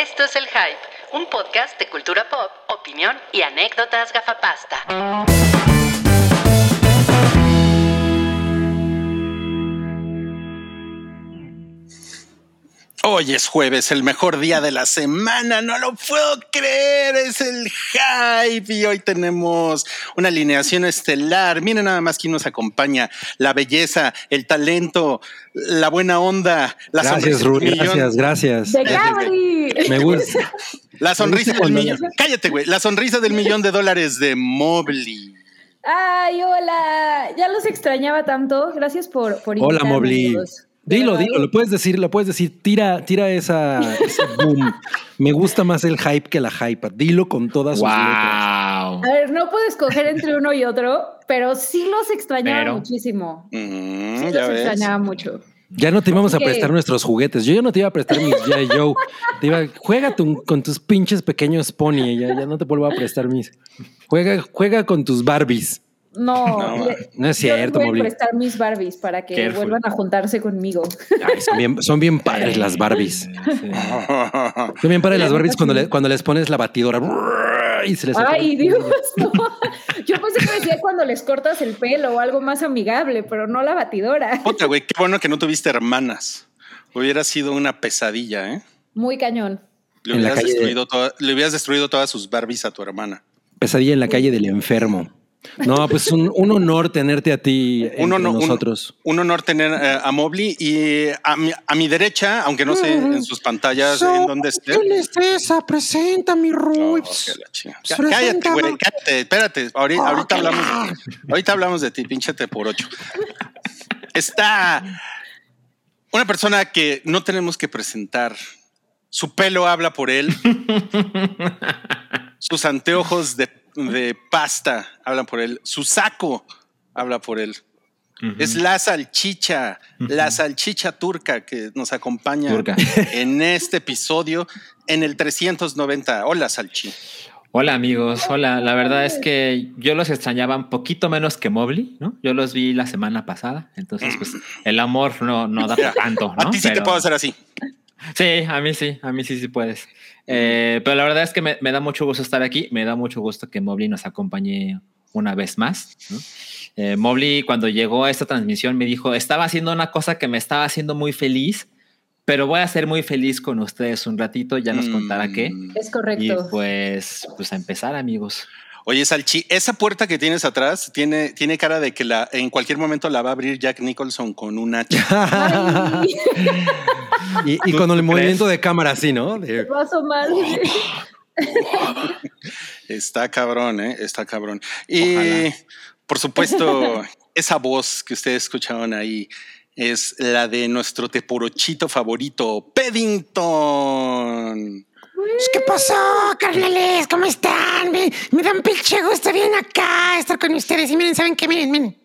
Esto es El Hype, un podcast de cultura pop, opinión y anécdotas gafapasta. Hoy es jueves, el mejor día de la semana, no lo puedo creer, es el hype y hoy tenemos una alineación estelar. Miren nada más quién nos acompaña, la belleza, el talento, la buena onda, la Gracias, millón. gracias, gracias. ¡De Gabri! Me gusta. La sonrisa del millón. Cállate, güey. La sonrisa del millón de dólares de Mobley. ¡Ay, hola! Ya los extrañaba tanto. Gracias por, por Hola, Mobley. Dilo, dilo, lo puedes decir, lo puedes decir. Tira, tira esa, ese boom. Me gusta más el hype que la hype. Dilo con todas sus letras. Wow. A ver, no puedo escoger entre uno y otro, pero sí los extrañaba Pero. muchísimo. Mm, Sí ya los ves. extrañaba mucho. Ya no te íbamos a prestar nuestros juguetes. Yo ya no te iba a prestar mis G.I. Joe. Te iba, juega tu- con tus pinches pequeños pony. Ya, ya no te vuelvo a prestar mis. Juega, juega con tus Barbies. No, No, le- no es yo cierto, voy a prestar mis Barbies para que Careful. vuelvan a juntarse conmigo. Ay, son, bien, son bien padres las Barbies. Son bien padres las Barbies cuando, le- cuando les pones la batidora. Y se les Ay, Dios, no. Yo pensé que decía cuando les cortas el pelo o algo más amigable, pero no la batidora. Puta, güey, qué bueno que no tuviste hermanas. Hubiera sido una pesadilla, ¿eh? Muy cañón. Hubieras, de- toda- le hubieras destruido todas sus Barbies a tu hermana. Pesadilla en la calle del enfermo. No, pues un, un honor tenerte a ti entre Un, honor- un- nosotros. un honor tener eh, a Mobley y a mi, a mi derecha, aunque no sé en sus pantallas en dónde esté. esa? Presenta mi Oh, Ruiz. Cá- Cállate, güey, cállate, espérate. Ahorita, ahorita hablamos, ahorita hablamos de ti, pinchete por ocho. Está una persona que no tenemos que presentar. Su pelo habla por él. Sus anteojos de, de pasta hablan por él. Su saco habla por él. Es la salchicha, la salchicha turca que nos acompaña Turca. en este episodio en el 390. Hola, salchi. Hola amigos, hola. La verdad es que yo los extrañaba un poquito menos que Mobley, ¿no? Yo los vi la semana pasada, entonces pues el amor no, no da tanto, ¿no? A ti sí te puedo hacer así. Sí, a mí sí, a mí sí, sí puedes. Eh, pero la verdad es que me, me da mucho gusto estar aquí, me da mucho gusto que Mobley nos acompañe una vez más. ¿no? Eh, Mobley cuando llegó a esta transmisión me dijo, estaba haciendo una cosa que me estaba haciendo muy feliz, pero voy a ser muy feliz con ustedes un ratito, ya nos contará qué. Mm. Es Y correcto. pues, pues a empezar, amigos. Oye, Salchi, esa puerta que tienes atrás tiene, tiene cara de que la, en cualquier momento la va a abrir Jack Nicholson con un hacha. Y, y con el movimiento de cámara así, ¿no? De- va a asomar. Está cabrón, ¿eh? Está cabrón. Y Ojalá. por supuesto, esa voz que ustedes escucharon ahí es la de nuestro teporochito favorito, Peddington. Pues, ¿Qué pasó, carnales? ¿Cómo están? Me, me dan pinche gusto bien acá estar con ustedes. Y miren, ¿saben qué? Miren, miren.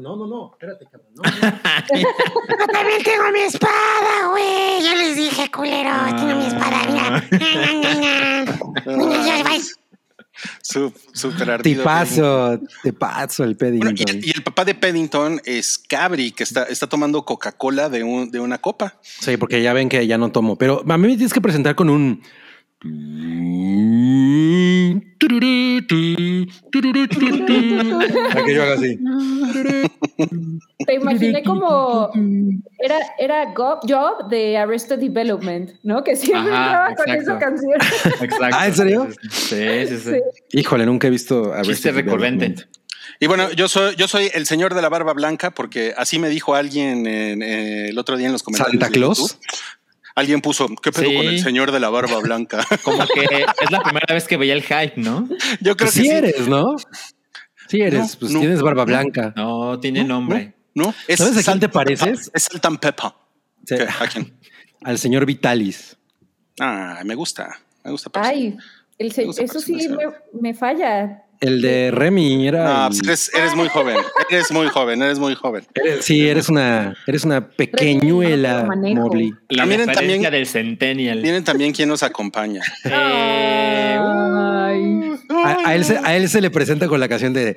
No, no, no, espérate, cabrón. No, Yo también tengo mi espada, güey. Ya les dije, culeros. Tengo mi espada, mira. Mira, ya, bye. Su- Súper ardido. Tipazo, tipazo el Bueno, Peddington. y, y el papá de Peddington es Cabri, que está, está tomando Coca-Cola de, un- de una copa. Sí, porque ya ven que ya no tomo. Pero a mí me tienes que presentar con un. Para que yo haga así. Te imaginé como era, era Gob, Job de Arrested Development, ¿no? Que siempre Ajá, con esa canción. Exacto. Ah, ¿en serio? Sí, sí, sí. Híjole, nunca he visto a Chiste recurrente. Y bueno, yo soy, yo soy el señor de la barba blanca porque así me dijo alguien en, eh, el otro día en los comentarios. ¿Santa Claus? Alguien puso, ¿qué pedo Sí. con el señor de la barba blanca? Como que es la primera vez que veía el hype, ¿no? yo creo Pues que sí sí. eres, ¿no? Sí eres, No, pues no, tienes barba blanca. No, tiene nombre. ¿No? Es ¿Sabes a quién te pareces? Es Pepper. Sí. ¿Qué? ¿A quién? Al señor Vitalis. Ah, me gusta. Me gusta. Ay, el se- Me gusta eso sí me falla. El de Remy era. Ah, el- pues eres, eres muy joven. Eres muy joven. Eres muy joven. sí, eres una, eres una pequeñuela, no. Mobley. La Miren también- del Centennial. Miren también quién nos acompaña. Eh, Ay. A, a él se, a él se le presenta con la canción de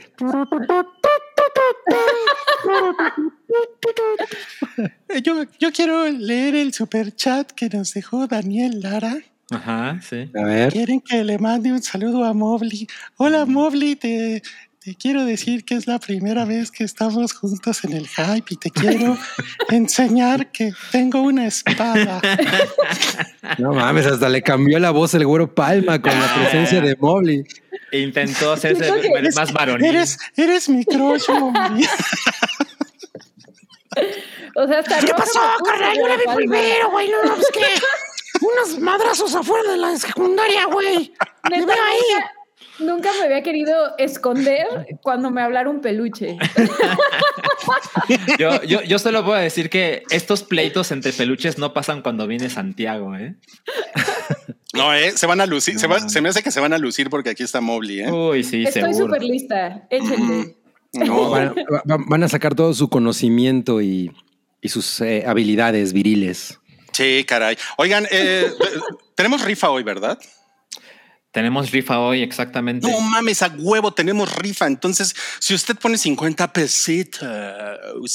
eh, yo, yo quiero leer el super chat que nos dejó Daniel Lara. Ajá, sí. A ver. Quieren que le mande un saludo a Mobley. Hola Mobley, te, te quiero decir que es la primera vez que estamos juntos en el hype y te quiero enseñar que tengo una espada. No mames, hasta le cambió la voz el güero Palma con la presencia de Mobley. Intentó hacerse Eres- más varonil. Eres, eres mi crush, Mobley. O sea, hasta ¿Qué pasó, carnal? Yo la vi Palma. primero, güey. No, no, pues que. Unos madrazos afuera de la secundaria, güey. Me veo ahí. nunca, me había querido esconder cuando me hablara un peluche. Yo, yo, yo solo puedo decir que estos pleitos entre peluches no pasan cuando viene Santiago, ¿eh? No, eh, se van a lucir. se, No. va- se me hace que se van a lucir porque aquí está Mobley, ¿eh? Uy, sí, Estoy seguro. súper lista. Échenle. No, Van, va- van a sacar todo su conocimiento y, y sus eh, habilidades viriles. Sí, caray. Oigan, eh, tenemos rifa hoy, ¿verdad? Tenemos rifa hoy, exactamente. No mames, a huevo tenemos rifa. Entonces, si usted pone 50 pesitos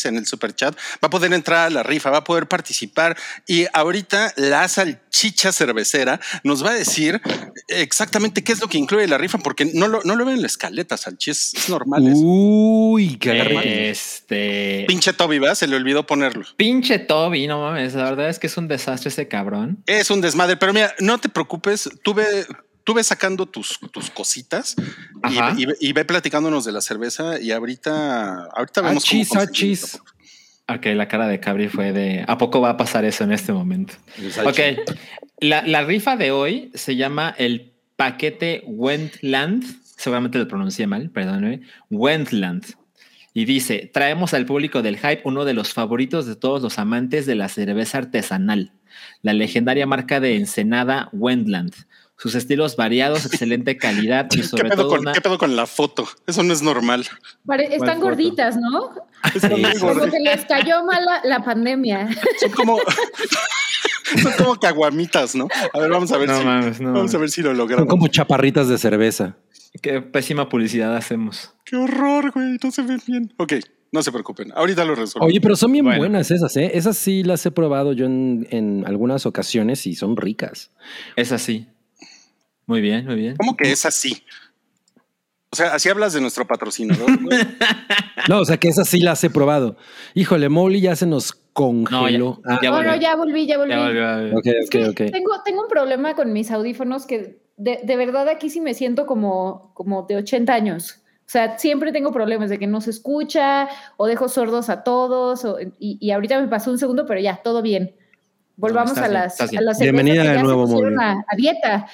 en el super chat, va a poder entrar a la rifa, va a poder participar. Y ahorita la salchicha cervecera nos va a decir exactamente qué es lo que incluye la rifa, porque no lo, no lo ven en la escaleta, salchi, es, normal. eso. Uy, qué agarre. Este. Pinche Toby, ¿verdad? Se le olvidó ponerlo. Pinche Toby, no mames. La verdad es que es un desastre ese cabrón. Es un desmadre, pero mira, no te preocupes. Tuve, tuve sacando tus, tus cositas y, y ve- y ve platicándonos de la cerveza. Y ahorita, ahorita vemos cómo Achis, conseguirlo. achis. Ok, la cara de Cabri fue de ¿a poco va a pasar eso en este momento? Ok, la, la rifa de hoy se llama el paquete Wendland, seguramente lo pronuncié mal, perdóneme, Wendland. Y dice, traemos al público del hype uno de los favoritos de todos los amantes de la cerveza artesanal, la legendaria marca de Ensenada Wendland. Sus estilos variados, excelente calidad y ¿Qué sobre pedo, todo con, una... qué pedo con la foto? Eso no es normal. Pare- están foto? gorditas, ¿no? Están muy sí. Como gordas. que les cayó mal la, la pandemia. Son como, son como caguamitas, ¿no? A ver, vamos a ver No si, mames, no vamos a ver si lo Son logramos. como chaparritas de cerveza. Qué pésima publicidad hacemos. Qué horror, güey. No se ven bien. Ok, no se preocupen. Ahorita lo resuelvo. Oye, pero son bien Bueno. buenas esas, ¿eh? Esas sí las he probado yo en, en algunas ocasiones y son ricas. Es así. Muy bien, muy bien. ¿Cómo que es así? O sea, así hablas de nuestro patrocinador. güey? No, o sea que esas sí las he probado. Híjole, Molly ya se nos congeló. No, ya- Ah, ya volví, ya volví. Ya Es que. Tengo, tengo un problema con mis audífonos que de, de verdad aquí sí me siento como, como de 80 años. O sea, siempre tengo problemas de que no se escucha o dejo sordos a todos. o- y, y ahorita me pasó un segundo, pero ya, todo bien. Volvamos estás a, las, a las cervezas Bienvenida que de ya nuevo, se a, a dieta.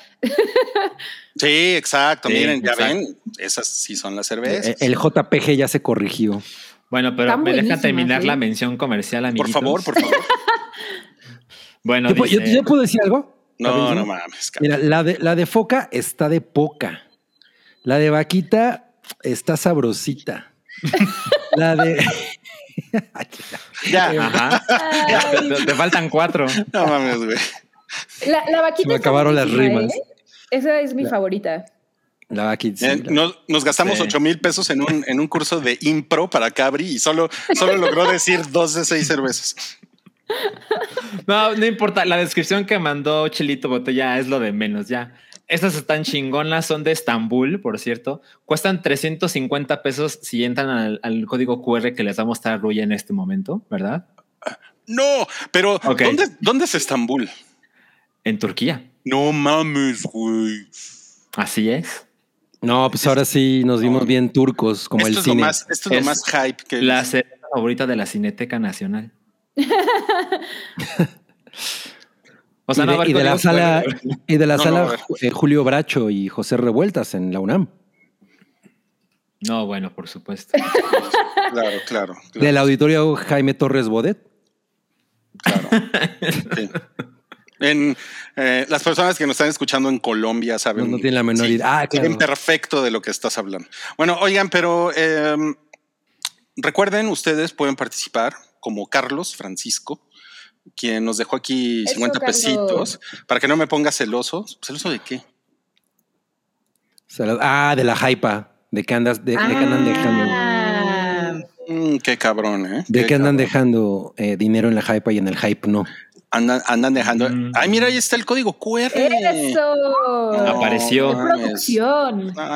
sí, exacto. Sí, Miren, ya ven. Esas sí son las Eh, cervezas. El JPG ya se corrigió. Bueno, pero Están me buenísimas, terminar ¿eh? la mención comercial, por amiguitos. favor, por favor. Bueno, ¿Yo, puedo- yo- puedo decir algo? No, no mames. cabrón. Mira, la de, la de foca está de poca. La de vaquita está sabrosita. la de. Ya, Ajá. Te, te faltan cuatro. no mames, güey. la, la vaquita Se me acabaron las rimas. ¿eh? Esa es mi favorita. La vaquita. sí, Eh, la- nos, nos gastamos. 8 mil pesos en un, en un curso de impro para Cabri y solo, solo logró decir dos de seis cervezas. No, no importa. La descripción que mandó Chelito Botella es lo de menos, ya. Estas están chingonas, son de Estambul, por cierto. Cuestan 350 pesos si entran al, al código QR que les va a mostrar Ruya en este momento, ¿verdad? No, pero. ¿dónde, ¿dónde es Estambul? En Turquía. No mames, güey. Así es. No, pues ahora sí nos vimos bien turcos, como Esto el es, lo cine. más, esto es, Es lo más hype que La cerveza favorita de la Cineteca Nacional. o sea, y no de, y haber la sala, y de la No, no, sala eh, Julio Bracho y José Revueltas en la UNAM. No, bueno, por supuesto. Claro, claro. claro, Del auditorio Jaime Torres Bodet. claro. Sí. En, eh, las personas que nos están escuchando en Colombia saben. No, no tienen la menor idea. Ah, claro. Saben perfecto de lo que estás hablando. Bueno, oigan, pero eh, recuerden, ustedes pueden participar como Carlos Francisco, quien nos dejó aquí Eso, 50 Carlos. pesitos, para que no me ponga celoso. ¿Celoso de qué? Ah, de la hypa. De que andas, de, de que andan dejando. Ah, Mm, qué cabrón, ¿eh? ¿De qué andan cabrón. dejando eh, dinero en la hype y en el hype no? Andan, andan dejando. Mm. Ay, mira, ahí está el código QR. ¡Eso! Apareció. No,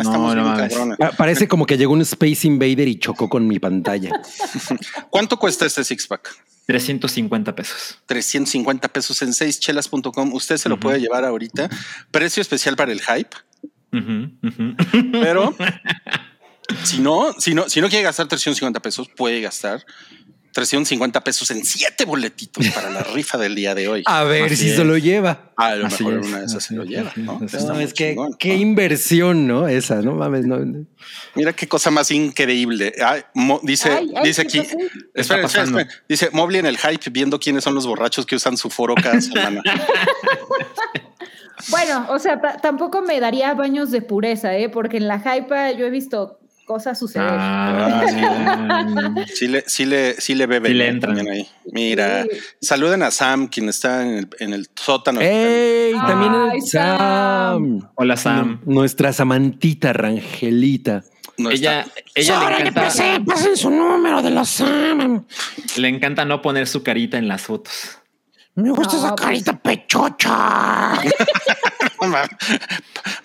estamos No, no bien. Pa- Parece como que llegó un Space Invader y chocó con mi pantalla. ¿Cuánto cuesta este six pack? 350 pesos. 350 pesos en 6chelas.com. Usted se lo puede llevar ahorita. Precio especial para el hype. Pero si no, si no, si no quiere gastar 350 pesos, puede gastar 350 pesos en siete boletitos para la rifa del día de hoy. A ver Así si es. se lo lleva. A lo Así mejor es, una de esas se lo lleva, es, ¿no? es. No, que chingón, qué ¿no? inversión, ¿no? Esa, no mames, no. Mira qué cosa más increíble. Ay, Mo- dice, Ay, ay, dice ¿qué aquí. Espera, está espera, pasando? espera. Dice Mobley en el hype viendo quiénes son los borrachos que usan su foro cada semana. Bueno, o sea, ta- tampoco me daría baños de pureza, ¿eh? Porque en la hype yo he visto cosas suceder. Ah, Sí le, sí le, sí le bebe Sí le entran. también ahí. Mira, Sí. saluden a Sam, quien está en el, en el sótano. ¡Ey! También Ay, es Sam. Hola, Sam. Nuestra Samantita Rangelita. No está. Ella, ella le Órale, encanta, pasen su número de los Sam. le encanta no poner su carita en las fotos. Me gusta No, esa pues. carita pechocha. No mames.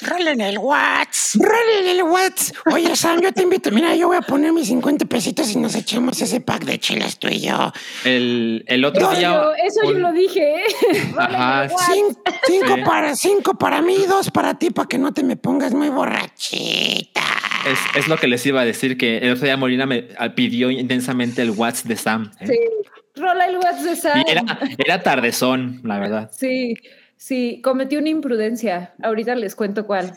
Rolen el Whats. Rolen el Whats. Oye, Sam, yo te invito. Mira, yo voy a poner mis 50 pesitos y nos echamos ese pack de chelas tú y yo. El, el otro día. yo, eso yo lo dije. ¿eh? Ajá? Cin- cinco, Sí. para, cinco para mí, dos para ti, para que no te me pongas muy borrachita. Es, es lo que les iba a decir, que el otro día Molina me ah, pidió intensamente el WhatsApp de Sam. ¿eh? Sí. Rola el WhatsApp de Sam. Y era, era tardezón, la verdad. Sí, sí, cometí una imprudencia. Ahorita les cuento cuál.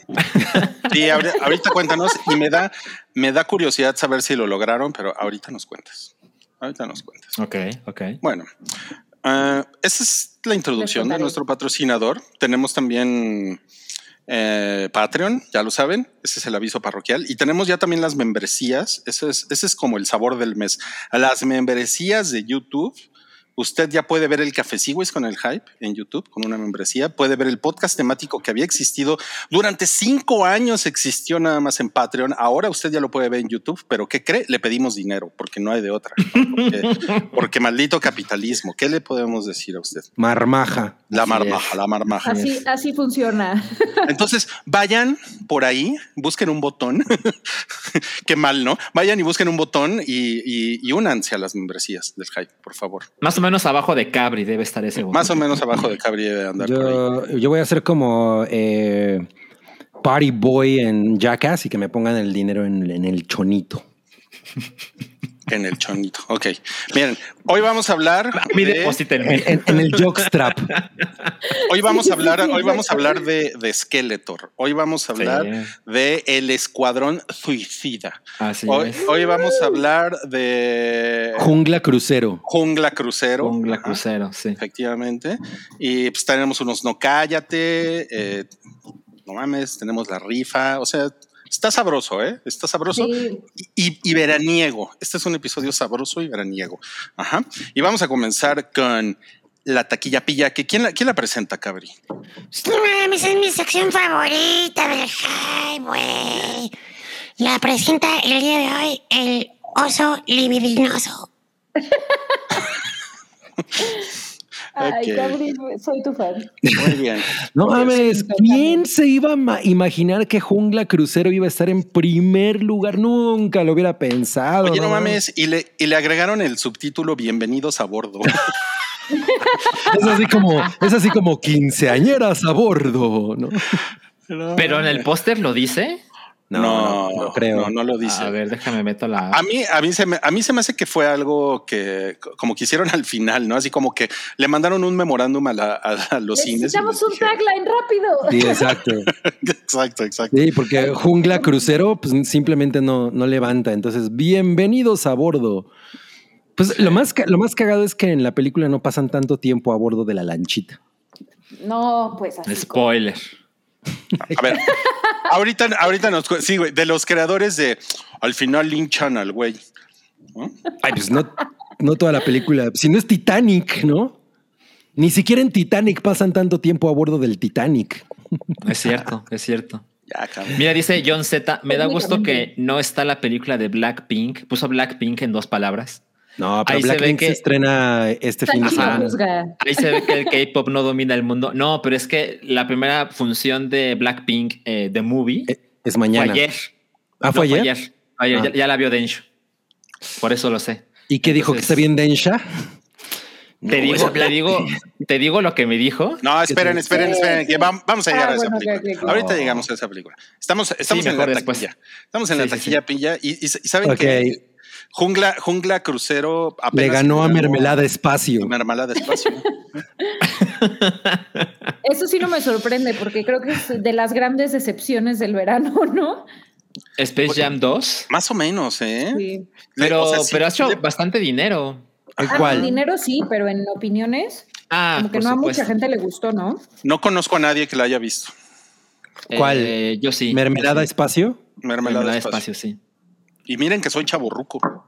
Sí, ahori- ahorita cuéntanos y me da, me da curiosidad saber si lo lograron, pero ahorita nos cuentas. Ahorita nos cuentas. Ok, ok. Bueno, ah, esa es la introducción de nuestro patrocinador. Tenemos también eh, Patreon, ya lo saben, ese es el aviso parroquial. Y tenemos ya también las membresías, ese es, ese es como el sabor del mes. Las membresías de YouTube. Usted ya puede ver el Cafecigües con el hype en YouTube, con una membresía. Puede ver el podcast temático que había existido durante cinco años, existió nada más en Patreon. Ahora usted ya lo puede ver en YouTube, pero ¿qué cree? Le pedimos dinero porque no hay de otra. Porque, porque maldito capitalismo. ¿Qué le podemos decir a usted? Marmaja. La Así marmaja, es. la marmaja. Así, así funciona. Entonces, vayan por ahí, busquen un botón. Qué mal, ¿no? Vayan y busquen un botón y, y- y únanse a las membresías del hype, por favor. Más o menos abajo de Cabri debe estar ese botón. Más o menos abajo de Cabri de andar por ahí. Yo, yo voy a hacer como eh, Party Boy en Jackass y que me pongan el dinero en, en el chonito. En el chonito. Ok. Miren, hoy vamos a hablar. Mi de- deposítenme. En, en el jockstrap. Hoy vamos a hablar, hoy vamos a hablar de, de Skeletor. Hoy vamos a hablar Sí. de el escuadrón suicida. Así Hoy, es. hoy vamos a hablar de Jungla Crucero. Jungla Crucero. Jungla Ajá, Crucero, sí. Efectivamente. Y pues tenemos unos no cállate. eh, no mames, tenemos la rifa. O sea, está sabroso, ¿eh? Está sabroso Sí. y, y veraniego. Este es un episodio sabroso y veraniego. Ajá. Y vamos a comenzar con la taquilla pilla. Que ¿quién, la, ¿Quién la presenta, Cabri? No mames, es mi sección favorita del güey. La presenta el día de hoy el oso libidinoso. Ay, Ok. Gabriel, soy tu fan. Muy bien. No mames, ¿quién se iba a ma- imaginar que Jungla Crucero iba a estar en primer lugar? Nunca lo hubiera pensado. Oye, no mames, y le, y le agregaron el subtítulo Bienvenidos a bordo. Es así como, es así como quinceañeras a bordo, ¿no? Pero en el póster lo dice. No, no, no creo. No, no lo dice. A ver, déjame meto la. A mí, a, mí se me, a mí se me hace que fue algo que como que hicieron al final, ¿no? Así como que le mandaron un memorándum a, la- a- a los cines. Necesitamos un dijeron- tagline rápido. Sí, exacto. Exacto, exacto. Sí, porque Jungla Crucero pues, simplemente no, no levanta. Entonces, bienvenidos a bordo. Pues lo más, lo más cagado es que en la película no pasan tanto tiempo a bordo de la lanchita. No, pues así. Spoiler. A ver, ahorita, ahorita nos, sí, güey, de los creadores de al final linchan al güey. Ay, pues no, no toda la película. Si no es Titanic, ¿no? Ni siquiera en Titanic pasan tanto tiempo a bordo del Titanic. Es cierto, es cierto. Ya. Mira, dice John Z, me da gusto que no está la película de Blackpink. Puso Blackpink en dos palabras. No, pero Ahí se se, que- estrena este fin de semana. Ahí se ve que el K-pop no domina el mundo. No, pero es que la primera función de Blackpink, eh, The Movie, Eh, Es fue mañana. ayer. Ah, No, ¿fue ayer? Ayer, Ah. Ya, ya la vio Densho. Por eso lo sé. ¿Y qué dijo? ¿Que está bien Densha? Te, No, digo, te, digo, te digo lo que me dijo. No, esperen, esperen, esperen, que vamos a llegar Ah, a esa bueno, película. Ahorita No. llegamos a esa película. Estamos, estamos Sí, en la taquilla. Estamos en la Sí, taquilla sí. pilla y, y- y saben Ok. que Jungla, Jungla Crucero Le ganó a Mermelada Espacio. a Mermelada Espacio. Eso sí no me sorprende porque creo que es de las grandes decepciones del verano, ¿no? Space Jam 2. Más o menos, ¿eh? Sí. Pero, o sea, sí- pero ha hecho le- bastante dinero. ¿El Ah, cuál? en dinero sí, pero en opiniones, Ah, como que no a mucha gente le gustó, ¿no? No conozco a nadie que la haya visto. ¿Cuál? Eh, yo sí. ¿Mermelada. Espacio? Mermelada, Mermelada Espacio. Espacio, sí. Y miren que soy chaborruco.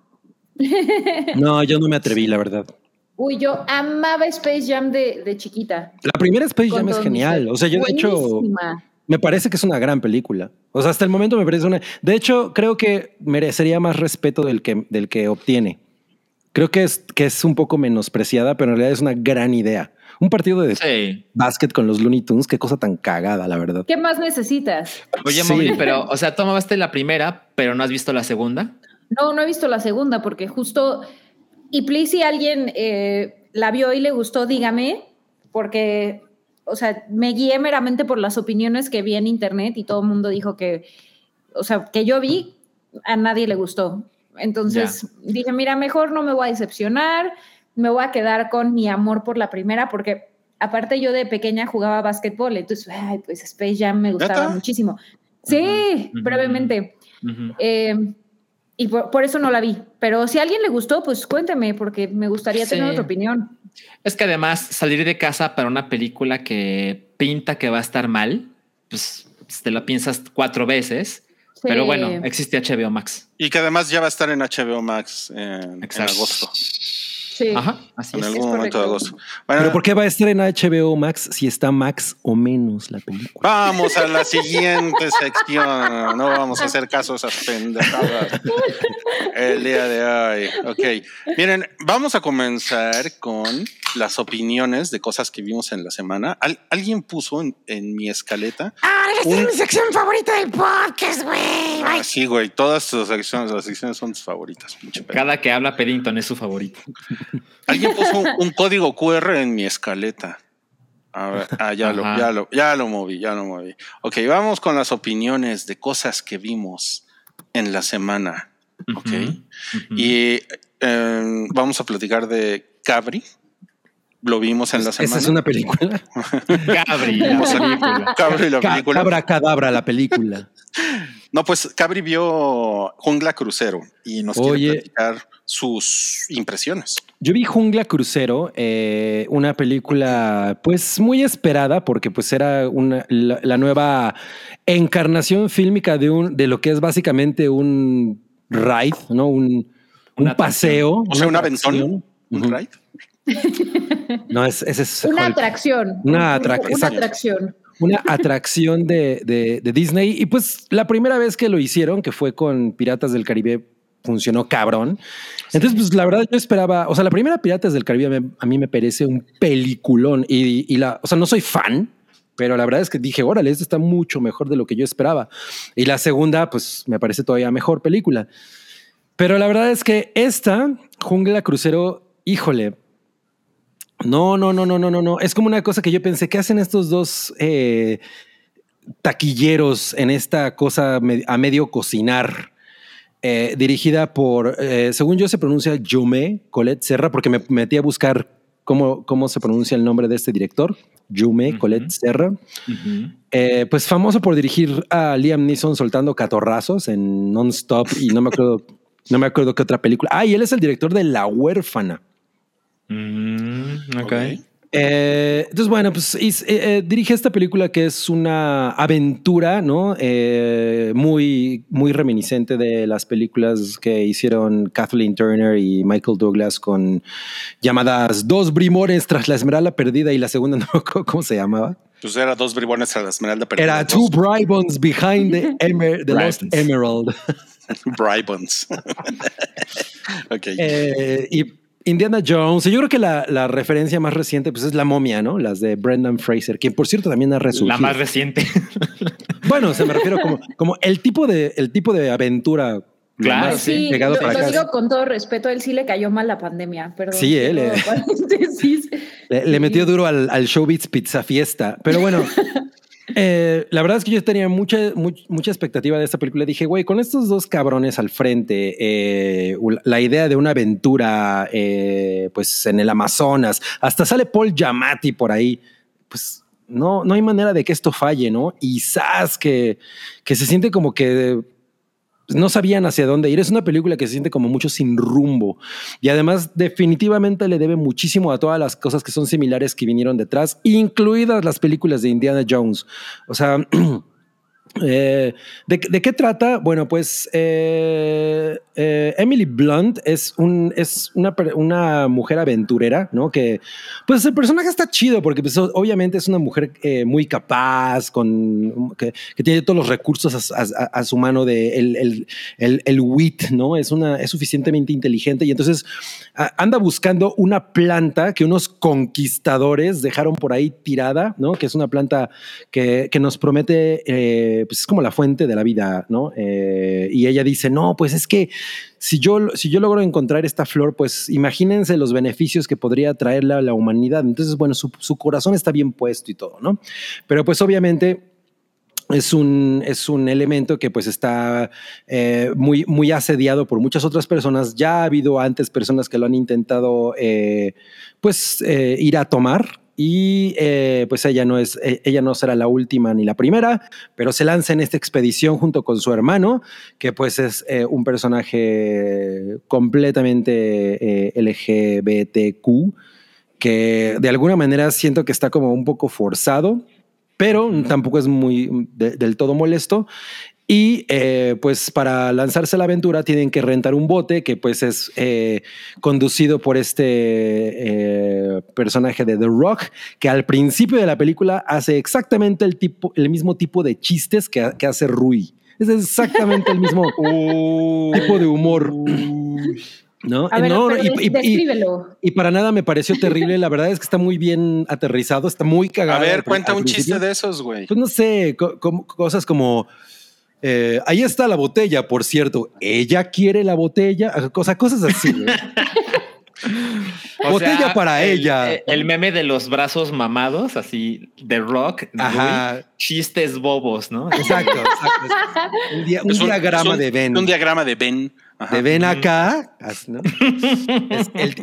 No, yo no me atreví, la verdad. Uy, yo amaba Space Jam de, de chiquita. La primera Space Con Jam es genial. O sea, yo de hecho me parece que es una gran película. O sea, hasta el momento me parece una. De hecho, creo que merecería más respeto del que, del que obtiene. Creo que es, que es un poco menospreciada, pero en realidad es una gran idea. Un partido de Sí. básquet con los Looney Tunes, qué cosa tan cagada, la verdad. ¿Qué más necesitas? Oye, Sí. Mowgli, pero, o sea, tomaste la primera, pero no has visto la segunda. No, no he visto la segunda porque justo, y please si alguien eh, la vio y le gustó, dígame, porque, o sea, me guié meramente por las opiniones que vi en internet y todo el mundo dijo que, o sea, que yo vi, a nadie le gustó. Entonces dije, mira, mejor no me voy a decepcionar, me voy a quedar con mi amor por la primera porque... Aparte yo de pequeña jugaba básquetbol, entonces, ay, pues Space Jam me gustaba muchísimo. Sí, brevemente. Eh, y por, por eso no la vi. Pero si a alguien le gustó, pues cuénteme, porque me gustaría Sí. tener otra opinión. Es que además salir de casa para una película que pinta que va a estar mal, pues te la piensas cuatro veces. Sí. Pero bueno, existe HBO Max. Y que además ya va a estar en HBO Max en, en Exacto. agosto. Sí. Ajá, así En es. algún es momento de agosto. Bueno, Pero ¿por qué va a estar en HBO Max si está Max o menos la película? Vamos a la siguiente sección. No vamos a hacer caso a esas pendejadas el día de hoy. Ok. Miren, vamos a comenzar con las opiniones de cosas que vimos en la semana. Al- alguien puso en, en mi escaleta. Ahora esta Un- es mi sección favorita del podcast, güey. Ah, sí, güey. Todas tus secciones, las secciones son tus favoritas. pinche pedo. Cada que habla Paddington es su favorito. Alguien puso un, un código QR en mi escaleta. A ver, ah, ya lo, ya lo, ya lo moví, ya lo moví. Ok, vamos con las opiniones de cosas que vimos en la semana. Ok. Y eh, vamos a platicar de Cabri. Lo vimos en la semana. Esa es una película. Cabri, la película. Cabri la Ca- película. Cabra Cadabra, la película. No, pues Cabri vio Jungla Crucero y nos Oye. quiere platicar sus impresiones. Yo vi Jungla Crucero, eh, una película pues muy esperada porque pues era una, la, la nueva encarnación fílmica de, un, de lo que es básicamente un ride, ¿no? Un, un Una paseo. O sea, un atracción. aventón. Un ride. No, es, es Una Hulk. atracción. Una atrac- Una exacto. atracción. una atracción de, de- de Disney. Y pues la primera vez que lo hicieron, que fue con Piratas del Caribe, funcionó cabrón. Entonces, pues la verdad yo esperaba, o sea, la primera Piratas del Caribe me- a mí me parece un peliculón y, y la, o sea, no soy fan, pero la verdad es que dije, órale, esto está mucho mejor de lo que yo esperaba. Y la segunda, pues me parece todavía mejor película. Pero la verdad es que esta, Jungla Crucero, híjole, no, no, no, no, no, no, no. Es como una cosa que yo pensé, ¿qué hacen estos dos eh, taquilleros en esta cosa a medio cocinar? Eh, dirigida por, eh, según yo se pronuncia Jume Colette Serra, porque me metí a buscar cómo, cómo se pronuncia el nombre de este director, Jume Ujú. Colette Serra. Eh, pues famoso por dirigir a Liam Neeson soltando catorrazos en Non-Stop y no me acuerdo, no me acuerdo qué otra película. Ah, y él es el director de La Huérfana. Mm, ok. Ok. Eh, entonces, bueno, pues eh, eh, dirige esta película que es una aventura, ¿no? Eh, muy, muy reminiscente de las películas que hicieron Kathleen Turner y Michael Douglas con llamadas Dos Brimores tras la Esmeralda Perdida y la segunda no cómo se llamaba. Pues era dos bribones a la esmeralda. pero Era Two Bribons Behind the, Emer- the Lost. Emerald. bribons. ok. Eh, y Indiana Jones. Yo creo que la, la referencia más reciente pues, es la momia, ¿no? Las de Brendan Fraser, quien por cierto también ha resurgido. La más reciente. Bueno, se me refiero como, como el tipo de el tipo de aventura. lo Claro, Sí, lo, para lo acá. digo con todo respeto, a él sí le cayó mal la pandemia, perdón. Sí, él, eh. le metió duro al, al Showbiz Pizza Fiesta. Pero bueno, eh, la verdad es que yo tenía mucha, much- mucha expectativa de esta película. Dije, güey, con estos dos cabrones al frente, eh, la idea de una aventura, eh, pues en el Amazonas, hasta sale Paul Giamatti por ahí, pues no, no hay manera de que esto falle, ¿no? Y Sas, que, que se siente como que no sabían hacia dónde ir. Es una película que se siente como mucho sin rumbo. Y además definitivamente le debe muchísimo a todas las cosas que son similares que vinieron detrás, incluidas las películas de Indiana Jones. O sea... eh, ¿de, qué trata? Bueno, pues eh, eh, Emily Blunt es, un, es una, una mujer aventurera, ¿no? Que, pues el personaje está chido porque pues, obviamente es una mujer muy capaz, con, que, tiene todos los recursos a, su mano de el, el, el, wit, ¿no? Es, una, es suficientemente inteligente y entonces anda buscando una planta que unos conquistadores dejaron por ahí tirada, ¿no? Que es una planta que, que nos promete, eh, pues es como la fuente de la vida, ¿no? Eh, y ella dice, no, pues es que si yo, si yo logro encontrar esta flor, pues imagínense los beneficios que podría traerle a la humanidad. Entonces, bueno, su, corazón está bien puesto y todo, ¿no? Pero pues obviamente es un, es un elemento que pues está eh, muy, muy asediado por muchas otras personas. Ya ha habido antes personas que lo han intentado pues ir a tomar y eh, pues ella no es eh, ella no será la última ni la primera pero se lanza en esta expedición junto con su hermano que pues es eh, un personaje completamente eh, LGBTQ que de alguna manera siento que está como un poco forzado pero tampoco es muy de- del todo molesto. Y eh, pues para lanzarse a la aventura tienen que rentar un bote que pues es eh, conducido por este eh, personaje de The Rock, que al principio de la película hace exactamente el, tipo, el mismo tipo de chistes que, que hace Rui. Es exactamente el mismo tipo de humor. ¿no? A ver, No, pero y- y- y- descríbelo. y para nada me pareció terrible. La verdad es que está muy bien aterrizado, está muy cagado. A ver, cuenta un chiste de esos, güey. Pues no sé, co- cosas como. Eh, ahí está la botella, por cierto. Ella quiere la botella. O sea, cosas así. Botella sea, para el- ella. El, el meme de los brazos mamados, así de rock, Ajá. Chistes bobos, ¿no? Exacto, exacto. Un, dia- un Es diagrama un- de Ben. Un diagrama de Ben. Ajá. de ven acá. así, ¿no? Es el-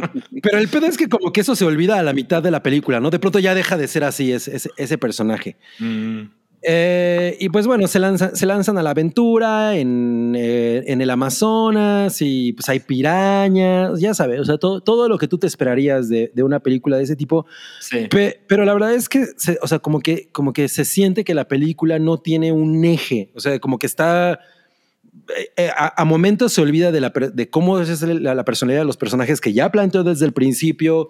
pero el pedo es que como que eso se olvida a la mitad de la película, ¿no? De pronto ya deja de ser así ese, ese- ese personaje. Mm. Eh, y pues bueno, se lanzan, se lanzan a la aventura en, eh, en el Amazonas y pues hay pirañas, ya sabes, o sea, todo, todo lo que tú te esperarías de, de una película de ese tipo. Sí. Pe- pero la verdad es que, se- o sea, como que, como que se siente que la película no tiene un eje, o sea, como que está... eh, a, a momentos se olvida de, la, de cómo es la, la personalidad de los personajes que ya planteó desde el principio.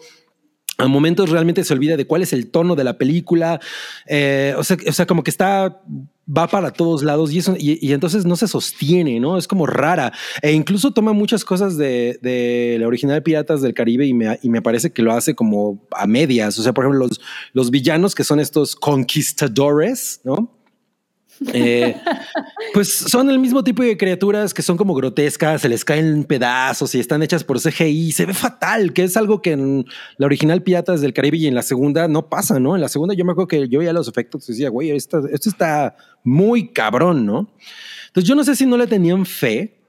A momentos realmente se olvida de cuál es el tono de la película. Eh, o, sea, como que está, va para todos lados y, eso, y, entonces no se sostiene, ¿no? Es como rara. E incluso toma muchas cosas de, de la original Piratas del Caribe y me, y me parece que lo hace como a medias. O sea, por ejemplo, los, los villanos que son estos conquistadores, ¿no? Eh, pues son el mismo tipo de criaturas que son como grotescas, se les caen pedazos y están hechas por CGI. Se ve fatal, que es algo que en la original Piratas del Caribe y en la segunda no pasa, ¿no? En la segunda yo me acuerdo que yo veía los efectos y decía, güey, esto, esto está muy cabrón, ¿no? Entonces yo no sé si no le tenían fe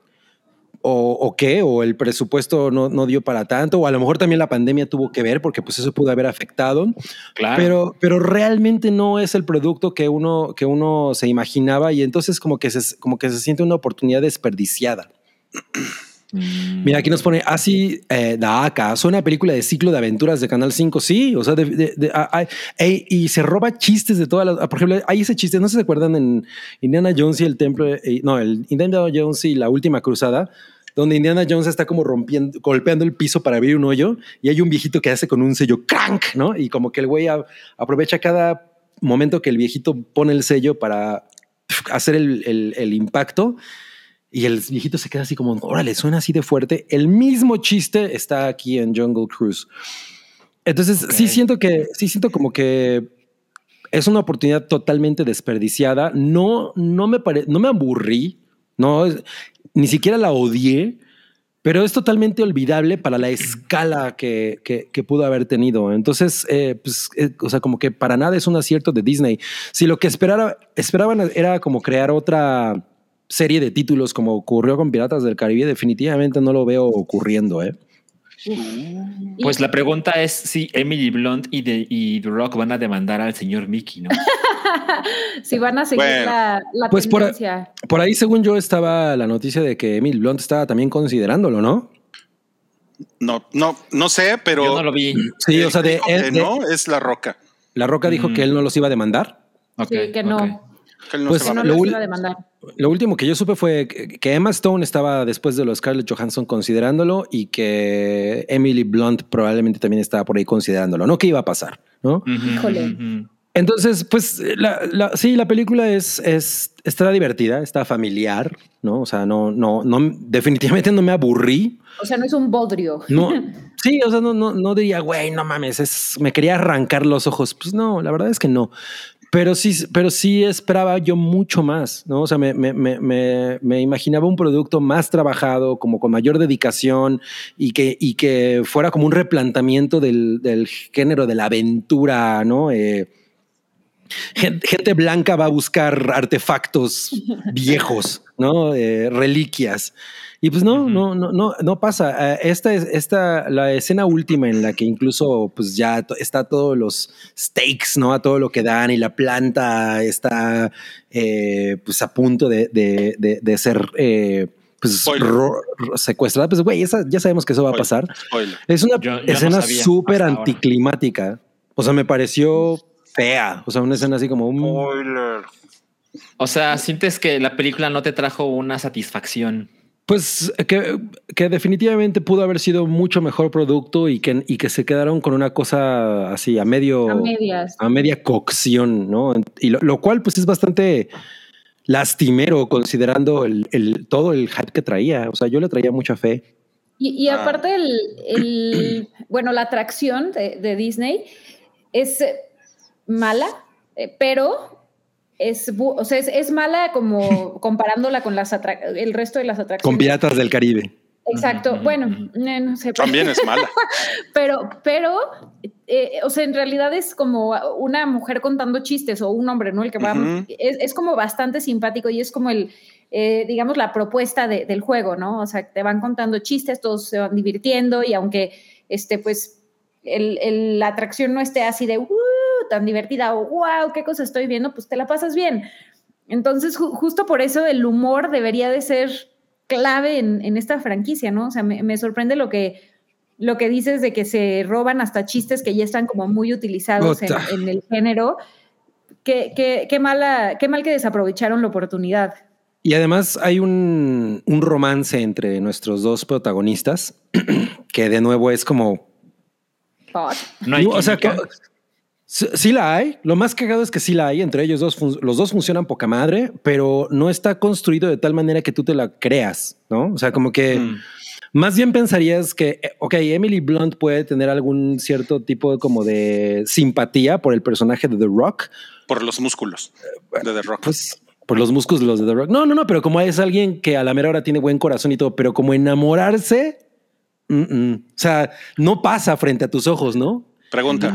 o, o qué, o el presupuesto no, no dio para tanto, o a lo mejor también la pandemia tuvo que ver porque pues eso pudo haber afectado. Claro. Pero, pero realmente no es el producto que uno, que uno se imaginaba y entonces como que se, como que se siente una oportunidad desperdiciada. Mm. Mira, aquí nos pone así, eh, da acá, es una película de ciclo de aventuras de Canal 5, sí, o sea, de- de- de- a- a- ey, y se roba chistes de todas las, por ejemplo, hay ese chiste, no sé si se acuerdan en Indiana Jones y el templo, eh, no, el Indiana Jones y la última cruzada, donde Indiana Jones está como rompiendo, golpeando el piso para abrir un hoyo y hay un viejito que hace con un sello crank, ¿no? Y como que el güey a- aprovecha cada momento que el viejito pone el sello para hacer el, el- el impacto y el viejito se queda así como, órale, suena así de fuerte. El mismo chiste está aquí en Jungle Cruise. Entonces, sí Ok. siento que, sí siento como que es una oportunidad totalmente desperdiciada. No, no me pare, no me aburrí, no, ni siquiera la odié, pero es totalmente olvidable para la escala que, que- pudo haber tenido. Entonces, eh, pues, eh, o sea, como que para nada es un acierto de Disney. Si lo que esperaban era como crear otra serie de títulos como ocurrió con Piratas del Caribe, definitivamente no lo veo ocurriendo, ¿eh? Pues la pregunta es si Emily Blunt y, The- y The Rock van a demandar al señor Mickey, ¿no? si van a seguir Bueno, la, la pues por- tendencia. Por ahí, según yo, estaba la noticia de que Emil Blunt estaba también considerándolo, ¿no? No, no, no sé, pero. Yo no lo vi. Sí, o sea, de, de- no es la roca. La Roca dijo Mm. que él no los iba a demandar. Sí, que no, ok. Que él no Pues se va a lo iba a demandar. Lo último que yo supe fue que Emma Stone estaba después de los Scarlett Johansson considerándolo y que Emily Blunt probablemente también estaba por ahí considerándolo. No que iba a pasar, ¿no? Híjole. Entonces, pues la, la- sí, la película es, es está divertida, está familiar, ¿no? O sea, no, no, no, definitivamente no me aburrí. O sea, no es un bodrio. No, sí, o sea, no, no, no diría, güey, no mames, es, me quería arrancar los ojos. Pues no, la verdad es que no. Pero sí, pero sí esperaba yo mucho más, ¿no? O sea, me, me, me, me, imaginaba un producto más trabajado, como con mayor dedicación y que, y que fuera como un replanteamiento del, del género de la aventura, ¿no? Eh, gen- gente blanca va a buscar artefactos viejos, ¿no? Eh, reliquias. Y pues no, no, no, no, no pasa. Eh, esta es esta, la escena última en la que incluso pues ya está todos los stakes, ¿no? A todo lo que dan y la planta está eh, pues a punto de, de, de, de ser eh, pues secuestrada. Pues güey, esa- ya sabemos que eso va a pasar. Spoiler. Es una Yo- yo no escena sabía súper ahora. anticlimática. O sea, me pareció fea. O sea, una escena así como un... Spoiler. O sea, sientes que la película no te trajo una satisfacción. Pues que, que definitivamente pudo haber sido mucho mejor producto y que, y que se quedaron con una cosa así a medio... A medias. a media cocción, ¿no? Y lo, lo cual pues es bastante lastimero considerando el, el- todo el hype que traía. O sea, yo le traía mucha fe. Y, y Ah. aparte, el, el- bueno, la atracción de, de Disney es mala, eh, pero es, o sea, es, es mala como comparándola con las atra- el resto de las Con atracciones. Piratas del Caribe. Exacto. Bueno, no sé. También es mala. Pero, pero, eh, o sea, en realidad es como una mujer contando chistes o un hombre, ¿no? El que va, es, es como bastante simpático y es como el, eh, digamos, la propuesta de- del juego, ¿no? O sea, te van contando chistes, todos se van divirtiendo y aunque, este, pues, el- el- la atracción no esté así de, "Uh", tan divertida o, wow, qué cosa estoy viendo, pues te la pasas bien. Entonces, ju- justo por eso el humor debería de ser clave en, en esta franquicia, ¿no? O sea, me, me sorprende lo que, lo que dices de que se roban hasta chistes que ya están como muy utilizados en, el género. Qué, qué, qué, mala, qué mal que desaprovecharon la oportunidad. Y además hay un, un romance entre nuestros dos protagonistas que de nuevo es como... No hay o sea, química. Sí, sí la hay. Lo más cagado es que sí la hay. Entre ellos dos, los dos funcionan poca madre, pero no está construido de tal manera que tú te la creas, ¿no? O sea, como que... Mm. Más bien pensarías que, eh, ok, Emily Blunt puede tener algún cierto tipo de, como de simpatía por el personaje de The Rock, Por los músculos de The Rock. pues por los músculos de The Rock. No, no, no, pero como es alguien que a la mera hora tiene buen corazón y todo, pero como enamorarse, mm, mm. o sea, no pasa frente a tus ojos, ¿no? Pregunta.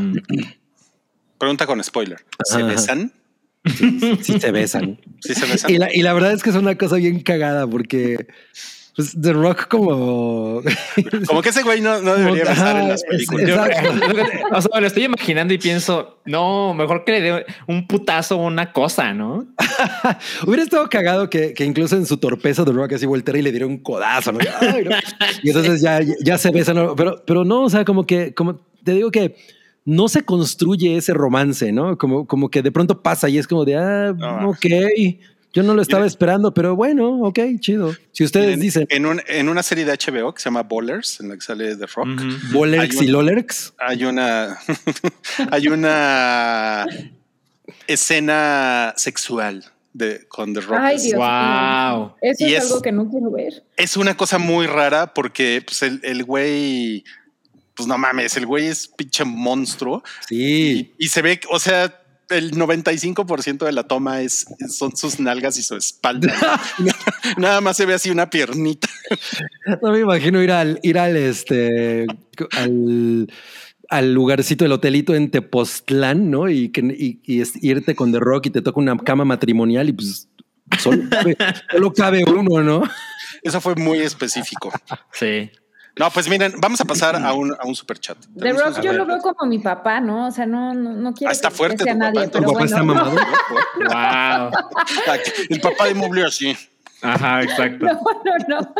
Pregunta con spoiler. ¿Se Ajá. besan? Sí se besan. ¿Sí se besan? y, la, y la verdad es que es una cosa bien cagada porque pues, The Rock como... Como que ese güey no, no debería Como- besar en las películas. Yo- o sea, lo estoy imaginando y pienso, no, mejor que le dé un putazo o una cosa, ¿no? Hubiera estado cagado que, que incluso en su torpeza The Rock así volteara y le diera un codazo, ¿no? Ay, no. Y entonces ya, ya se besan, pero, pero no, o sea, como que, como te digo que no se construye ese romance, ¿no? Como, como que de pronto pasa y es como de, ah, Ah. ok, yo no lo estaba esperando, pero bueno, ok, chido. Si ustedes Miren, dicen En, un- en una serie de HBO que se llama Bowlers, en la que sale The Rock, Bolerx hay y un- Lolerx, hay una hay una escena sexual de, con The Rock. Ay, Dios. Wow. Eso es, es- algo que no quiero ver. Es una cosa muy rara porque pues, el, el güey, pues no mames, el güey es pinche monstruo Sí. y se ve, o sea, el 95% de la toma es son sus nalgas y su espalda. Nada más se ve así una piernita. No me imagino ir al, ir al este al, al lugarcito del hotelito en Tepoztlán, ¿no? Y que y, y es- irte con The Rock y te toca una cama matrimonial y pues solo cabe, solo cabe uno, ¿no? Eso fue muy específico. Sí. No, pues miren, vamos a pasar a un, a un super chat. The Rock yo lo veo como mi papá, ¿no? O sea, no, no, no quiero Ah, está que fuerte sea tu papá, nadie, tu papá bueno. está mamado. Wow. El papá de Mobley así. Ajá, exacto. No, no, no.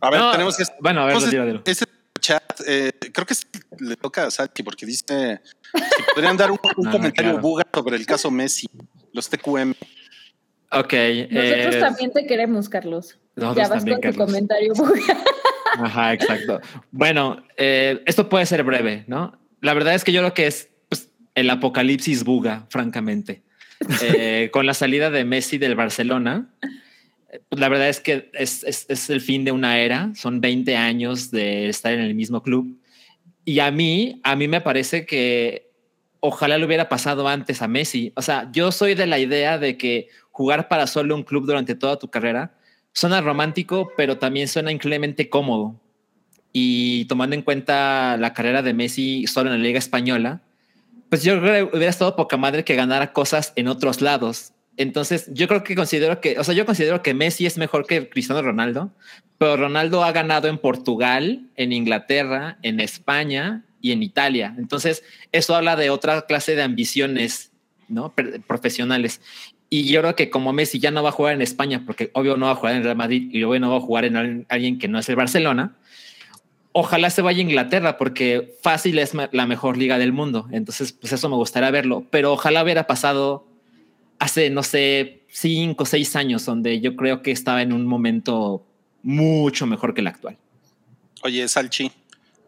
A ver, No, tenemos que. Bueno, a ver, Entonces, dilo. Este chat, eh, creo que le toca a Salchi porque dice si podrían dar un, un Ah, comentario claro. buga sobre el caso Messi, los TQM. Ok. Nosotros eh, también te queremos, Carlos. ya vas también, con tu comentario. Ajá, exacto. Bueno, eh, esto puede ser breve, ¿no? La verdad es que yo creo que es pues, el apocalipsis buga, francamente. Eh, con la salida de Messi del Barcelona, eh, pues, la verdad es que es, es- es el fin de una era. Son 20 años de estar en el mismo club. Y a mí, a mí me parece que ojalá le hubiera pasado antes a Messi. O sea, yo soy de la idea de que jugar para solo un club durante toda tu carrera suena romántico, pero también suena increíblemente cómodo. Y tomando en cuenta la carrera de Messi solo en la Liga Española, pues yo creo que hubiera estado poca madre que ganara cosas en otros lados. Entonces, yo creo que considero que, o sea, yo considero que Messi es mejor que Cristiano Ronaldo, pero Ronaldo ha ganado en Portugal, en Inglaterra, en España y en Italia. Entonces, eso habla de otra clase de ambiciones, ¿no? Profesionales. Y yo creo que como Messi ya no va a jugar en España, porque obvio no va a jugar en Real Madrid y obvio no va a jugar en al- alguien que no es el Barcelona, ojalá se vaya a Inglaterra, porque fácil es la mejor liga del mundo. Entonces, pues eso me gustaría verlo, pero ojalá hubiera pasado hace, no sé, cinco o seis años, donde yo creo que estaba en un momento mucho mejor que el actual. Oye, Salchi,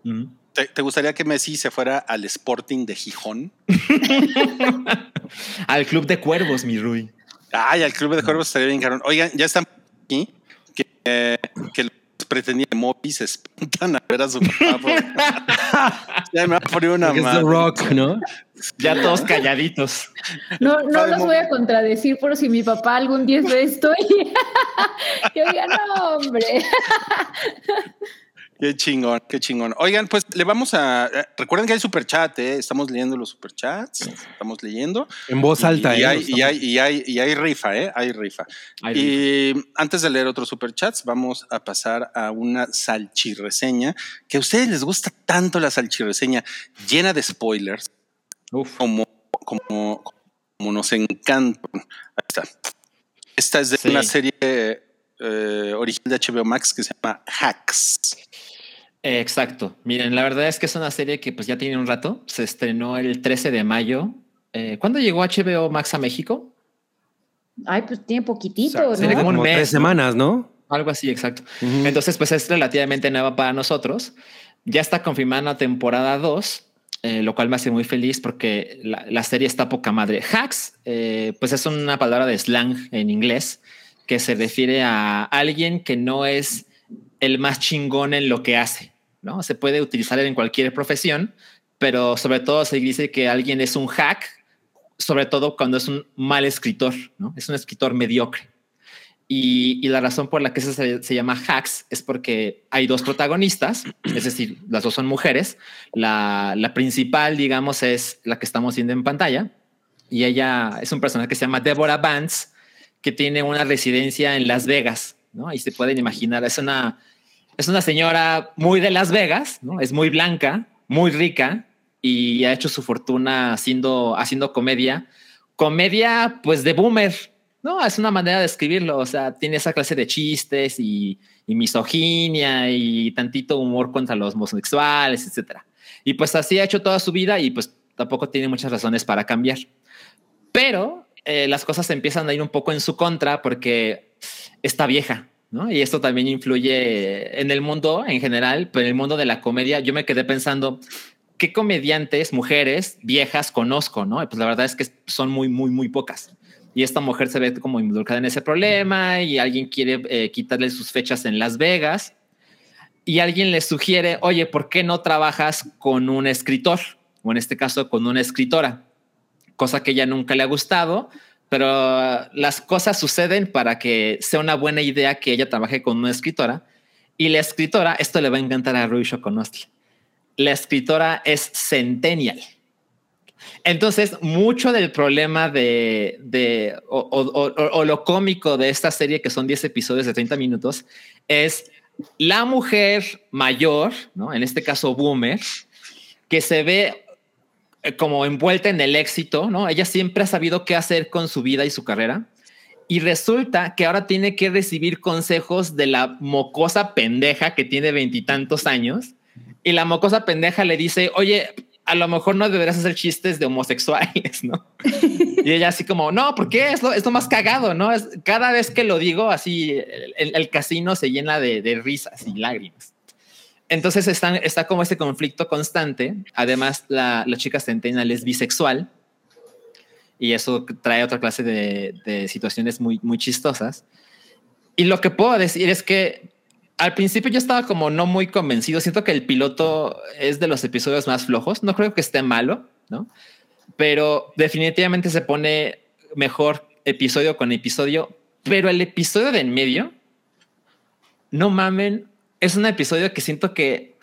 Ujú. ¿Te, te gustaría que Messi se fuera al Sporting de Gijón? Al club de cuervos, mi Rui. Ay, al Club de Cuervos estaría bien caro. Oigan, ya están aquí que, eh, que los pretendientes de Moby se espantan a ver a su papá. ya me va a poner una es The. Rock, ¿no? Ya todos calladitos. No, no los voy a contradecir por si mi papá algún día ve esto y que diga, no, hombre. Qué chingón, qué chingón. Oigan, pues le vamos a. eh, Recuerden que hay superchat, ¿eh? Estamos leyendo los superchats. Estamos leyendo. En voz alta. Y, ¿eh? hay, y, hay, y, hay, y hay rifa, ¿eh? Hay rifa. Hay y antes de leer otros superchats, vamos a pasar a una salchirreseña que a ustedes les gusta tanto la salchirreseña llena de spoilers Uf. como, como, como nos encanta. Ahí está. Esta es de Sí. una serie eh, original de HBO Max que se llama Hacks. Exacto. Miren, la verdad es que es una serie que pues ya tiene un rato. Se estrenó el 13 de mayo. Eh, ¿Cuándo llegó HBO Max a México? Ay, pues tiene poquitito, O sea, ¿no? sería como un como mes, tres semanas, ¿no? Algo así, exacto. Entonces, pues es relativamente nueva para nosotros. Ya está confirmada la temporada 2, eh, lo cual me hace muy feliz porque la, la serie está poca madre. Hacks, eh, pues es una palabra de slang en inglés que se refiere a alguien que no es el más chingón en lo que hace, ¿no? Se puede utilizar en cualquier profesión, pero sobre todo se dice que alguien es un hack, sobre todo cuando es un mal escritor, ¿no? Es un escritor mediocre. Y, y la razón por la que se, se llama Hacks es porque hay dos protagonistas, es decir, las dos son mujeres. La, la principal, digamos, es la que estamos viendo en pantalla. Y ella es un personaje que se llama Deborah Vance, que tiene una residencia en Las Vegas, ¿no? Y se pueden imaginar, es una, es una señora muy de Las Vegas, ¿no? Es muy blanca, muy rica y ha hecho su fortuna haciendo, haciendo comedia. Comedia, pues, de boomer, no, es una manera de escribirlo. O sea, tiene esa clase de chistes y, misoginia y tantito humor contra los homosexuales, etcétera. Y pues así ha hecho toda su vida y pues tampoco tiene muchas razones para cambiar. Pero eh, las cosas empiezan a ir un poco en su contra porque está vieja, Y esto también influye en el mundo en general, pero en el mundo de la comedia yo me quedé pensando, ¿qué comediantes, mujeres, viejas conozco? ¿no? Pues la verdad es que son muy, muy, muy pocas. Y esta mujer se ve como involucrada en ese problema y alguien quiere eh, quitarle sus fechas en Las Vegas y alguien le sugiere, oye, ¿por qué no trabajas con un escritor? O en este caso, con una escritora, cosa que ella nunca le ha gustado, pero las cosas suceden para que sea una buena idea que ella trabaje con una escritora. Y la escritora, esto le va a encantar a Rui Shokonosky, la escritora es Centennial. Entonces, mucho del problema de, o, o- lo cómico de esta serie, que son 10 episodios de 30 minutos, es la mujer mayor, ¿no? En este caso, boomer, que se ve como envuelta en el éxito, ¿no? Ella siempre ha sabido qué hacer con su vida y su carrera. Y resulta que ahora tiene que recibir consejos de la mocosa pendeja que tiene veintitantos años. Y la mocosa pendeja le dice, oye, a lo mejor no deberías hacer chistes de homosexuales, ¿no? y ella así como, no, ¿por qué? Es lo, es lo más cagado, ¿no? Es, cada vez que lo digo, así el, casino se llena de risas y lágrimas. Entonces está como este conflicto constante. Además, la, chica centennial es bisexual y eso trae otra clase de, de situaciones muy, muy chistosas. Y lo que puedo decir es que al principio yo estaba como no muy convencido. Siento que el piloto es de los episodios más flojos. No creo que esté malo, ¿no? Pero definitivamente se pone mejor episodio con episodio. Pero el episodio de en medio, no mamen, es un episodio que siento que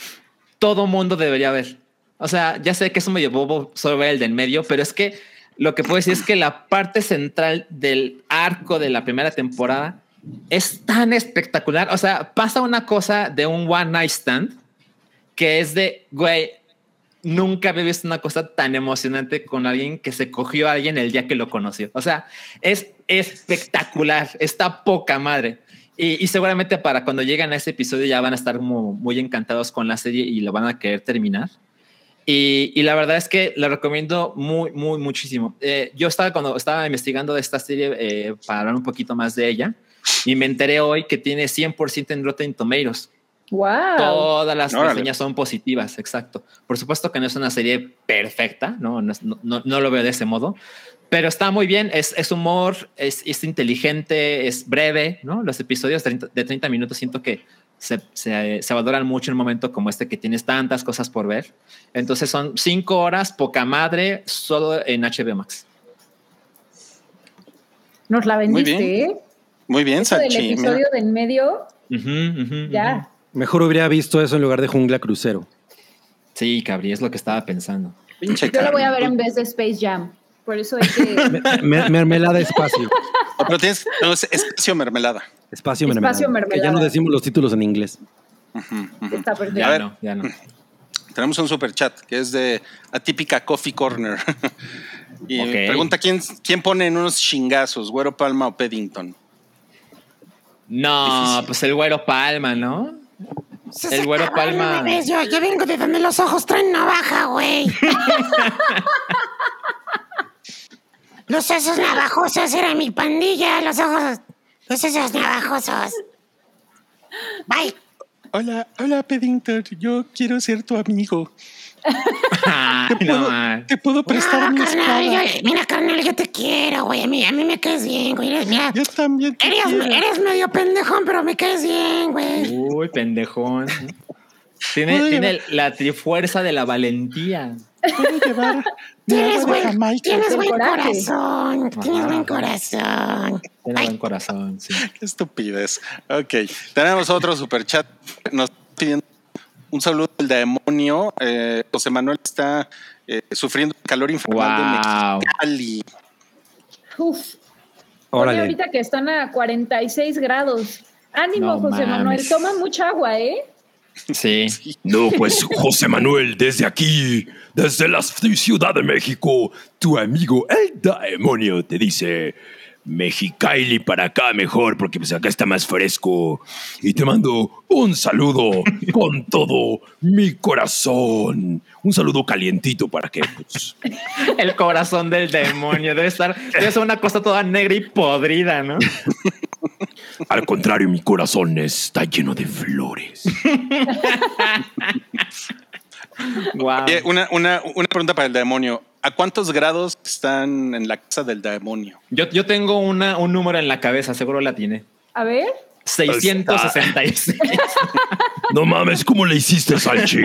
todo mundo debería ver. O sea, ya sé que es un medio bobo ver el del medio, pero es que lo que puedo decir es que la parte central del arco de la primera temporada es tan espectacular. O sea, pasa una cosa de un one night stand que es de, güey, nunca había visto una cosa tan emocionante con alguien que se cogió a alguien el día que lo conoció. O sea, es espectacular, está poca madre. Y, y seguramente para cuando lleguen a ese episodio ya van a estar como muy encantados con la serie y lo van a querer terminar. Y, y la verdad es que la recomiendo muy, muy, muchísimo. Eh, yo estaba cuando estaba investigando de esta serie eh, para hablar un poquito más de ella y me enteré hoy que tiene 100% en Rotten Tomatoes. Wow. Todas las Órale. reseñas son positivas, exacto. Por supuesto que no es una serie perfecta, no, no, no- no lo veo de ese modo, pero está muy bien. Es, es humor, es, es inteligente, es breve, ¿no? Los episodios de 30, de 30 minutos siento que se, se, se valoran mucho en un momento como este que tienes tantas cosas por ver. Entonces son cinco horas, poca madre, solo en HBO Max. Nos la Muy vendiste, bien. ¿eh? Muy bien, Eso del Salchi. episodio mira. de en medio, ya. Mejor hubiera visto eso en lugar de Jungla Crucero. Sí, Cabri, es lo que estaba pensando. Pinche Yo la voy a ver en vez de Space Jam. Por eso hay que. Me- me- mermelada espacio. Pero tienes no, es espacio mermelada. Espacio mermelada. Espacio Que ya mermelada. no decimos los títulos en inglés. está perfecto. Ya ver. no, ya no. Tenemos un super chat que es de Atípica Coffee Corner. y pregunta quién, quién pone en unos chingazos, Güero Palma o Peddington. No, Difícil. pues el güero Palma, ¿no? Se El güero Palma. yo vengo de donde los ojos traen navaja, güey. los osos navajosos eran mi pandilla, los ojos. Los osos navajosos. Bye. Hola, hola Peddington, yo quiero ser tu amigo. ¿Te no, puedo, te puedo prestar No, mi carnal, espada? yo- mira, carnal, yo te quiero, güey. A mí, a mí me caes bien, güey. Eres- Mira, Yo también te eres, quiero. eres medio pendejón, pero me caes bien, güey. Uy, pendejón. Tiene, tiene la trifuerza de la valentía. Llevar Tienes de buen, Jamaica. tienes buen corazón. Tienes Ajá, buen corazón. Tiene Ay, buen corazón, sí. Qué estupidez. Ok, tenemos otro super chat. Nos piden un saludo del demonio. Eh, José Manuel está eh, sufriendo calor infernal Wow. de Mexicali. Uf. Oye, ahorita que están a 46 grados. Ánimo, No José Manuel. Toma mucha agua, ¿eh? Sí. No, pues José Manuel, desde aquí, desde la Ciudad de México, tu amigo el demonio te dice, Mexicali para acá mejor, porque pues acá está más fresco. Y te mando un saludo con todo mi corazón. Un saludo calientito para que, pues, El corazón del demonio debe estar, debe ser una cosa toda negra y podrida, ¿no? al contrario, mi corazón está lleno de flores. Wow. Oye, una, una, una pregunta para el demonio. ¿A cuántos grados están en la casa del demonio? Yo, yo tengo una, un número en la cabeza, seguro la tiene. A ver. 666. No mames, ¿cómo le hiciste, Salchi?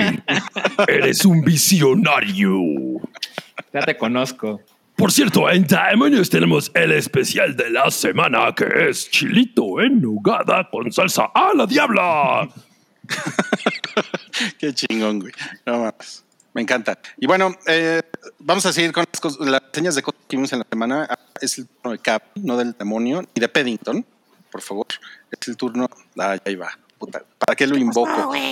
Eres un visionario. ya te conozco. Por cierto, en Demonios tenemos el especial de la semana que es chilito en nogada con salsa a la diabla. Qué chingón, güey. No mames. Me encanta. Y bueno, eh, vamos a seguir con las, cosas- las señas de cosas que vimos en la semana. Ah, Es el turno de Cap, no del demonio, y de Paddington, por favor. Es el turno. Ah, ahí va. Puta. ¿Para qué lo invoco?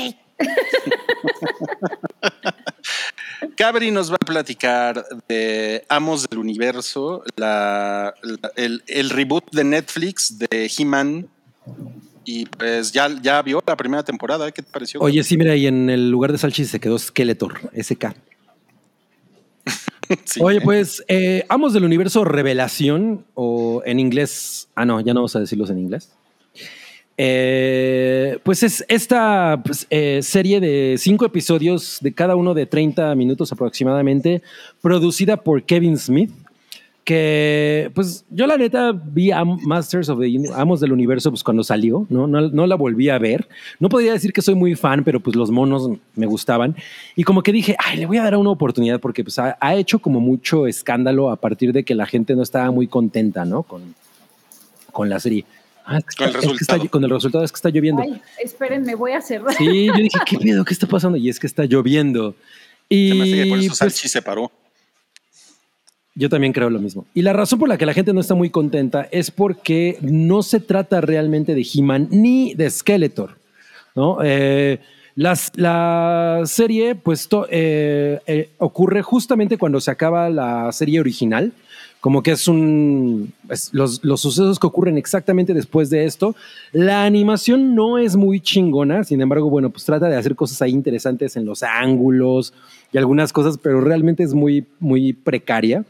Cabri nos va a platicar de Amos del Universo, la, la- el, el reboot de Netflix de He-Man. Y pues ya, ya vio la primera temporada. ¿Qué te pareció? Oye, sí, mira, y en el lugar de Salchi se quedó Skeletor, SK. Sí. Oye, pues, eh, Amos del Universo Revelación, o en inglés. Ah, no, ya no vamos a decirlos en inglés. Eh, pues es esta pues, eh, serie de cinco episodios, de cada uno de 30 minutos aproximadamente, producida por Kevin Smith. Que, pues, yo la neta vi a Masters of the Amos del Universo pues, cuando salió, ¿no? ¿no? No la volví a ver. No podría decir que soy muy fan, pero pues los monos me gustaban. Y como que dije, ay, le voy a dar una oportunidad porque pues, ha, ha hecho como mucho escándalo a partir de que la gente no estaba muy contenta, ¿no? Con, con la serie. Ah, es que Con el está- es que está- resultado. con el resultado es que está lloviendo. Ay, espérenme, voy a cerrar. Sí, yo dije, ¿qué pedo? ¿Qué está pasando? Y es que está lloviendo. Se me hace que Y por eso pues, Salchi se paró. Yo también creo lo mismo. Y la razón por la que la gente no está muy contenta es porque no se trata realmente de He-Man ni de Skeletor. ¿no? Eh, la serie pues, to- eh, eh, ocurre justamente cuando se acaba la serie original. Como que es un. los, los sucesos que ocurren exactamente después de esto. La animación no es muy chingona, sin embargo, bueno, pues trata de hacer cosas ahí interesantes en los ángulos y algunas cosas, pero realmente es muy, muy precaria.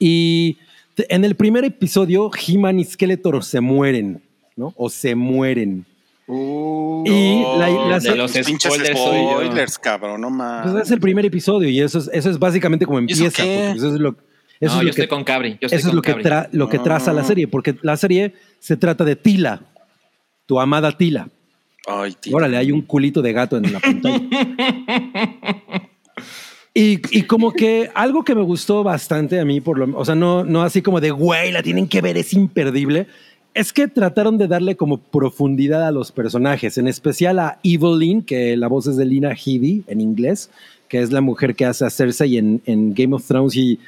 Y en el primer episodio, He-Man y Skeletor se mueren, ¿no? O se mueren. y la, la de los Pinches spoilers yo. spoilers, cabrón, no mames. pues es el primer episodio y eso es, eso es básicamente como ¿Y eso empieza. porque eso es lo, eso no, es yo lo estoy que, con Cabri. Yo estoy eso es con lo que, Cabri. tra- lo que traza la serie, porque la serie se trata de Tila, tu amada Tila. Ay, tío. Órale, hay un culito de gato en la pantalla. Y, y como que algo que me gustó bastante a mí, por lo, o sea, no, no así como de güey, la tienen que ver, es imperdible. Es que trataron de darle como profundidad a los personajes, en especial a Evelyn, que la voz es de Lina Headey en inglés, que es la mujer que hace a Cersei en, en Game of Thrones. Y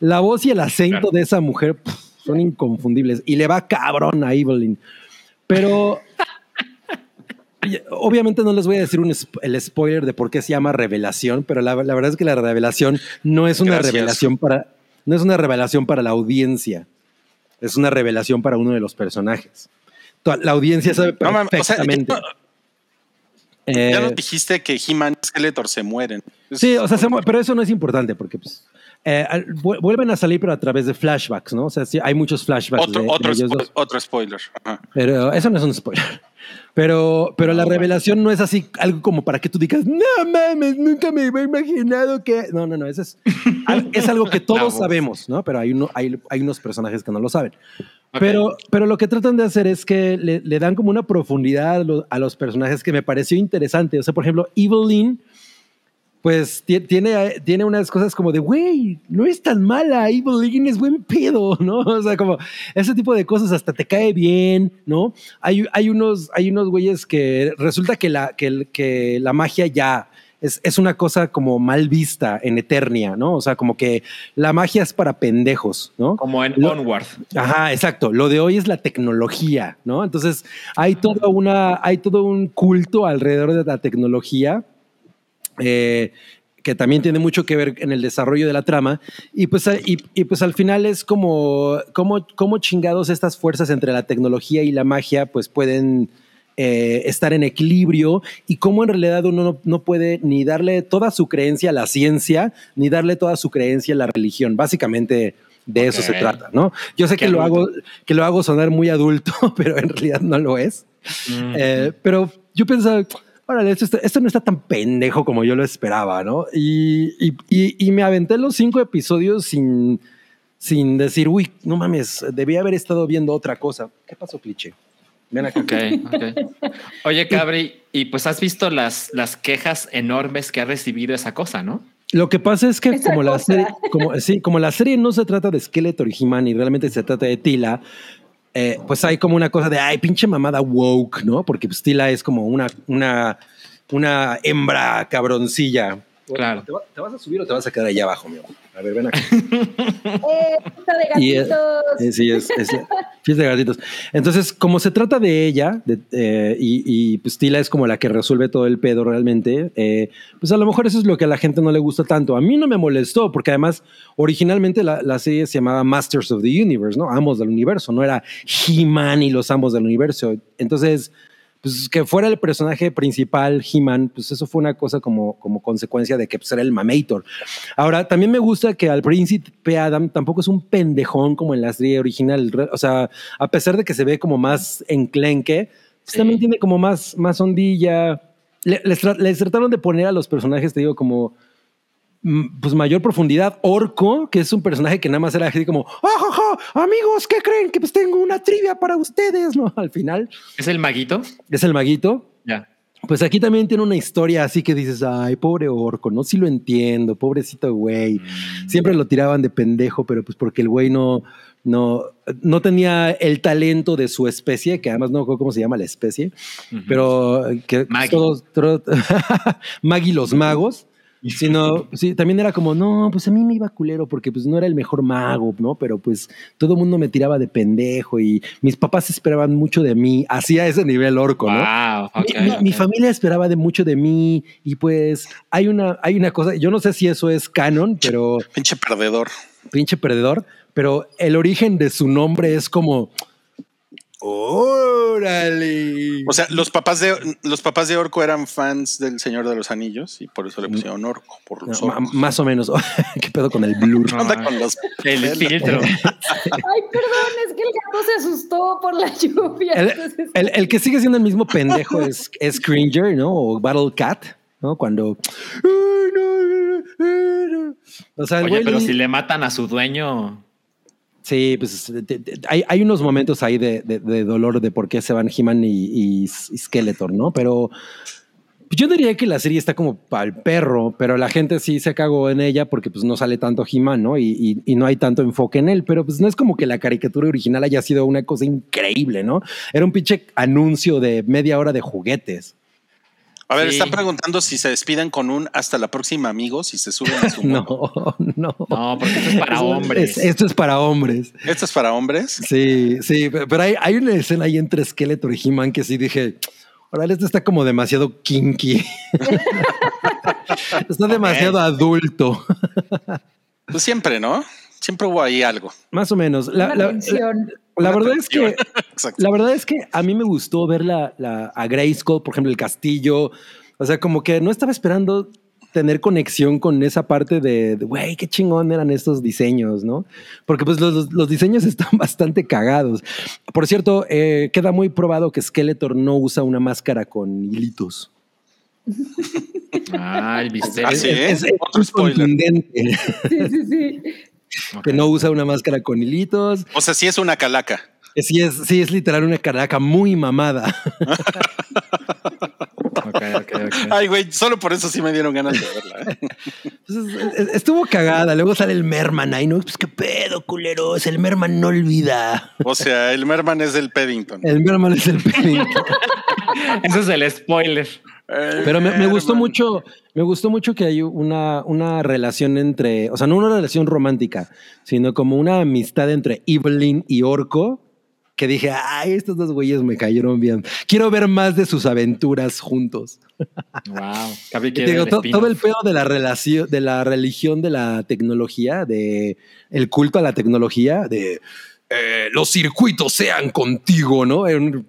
la voz y el acento Claro. de esa mujer pff, son inconfundibles. Y le va cabrón a Evelyn. Pero Obviamente no les voy a decir un el spoiler de por qué se llama revelación, pero la, la verdad es que la revelación no es una Gracias. revelación para no es una revelación para la audiencia, es una revelación para uno de los personajes. La audiencia sabe No mames, o sea, perfectamente. ya, Eh, ya nos dijiste que He-Man y Skeletor se mueren. Sí, o sea, se pero eso no es importante porque pues, eh, vuelven a salir, pero a través de flashbacks, ¿no? O sea, sí, hay muchos flashbacks. Otro, de- de otro, ellos spo- dos. otro spoiler. Ajá. Pero eso no es un spoiler. Pero, pero la revelación no es así algo como para que tú digas, no mames, nunca me había imaginado que. No, no, no, eso es, es algo que todos sabemos, ¿no? Pero hay, uno, hay, hay unos personajes que no lo saben. Ok. Pero, pero lo que tratan de hacer es que le, le dan como una profundidad a, lo- a los personajes que me pareció interesante. O sea, por ejemplo, Evelyn, pues ti- tiene, tiene unas cosas como de, güey, no es tan mala, Evelyn es buen pedo, ¿no? O sea, como ese tipo de cosas hasta te cae bien, ¿no? Hay, hay, unos, hay unos güeyes que resulta que la, que, que la magia ya es, es una cosa como mal vista en Eternia, ¿no? O sea, como que la magia es para pendejos, ¿no? Como en Lo- Onward. Ajá, exacto. Lo de hoy es la tecnología, ¿no? Entonces hay toda una, hay todo un culto alrededor de la tecnología eh, que también tiene mucho que ver en el desarrollo de la trama. Y pues, a- y, y pues al final es como, como, como chingados estas fuerzas entre la tecnología y la magia pues pueden eh, estar en equilibrio y cómo en realidad uno no, no puede ni darle toda su creencia a la ciencia, ni darle toda su creencia a la religión. Básicamente de eso se trata, ¿no? Yo sé Qué que lo, hago, que lo hago sonar muy adulto, pero en realidad no lo es. Mm. Eh, pero yo pensaba, órale, esto, esto no está tan pendejo como yo lo esperaba, ¿no? Y, y, y- y me aventé los cinco episodios sin, sin decir, uy, no mames, debía haber estado viendo otra cosa. ¿Qué pasó, cliché? Ven acá. Ok, ok. Oye, Cabri, y pues has visto las, las quejas enormes que ha recibido esa cosa, ¿no? Lo que pasa es que como la serie, como, sí, como la serie no se trata de Skeletor y He-Man y realmente se trata de Tila, eh, pues hay como una cosa de ay, pinche mamada woke, ¿no? Porque pues, es como una, una, una hembra cabroncilla. Claro. ¿Te, va- te vas a subir o te vas a quedar allá abajo, mi amor? A ver, ven acá. Eh, fiesta de Y, gatitos. Eh, sí, es, es fiesta de gatitos. Entonces, como se trata de ella, de- eh, y, y, pues Tila es como la que resuelve todo el pedo realmente, eh, pues a lo mejor eso es lo que a la gente no le gusta tanto. A mí no me molestó, porque además originalmente la, la serie se llamaba Masters of the Universe, ¿no? Amos del universo, no era He-Man y los amos del universo. Entonces, pues que fuera el personaje principal, He-Man, pues eso fue una cosa como, como consecuencia de que pues, era el mamator. Ahora, también me gusta que al príncipe Adam tampoco es un pendejón como en la serie original. O sea, a pesar de que se ve como más enclenque, pues Sí. también tiene como más, más ondilla. Le- les, tra- les trataron de poner a los personajes, te digo, como pues mayor profundidad. Orco, que es un personaje que nada más era así como, ¡Ah, ja, ja! amigos, ¿qué creen? Que pues tengo una trivia para ustedes, ¿no? Al final ¿Es el maguito? es el maguito. Ya. Pues aquí también tiene una historia así que dices, ay, pobre orco, no, sí lo entiendo, pobrecito güey. Siempre lo tiraban de pendejo, pero pues porque el güey no, no, no tenía el talento de su especie, que además no recuerdo cómo se llama la especie, pero que Maggie. todos, todos- Maggie los magos. Sino, sí, también era como, no, pues a mí me iba culero porque pues no era el mejor mago, ¿no? Pero pues todo el mundo me tiraba de pendejo y mis papás esperaban mucho de mí, así a ese nivel orco, ¿no? Wow, Mi- mi, mi ok. familia esperaba de mucho de mí y pues hay una, hay una cosa, yo no sé si eso es canon, pero Pinche perdedor. pinche perdedor, pero el origen de su nombre es como, órale. O sea, los papás de los papás de Orco eran fans del Señor de los Anillos y por eso le pusieron Orco, por los No, ma- orcos. más o menos. ¿Qué pedo con el blur? ¿Qué onda con los El filtro. Ay, perdón, es que el gato se asustó por la lluvia. El, entonces- el- el que sigue siendo el mismo pendejo es, es Cringer, ¿no? O Battle Cat, ¿no? Cuando. O sea, el Oye, pero si le matan a su dueño. Sí, pues hay, hay unos momentos ahí de, de- dolor de por qué se van He-Man y, y- y Skeletor, ¿no? Pero yo diría que la serie está como para el perro, pero la gente sí se cagó en ella porque pues no sale tanto He-Man, ¿no? Y, y- y no hay tanto enfoque en él, pero pues no es como que la caricatura original haya sido una cosa increíble, ¿no? Era un pinche anuncio de media hora de juguetes. A ver, Sí. están preguntando si se despiden con un hasta la próxima, amigos, si se suben a su moto. No, no. No, porque esto es para hombres. es- esto es para hombres. ¿Esto es para hombres? Sí, sí, pe- pero hay, hay una escena ahí entre Skeletor y He-Man que sí dije, órale, esto está como demasiado kinky. está demasiado adulto. Pues siempre, ¿no? Siempre hubo ahí algo. Más o menos. La, Una la-. La verdad es que. Exacto. la verdad es que a mí me gustó ver la, la, a Grayskull, por ejemplo, el castillo. O sea, como que no estaba esperando tener conexión con esa parte de, güey, qué chingón eran estos diseños, ¿no? Porque pues los, los- diseños están bastante cagados. Por cierto, eh, queda muy probado que Skeletor no usa una máscara con hilitos. Ah, el misterio. Ah, sí, Es, es- Otro es spoiler. contundente Sí, sí, sí. Que no usa una máscara con hilitos. O sea, sí es una calaca. Eh, Sí es, sí es literal una caraca muy mamada. Ok, ok, ok. Ay, güey, solo por eso sí me dieron ganas de verla. ¿eh? Entonces, estuvo cagada. Luego sale el Merman ahí, ¿no? Pues qué pedo, culeros. El Merman no olvida. O sea, el Merman es del Paddington. El Merman es el pedito. Ese es el spoiler. Pero me, me gustó mucho, me gustó mucho que hay una, una relación entre, o sea, no una relación romántica, sino como una amistad entre Evelyn y Orco, que dije, ay, estos dos güeyes me cayeron bien. Quiero ver más de sus aventuras juntos. Wow. Digo, to- spin-off. todo el pedo de la relación, de la religión de la tecnología, de el culto a la tecnología, de eh, los circuitos sean contigo, ¿no?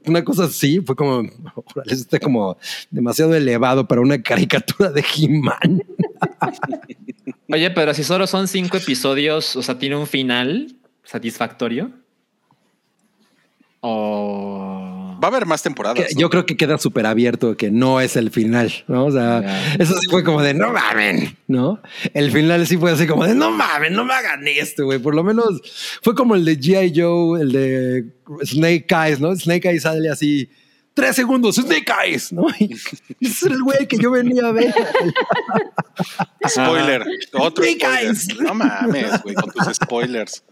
Una cosa así, fue como, órale, está como demasiado elevado para una caricatura de He-Man. Oye, pero si solo son cinco episodios, o sea, tiene un final satisfactorio. O. va a haber más temporadas. Que ¿no? Yo creo que queda súper abierto que no es el final, ¿no? O sea, eso sí fue como de no mamen, ¿no? El final sí fue así como de no mamen, no me hagan esto, güey. Por lo menos fue como el de G.I. Joe, el de Snake Eyes, ¿no? Snake Eyes sale así. Tres segundos, Snake Eyes, ¿no? Y ese era el güey que yo venía a ver. Spoiler. Otro Snake spoiler. Eyes. No mames, güey, con tus spoilers.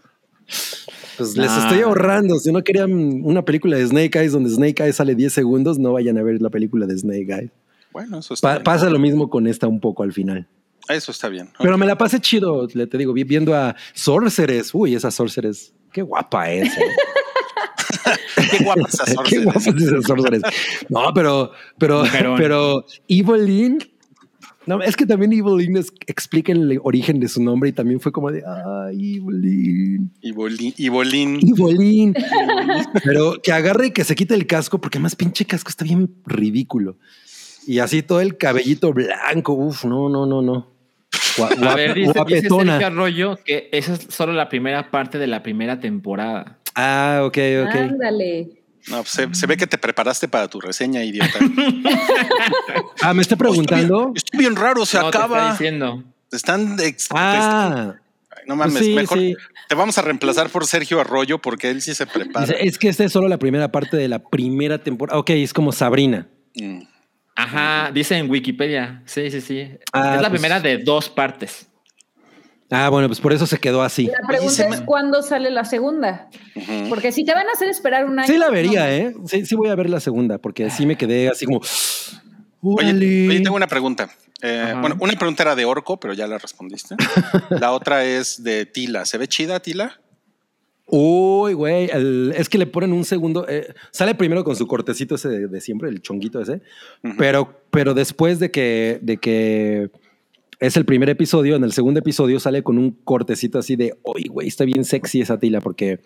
Pues les Nah. estoy ahorrando. Si no querían una película de Snake Eyes donde Snake Eyes sale 10 segundos, no vayan a ver la película de Snake Eyes. Bueno, eso está Pa- bien. pasa lo mismo con esta un poco al final. Eso está bien. Pero me la pasé chido, le te digo, vi- viendo a Sorceres. Uy, esa Sorceres. Qué guapa es. eh. Qué guapa esa Qué Sorceres. guapa es esa Sorceres. No, pero, pero, Mujerón. pero Evelyn. No, es que también Evelyn es- explica el origen de su nombre y también fue como de, ay, Evelyn. Bolín. Evelyn. pero que agarre y que se quite el casco, porque más pinche casco está bien ridículo. Y así todo el cabellito blanco. Uf, no, no, no, no. Gua- A guap- ver, dice, dice. Sergio Arroyo que esa es solo la primera parte de la primera temporada. Ah, ok, ok. Ándale. No, pues se, se ve que te preparaste para tu reseña, idiota. Ah, me está preguntando. Estoy bien raro, se No, te está acaba. diciendo. Te están. te Ah, están- no mames, pues sí, mejor sí. te vamos a reemplazar por Sergio Arroyo porque él sí se prepara. es que esta es solo la primera parte de la primera temporada. Ok, es como Sabrina. Mm. Ajá, dice en Wikipedia. Sí, sí, sí. Ah, es la pues- primera de dos partes. Ah, bueno, pues por eso se quedó así. La pregunta es me- cuándo sale la segunda. Porque si te van a hacer esperar un año. Sí la vería, no. ¿eh? Sí, sí voy a ver la segunda, porque sí me quedé así como... Oye, oye, tengo una pregunta. Eh, bueno, una pregunta era de Orco, pero ya la respondiste. la otra es de Tila. ¿Se ve chida, Tila? Uy, güey, el- es que le ponen un segundo. eh, sale primero con su cortecito ese de, de siempre, el chonguito ese, pero, pero después de que, de que es el primer episodio, en el segundo episodio sale con un cortecito así de, uy, güey, está bien sexy esa tila, porque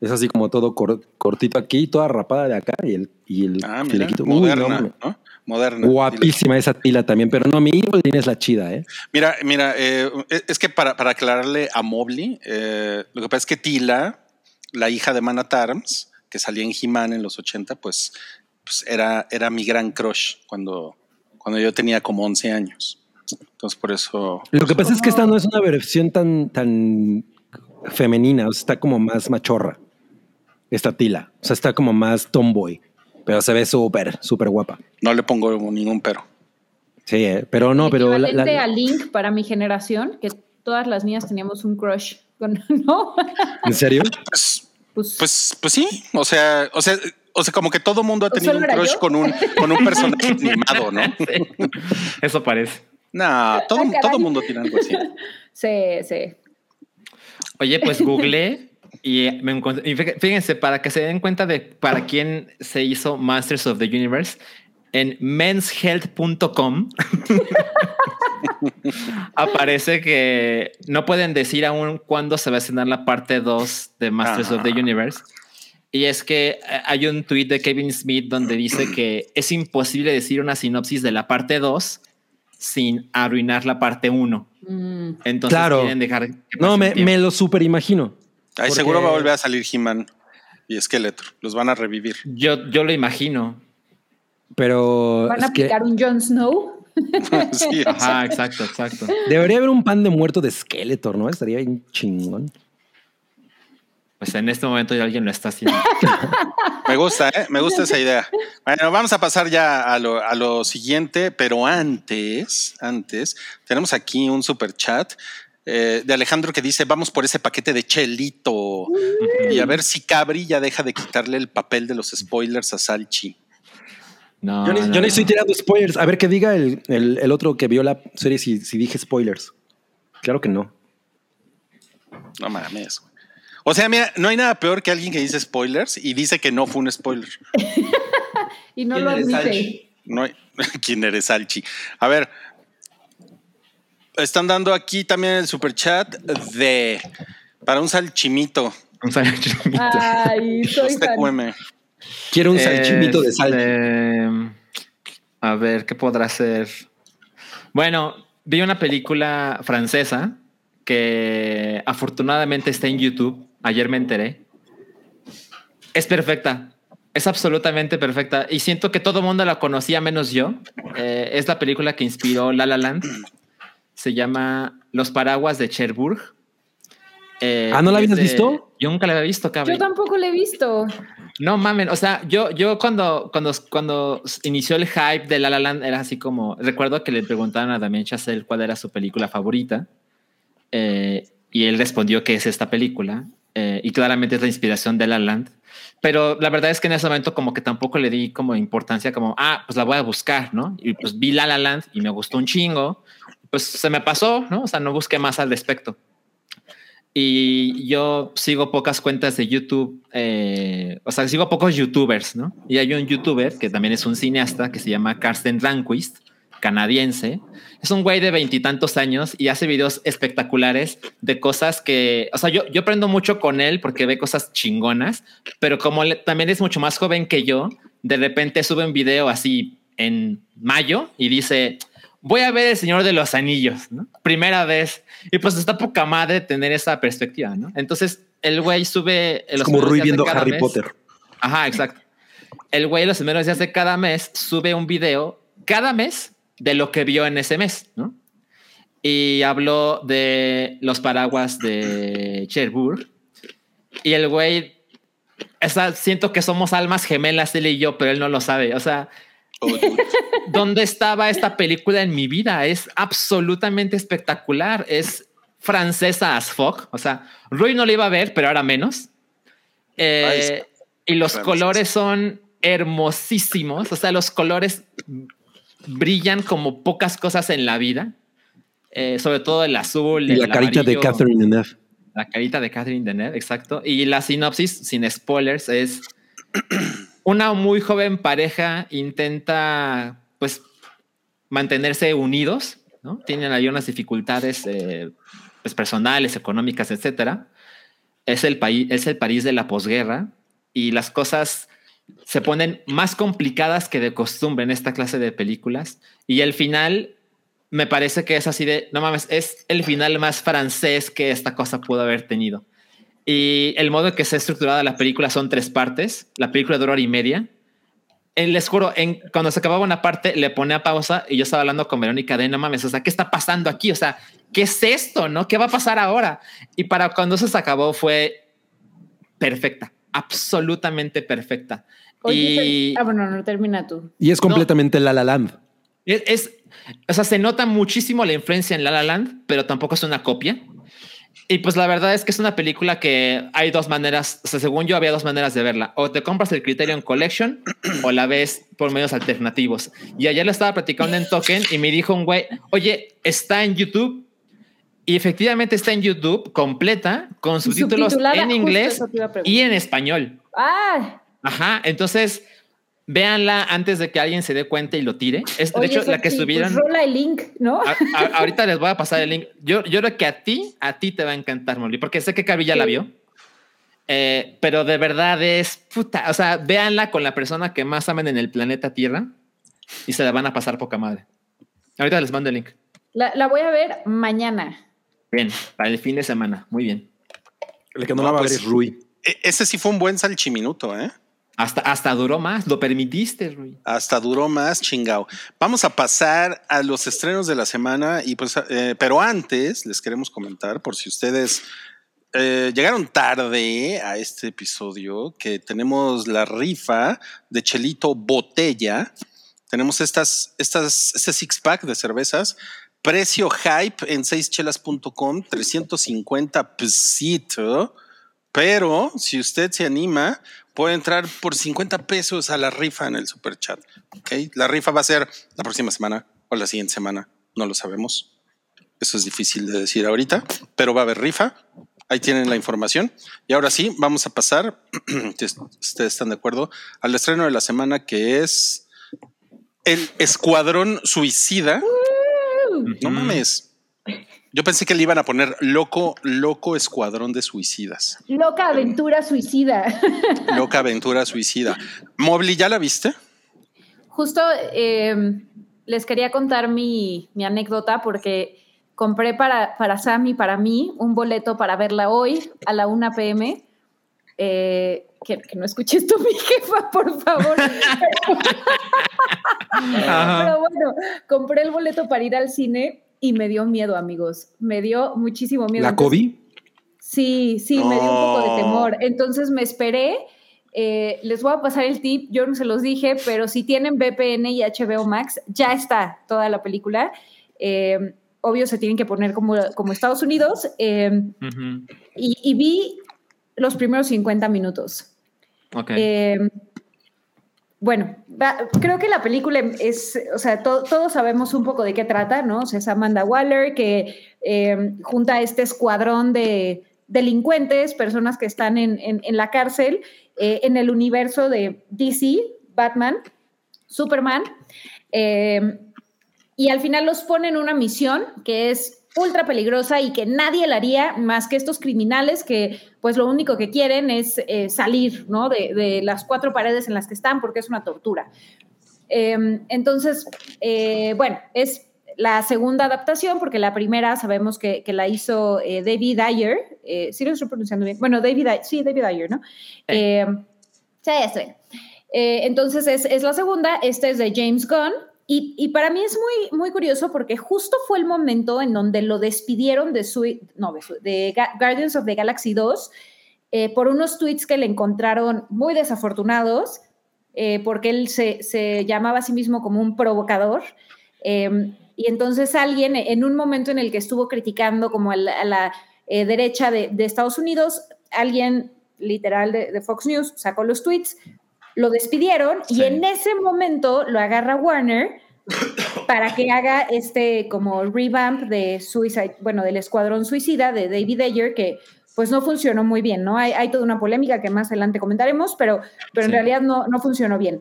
es así como todo cor- cortito aquí, toda rapada de acá y el, y el Ah, mira. Uy, Moderna, no. Moderna. Tila. Guapísima esa tila también, pero no, mi Evelyn es la chida, ¿eh? Mira, mira, eh, es que para, para aclararle a Mobley, eh, lo que pasa es que Tila, la hija de Mana Tarms, que salía en He-Man en los 80, pues, pues era, era mi gran crush cuando, cuando yo tenía como 11 años. Entonces, por eso. Lo que pasa es que esta no es una versión tan, tan femenina, o sea, está como más machorra. Esta tila, o sea, está como más tomboy, pero se ve súper, súper guapa. No le pongo ningún pero. Sí, eh, pero no, pero la- Equivalente la- a Link para mi generación, que todas las niñas teníamos un crush con, ¿no? ¿en serio? Pues, Pues, pues, pues sí. O sea, o sea, o sea, como que todo mundo ha ¿O tenido un crush yo? con un, con un personaje animado, ¿no? Eso parece. No, todo, todo mundo tiene algo así. sí, sí. Oye, pues googleé y me encontré. fíjense, para que se den cuenta de para quién se hizo Masters of the Universe, en menshealth.com aparece que no pueden decir aún cuándo se va a estrenar la parte 2 de Masters of the. Universe. Y es que eh, hay un tweet de Kevin Smith donde dice que es imposible decir una sinopsis de la parte 2 sin arruinar la parte 1. Mm. Entonces Claro. quieren dejar No, me, lo super imagino. Ahí Porque- seguro va a volver a salir He-Man y Skeletor. Los van a revivir. Yo, yo lo imagino. Pero ¿Van a que aplicar un Jon Snow? Sí, Ajá, exacto, exacto. debería haber un pan de muerto de Skeletor, ¿no? Estaría bien chingón. Pues en este momento ya alguien lo está haciendo. Me gusta, ¿eh? me gusta esa idea. Bueno, vamos a pasar ya a lo, a lo siguiente, pero antes, antes, tenemos aquí un super chat eh, de Alejandro que dice, vamos por ese paquete de chelito y a ver si Cabri ya deja de quitarle el papel de los spoilers a Salchi. No, yo ni, no, yo ni no. estoy tirando spoilers. A ver que diga el, el- el otro que vio la serie si, si dije spoilers. Claro que no. No mames. O sea, mira, no hay nada peor que alguien que dice spoilers y dice que no fue un spoiler. Y no ¿Quién lo admite. No hay- ¿Quién eres, Salchi? A ver, están dando aquí también el super chat de para un salchimito. Un salchimito. Ay, soy fan. Quiero un salchimito de sal. Este, A ver, ¿qué podrá ser? Bueno, vi una película francesa que afortunadamente está en YouTube. Ayer me enteré. Es perfecta. Es absolutamente perfecta y siento que todo el mundo la conocía menos yo. Eh, es la película que inspiró La La Land. Se llama Los paraguas de Cherbourg. Eh, Ah, ¿no la habías de- visto? Yo nunca la había visto, cabrón. Yo tampoco lo he visto. No mamen, o sea, yo, yo cuando, cuando, cuando inició el hype de La La Land era así como, recuerdo que le preguntaron a Damien Chazelle cuál era su película favorita eh, y él respondió que es esta película eh, y claramente es la inspiración de La La Land. Pero la verdad es que en ese momento como que tampoco le di como importancia como, ah, pues la voy a buscar, ¿no? Y pues vi La La Land y me gustó un chingo. Pues se me pasó, ¿no? O sea, no busqué más al respecto. Y yo sigo pocas cuentas de YouTube, eh, o sea, sigo pocos YouTubers, ¿no? Y hay un YouTuber que también es un cineasta que se llama Karsten Ranquist, canadiense. Es un güey de veintitantos años y hace videos espectaculares de cosas que, o sea, yo, yo aprendo mucho con él porque ve cosas chingonas, pero como le- también es mucho más joven que yo, de repente sube un video así en mayo y dice, voy a ver El Señor de los Anillos, ¿no? Primera vez. Y pues está poca madre tener esa perspectiva, ¿no? Entonces el güey sube... Es los como Rui viendo Harry mes. Potter. Ajá, exacto. El güey los primeros días de cada mes sube un video cada mes de lo que vio en ese mes, ¿no? Y habló de los paraguas de Cherbourg. Y el güey, esa, siento que somos almas gemelas, él y yo, pero él no lo sabe. O sea, Oh. ¿dónde estaba esta película en mi vida? Es absolutamente espectacular. Es francesa as fuck. O sea, Rui no la iba a ver, pero ahora menos. Eh, y los colores son hermosísimos. O sea, los colores brillan como pocas cosas en la vida. Eh, sobre todo el azul. Y la carita de. Catherine Deneuve. La carita de Catherine Deneuve, exacto. Y la sinopsis, sin spoilers, es una muy joven pareja intenta, pues, mantenerse unidos, ¿no? Tienen ahí unas dificultades, eh, pues, personales, económicas, etcétera. Es el país, es el París de la posguerra y las cosas se ponen más complicadas que de costumbre en esta clase de películas. Y el final me parece que es así de, no mames, es el final más francés que esta cosa pudo haber tenido. Y el modo en que se ha estructurada la película son tres partes. La película dura hora y media. Eh, les juro, en, cuando se acababa una parte, le ponía pausa y yo estaba hablando con Verónica de no mames, o sea, ¿qué está pasando aquí? O sea, ¿qué es esto? ¿No? ¿Qué va a pasar ahora? Y para cuando se acabó fue perfecta, absolutamente perfecta. Oye, y ah, bueno, no termina tú. Y es completamente La La Land. es, es- o sea, se nota muchísimo la influencia en La La Land, pero tampoco es una copia. Y pues la verdad es que es una película que hay dos maneras, o sea, según yo había dos maneras de verla. O te compras el Criterion Collection o la ves por medios alternativos. Y ayer le estaba platicando en Token y me dijo un güey, oye, está en YouTube. Y efectivamente está en YouTube completa con subtítulos en inglés y en español. Ah, Ajá, entonces véanla antes de que alguien se dé cuenta y lo tire. Es, de hecho, la que sí, pues subieron... rola el link, ¿no? A- a- ahorita les voy a pasar el link. Yo, yo creo que a ti, a ti te va a encantar, Molly, porque sé que Carvi ya la vio. Eh, pero de verdad es puta. O sea, véanla con la persona que más amen en el planeta Tierra y se la van a pasar poca madre. Ahorita les mando el link. La, la voy a ver mañana. Bien, para el fin de semana. Muy bien. El que no, No, la va a pues- ver es Rui. E- Ese sí fue un buen salchiminuto, ¿eh? Hasta, duró más. Lo permitiste, Rui. Hasta duró más chingao. Vamos a pasar a los estrenos de la semana y pues, eh, pero antes les queremos comentar por si ustedes eh, llegaron tarde a este episodio que tenemos la rifa de Chelito Botella. Tenemos estas, estas, este six pack de cervezas. Precio hype en seischelas.com, 350 pesitos. Pero si usted se anima, puede entrar por 50 pesos a la rifa en el super chat. ¿ok? La rifa va a ser la próxima semana o la siguiente semana. No lo sabemos. Eso es difícil de decir ahorita, pero va a haber rifa. Ahí tienen la información. Y ahora sí, vamos a pasar, si ustedes están de acuerdo, al estreno de la semana que es El Escuadrón Suicida. No mames. Yo pensé que le iban a poner loco, loco escuadrón de suicidas. Loca aventura suicida. Loca aventura suicida. Mobley, ¿ya la viste? Justo eh, les quería contar mi, mi anécdota porque compré para, para Sam y para mí un boleto para verla hoy a la 1 pm. Eh, que, que no escuche esto mi jefa, por favor. Pero bueno, compré el boleto para ir al cine y me dio miedo, amigos. Me dio muchísimo miedo. ¿La COVID? Sí, sí, me dio un poco de temor. Entonces me esperé. eh, les voy a pasar el tip, yo no se los dije, pero si tienen VPN y HBO Max, ya está toda la película. Eh, obvio, se tienen que poner como, como Estados Unidos. eh, y, y vi los primeros 50 minutos. Ok. Bueno, creo que la película es, o sea, to- todos sabemos un poco de qué trata, ¿no? O sea, es Amanda Waller que eh, junta a este escuadrón de delincuentes, personas que están en, en- en la cárcel, eh, en el universo de DC, Batman, Superman, eh, y al final los pone en una misión que es ultra peligrosa y que nadie la haría más que estos criminales que pues lo único que quieren es eh, salir ¿no? de, de las cuatro paredes en las que están porque es una tortura. Eh, entonces, eh, bueno, es la segunda adaptación porque la primera sabemos que, que la hizo eh, David Ayer, sí lo estoy pronunciando bien, bueno, David, Ayer- sí, David Ayer, ¿no? Sí, ya estoy. Eh, entonces es, es la segunda, esta es de James Gunn. Y, para mí es muy, muy curioso porque justo fue el momento en donde lo despidieron de, su, no, de, Guardians of the Galaxy 2 eh, por unos tweets que le encontraron muy desafortunados, eh, porque él se, se llamaba a sí mismo como un provocador. Eh, y entonces alguien, en un momento en el que estuvo criticando como a la, eh, derecha de, Estados Unidos, alguien literal de Fox News sacó los tweets, lo despidieron Sí. y en ese momento lo agarra Warner para que haga este como revamp de Suicide, bueno, del Escuadrón Suicida de David Ayer, que pues no funcionó muy bien, ¿no? Hay, hay toda una polémica que más adelante comentaremos, pero, pero en Sí. realidad no, no funcionó bien.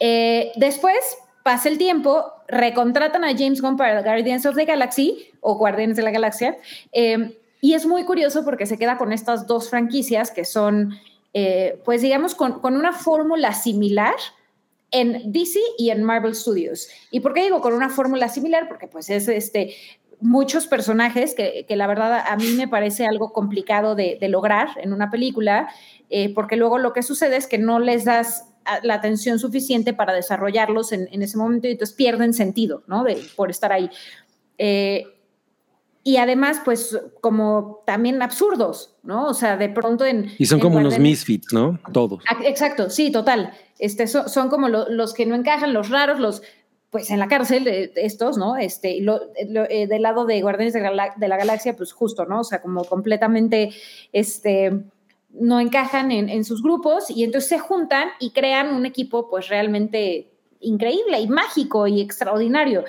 Eh, después pasa el tiempo, recontratan a James Gunn para Guardians of the Galaxy o Guardianes de la Galaxia, eh, y es muy curioso porque se queda con estas dos franquicias que son, eh, pues digamos, con, una fórmula similar en DC y en Marvel Studios. ¿Y por qué digo con una fórmula similar? Porque pues es este muchos personajes que, que la verdad a mí me parece algo complicado de, lograr en una película, eh, porque luego lo que sucede es que no les das la atención suficiente para desarrollarlos en, en ese momento y entonces pierden sentido, ¿no? De, por estar ahí. Eh, y además, pues, como también absurdos, ¿no? O sea, de pronto en... Y son en como unos misfits, ¿no? Todos. Ah, Exacto, sí, total. Este, so- son como lo- los que no encajan, los raros, los, pues en la cárcel, eh, estos, ¿no? Este, y lo- lo- eh, del lado de Guardianes de la Galaxia, pues justo, ¿no? O sea, como completamente, este, no encajan en, en sus grupos y entonces se juntan y crean un equipo, pues realmente increíble y mágico y extraordinario.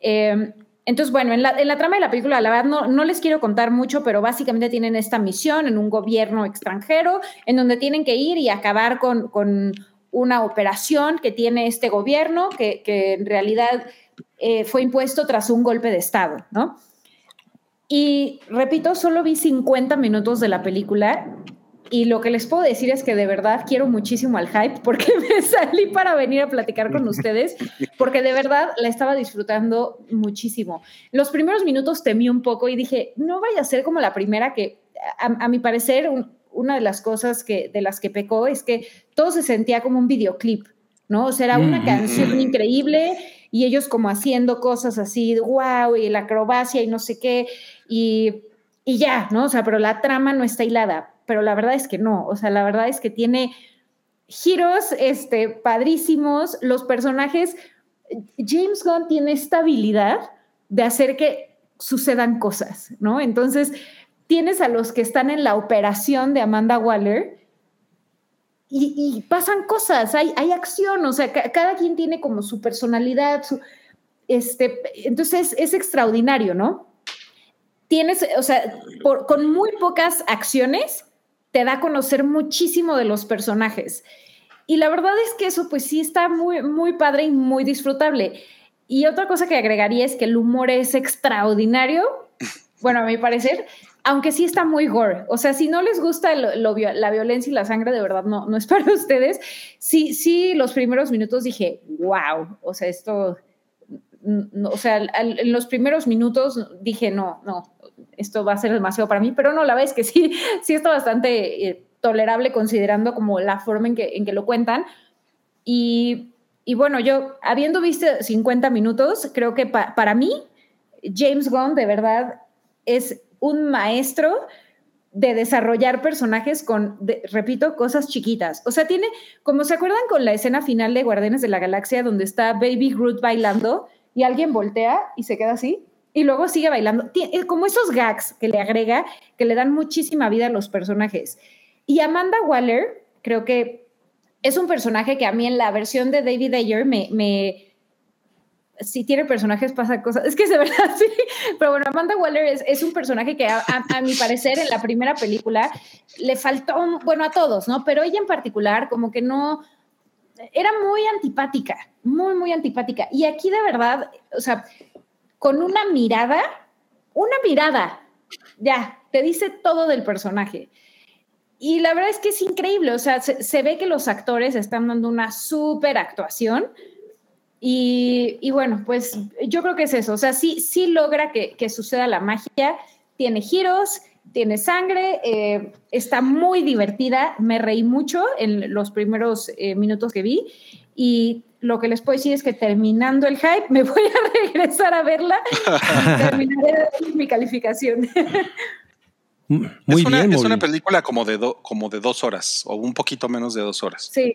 Eh, entonces, bueno, en la, en la trama de la película, la verdad, no, no les quiero contar mucho, pero básicamente tienen esta misión en un gobierno extranjero en donde tienen que ir y acabar con, con una operación que tiene este gobierno, que, que en realidad eh, fue impuesto tras un golpe de Estado, ¿no? Y repito, solo vi 50 minutos de la película y lo que les puedo decir es que de verdad quiero muchísimo al hype porque me salí para venir a platicar con ustedes, porque de verdad la estaba disfrutando muchísimo. Los primeros minutos temí un poco y dije, no vaya a ser como la primera que, a, a mi parecer, un- una de las cosas que, de las que pecó es que todo se sentía como un videoclip, ¿no? O sea, era una Mm, canción increíble y ellos como haciendo cosas así, wow, y la acrobacia y no sé qué, y, y ya, ¿no? O sea, pero la trama no está hilada, pero la verdad es que no, o sea, la verdad es que tiene giros este, padrísimos, los personajes, James Gunn tiene esta habilidad de hacer que sucedan cosas, ¿no? Entonces, tienes a los que están en la operación de Amanda Waller y, pasan cosas, hay, hay acción, o sea, ca- cada quien tiene como su personalidad, su, este, entonces es extraordinario, ¿no? Tienes, o sea, con muy pocas acciones te da a conocer muchísimo de los personajes. Y la verdad es que eso pues sí está muy, muy padre y muy disfrutable. Y otra cosa que agregaría es que el humor es extraordinario, bueno, a mi parecer, aunque sí está muy gore. O sea, si no les gusta la violencia y la sangre, de verdad no, no es para ustedes. Sí, sí, los primeros minutos dije, wow, o sea, esto, no, o sea, en los primeros minutos dije, no, no, esto va a ser demasiado para mí, pero no, la verdad que sí, sí está bastante eh, tolerable considerando como la forma en que, en que lo cuentan. Y, y bueno, yo, habiendo visto 50 minutos, creo que pa- para mí, James Gunn de verdad es un maestro de desarrollar personajes con, repito, cosas chiquitas. O sea, tiene, como se acuerdan con la escena final de Guardianes de la Galaxia, donde está Baby Groot bailando y alguien voltea y se queda así, y luego sigue bailando. Eh, Como esos gags que le agrega, que le dan muchísima vida a los personajes. Y Amanda Waller, creo que es un personaje que a mí en la versión de David Ayer me, si tiene personajes pasa cosas, es que es de verdad sí, pero bueno, Amanda Waller es, un personaje que a mi parecer en la primera película le faltó, un- bueno, a todos, ¿no? Pero ella en particular como que no, era muy antipática, muy, muy antipática. Y aquí de verdad, o sea, con una mirada, una mirada, ya, te dice todo del personaje. Y la verdad es que es increíble, o sea, se, ve que los actores están dando una súper actuación. Y, y bueno, pues yo creo que es eso, o sea, sí, sí logra que, que suceda la magia, tiene giros, tiene sangre, eh, está muy divertida, me reí mucho en los primeros eh, minutos que vi y lo que les puedo decir es que terminando el hype me voy a regresar a verla y terminaré de mi calificación. Mm, Muy es una, bien, es Mowgli. una película como de, do- como de dos horas o un poquito menos de dos horas. sí,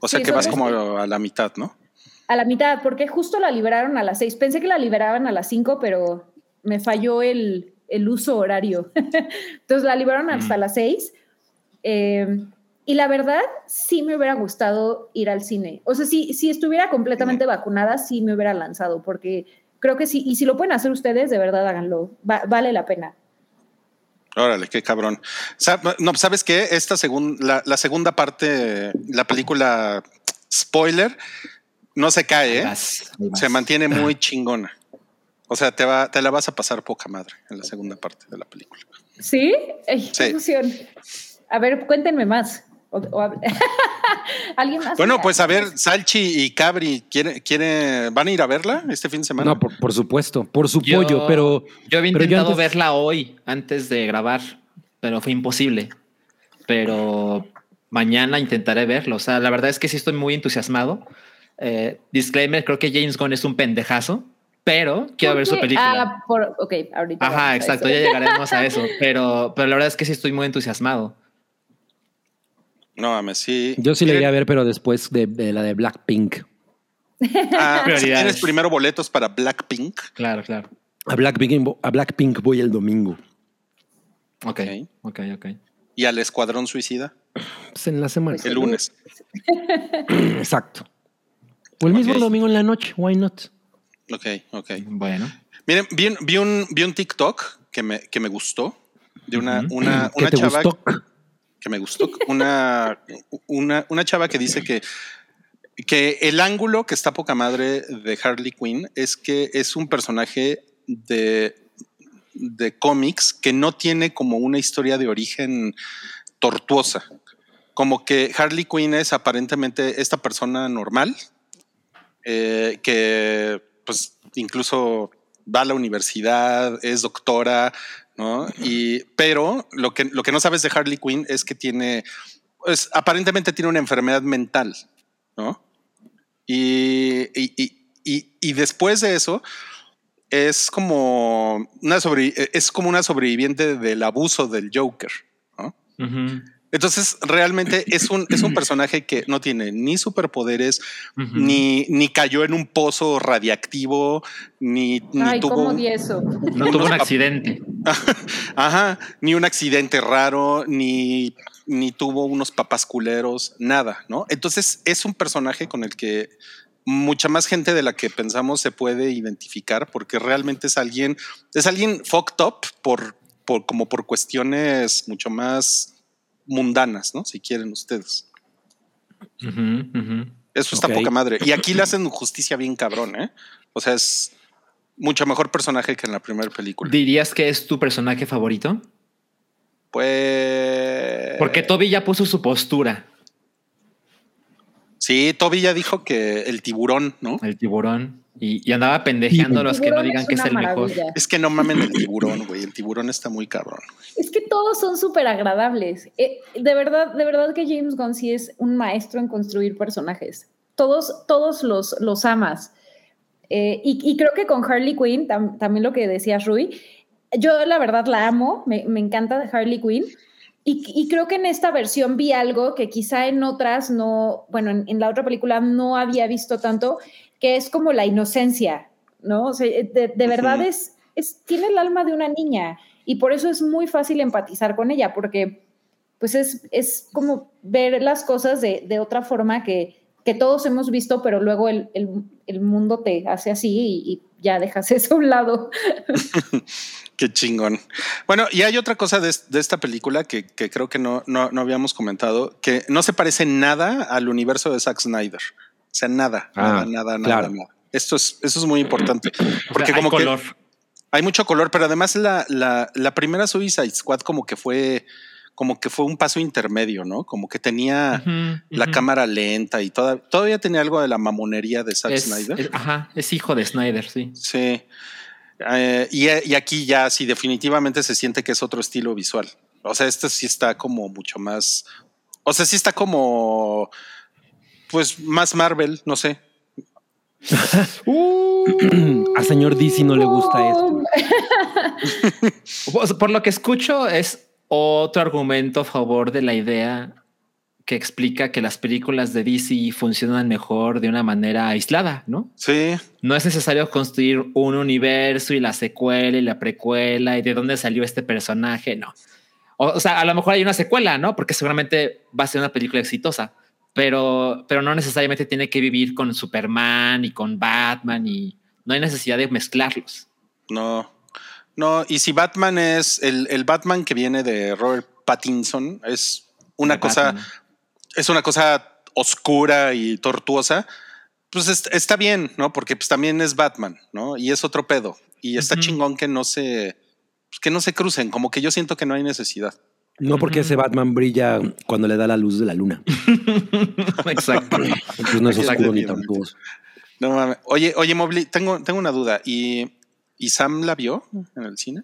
O sea Sí, que vas como a la mitad, ¿no? a la mitad, porque justo la liberaron a las seis. Pensé que la liberaban a las cinco, pero me falló el, el uso horario. Entonces la liberaron hasta las seis. Eh, y la verdad, sí me hubiera gustado ir al cine. O sea, si, si estuviera completamente vacunada, sí me hubiera lanzado, porque creo que sí. Y si lo pueden hacer ustedes, de verdad háganlo. Va- vale la pena. Órale, qué cabrón. No, ¿sabes qué? Esta segunda, la, la segunda parte, la película spoiler, no se cae, ¿eh? Vas, ahí vas. Se mantiene muy chingona. O sea, te va, te la vas a pasar poca madre en la segunda parte de la película. ¿Sí? Ay, qué Sí. emoción. A ver, cuéntenme más. O- o ¿Alguien más? Bueno, pues a ver, Salchi y Cabri, ¿quiere, quiere, ¿van a ir a verla este fin de semana? No, por, por supuesto, por su Yo- pollo, pero Yo había pero yo intentado antes- verla hoy, antes de grabar, pero fue imposible. Pero mañana intentaré verlo. O sea, la verdad es que sí estoy muy entusiasmado. Eh, disclaimer, creo que James Gunn es un pendejazo, pero quiero ¿Por ver su película. Ah, por, ok, ahorita. Ajá, exacto, ya llegaremos a eso. Pero, pero la verdad es que sí estoy muy entusiasmado. No mames, sí. yo sí la Miren, iría a ver, pero después de, de la de Blackpink. ah, si tienes primero boletos para Blackpink. Claro, claro. A Blackpink, a Blackpink voy el domingo. Ok, Ok. ok. Y al Escuadrón Suicida Pues en la semana. Pues el lunes. Exacto. O el mismo domingo en la noche, why not? Ok, ok. Bueno. Miren, vi, un- vi un, vi un TikTok que me, que me gustó de una, una, ¿Qué una te chava gustó? Que me gustó. Una, una, una chava que dice que, que el ángulo que está poca madre de Harley Quinn es que es un personaje de, de cómics que no tiene como una historia de origen tortuosa. Como que Harley Quinn es aparentemente esta persona normal eh, que pues incluso va a la universidad, es doctora, ¿no? Y, pero lo que, lo que no sabes de Harley Quinn es que tiene, pues aparentemente tiene una enfermedad mental, ¿no? Y, y, y, y- después de eso, es como una es como una sobreviviente del abuso del Joker, Entonces, realmente es un, es un personaje que no tiene ni superpoderes, ni, ni cayó en un pozo radiactivo, ni, ni Ay, tuvo. ¿cómo un- di eso? No tuvo un accidente. Ajá, ni un accidente raro, ni, ni tuvo unos papás culeros, nada, ¿no? Entonces es un personaje con el que mucha más gente de la que pensamos se puede identificar porque realmente es alguien, es alguien fucked up por, por como por cuestiones mucho más mundanas, ¿no? Si quieren ustedes. Eso está Ok. poca madre. Y aquí le hacen justicia bien cabrón, ¿eh? O sea, es mucho mejor personaje que en la primera película. ¿Dirías que es tu personaje favorito? Pues. Porque Toby ya puso su postura. Sí, Toby ya dijo que el tiburón, ¿no? El tiburón. Y, y andaba pendejeando a los que no digan que es el mejor. maravilla. Es que no mamen el tiburón, güey. El tiburón está muy cabrón. Es que todos son súper agradables. Eh, de verdad, de verdad que James Gunn sí es un maestro en construir personajes. Todos, todos los, los amas. Eh, y, y creo que con Harley Quinn, tam- también lo que decías, Rui, yo la verdad la amo, me, me encanta Harley Quinn. Y, y creo que en esta versión vi algo que quizá en otras no, bueno, en, en la otra película no había visto tanto, que es como la inocencia, ¿no? O sea, de, de verdad es, es, tiene el alma de una niña y por eso es muy fácil empatizar con ella, porque pues es, es como ver las cosas de, de otra forma que, que todos hemos visto, pero luego el, el, el mundo te hace así y, y ya dejas eso a un lado. Qué chingón. Bueno, y hay otra cosa de, de esta película que, que creo que no, no, no habíamos comentado, que no se parece nada al universo de Zack Snyder. O sea, nada, Ah, nada, nada, nada, claro. nada. Esto es, eso es muy importante. O sea, Porque hay como color. que hay mucho color, pero además la, la, la primera Suicide Squad como que fue como que fue un paso intermedio, ¿no? Como que tenía la cámara lenta y toda, todavía tenía algo de la mamonería de Zack Es- Snyder. es- ajá, es hijo de Snyder, sí. Sí. Eh, y, y aquí ya sí definitivamente se siente que es otro estilo visual. O sea, este sí está como mucho más. O sea, sí está como. Pues más Marvel, no sé. A señor DC no le gusta esto. Sea, Por lo que escucho, es otro argumento a favor de la idea que explica que las películas de DC funcionan mejor de una manera aislada, ¿no? Sí, No es necesario construir un universo y la secuela y la precuela y de dónde salió este personaje, no. O, o sea, a lo mejor hay una secuela, ¿no? Porque seguramente va a ser una película exitosa, pero, pero no necesariamente tiene que vivir con Superman y con Batman y no hay necesidad de mezclarlos. no. No, y si Batman es el, el Batman que viene de Robert Pattinson, es una De cosa, Batman. es una cosa oscura y tortuosa. Pues es- está bien, ¿no? Porque pues también es Batman, ¿no? Y es otro pedo. Y está chingón que no se, pues, que no se crucen, como que yo siento que no hay necesidad. No porque ese Batman brilla cuando le da la luz de la luna. Exacto. Entonces no es oscuro ni tortuoso. No mames. Oye, oye, Mobley, tengo, tengo una duda. ¿Y, ¿Y Sam la vio en el cine?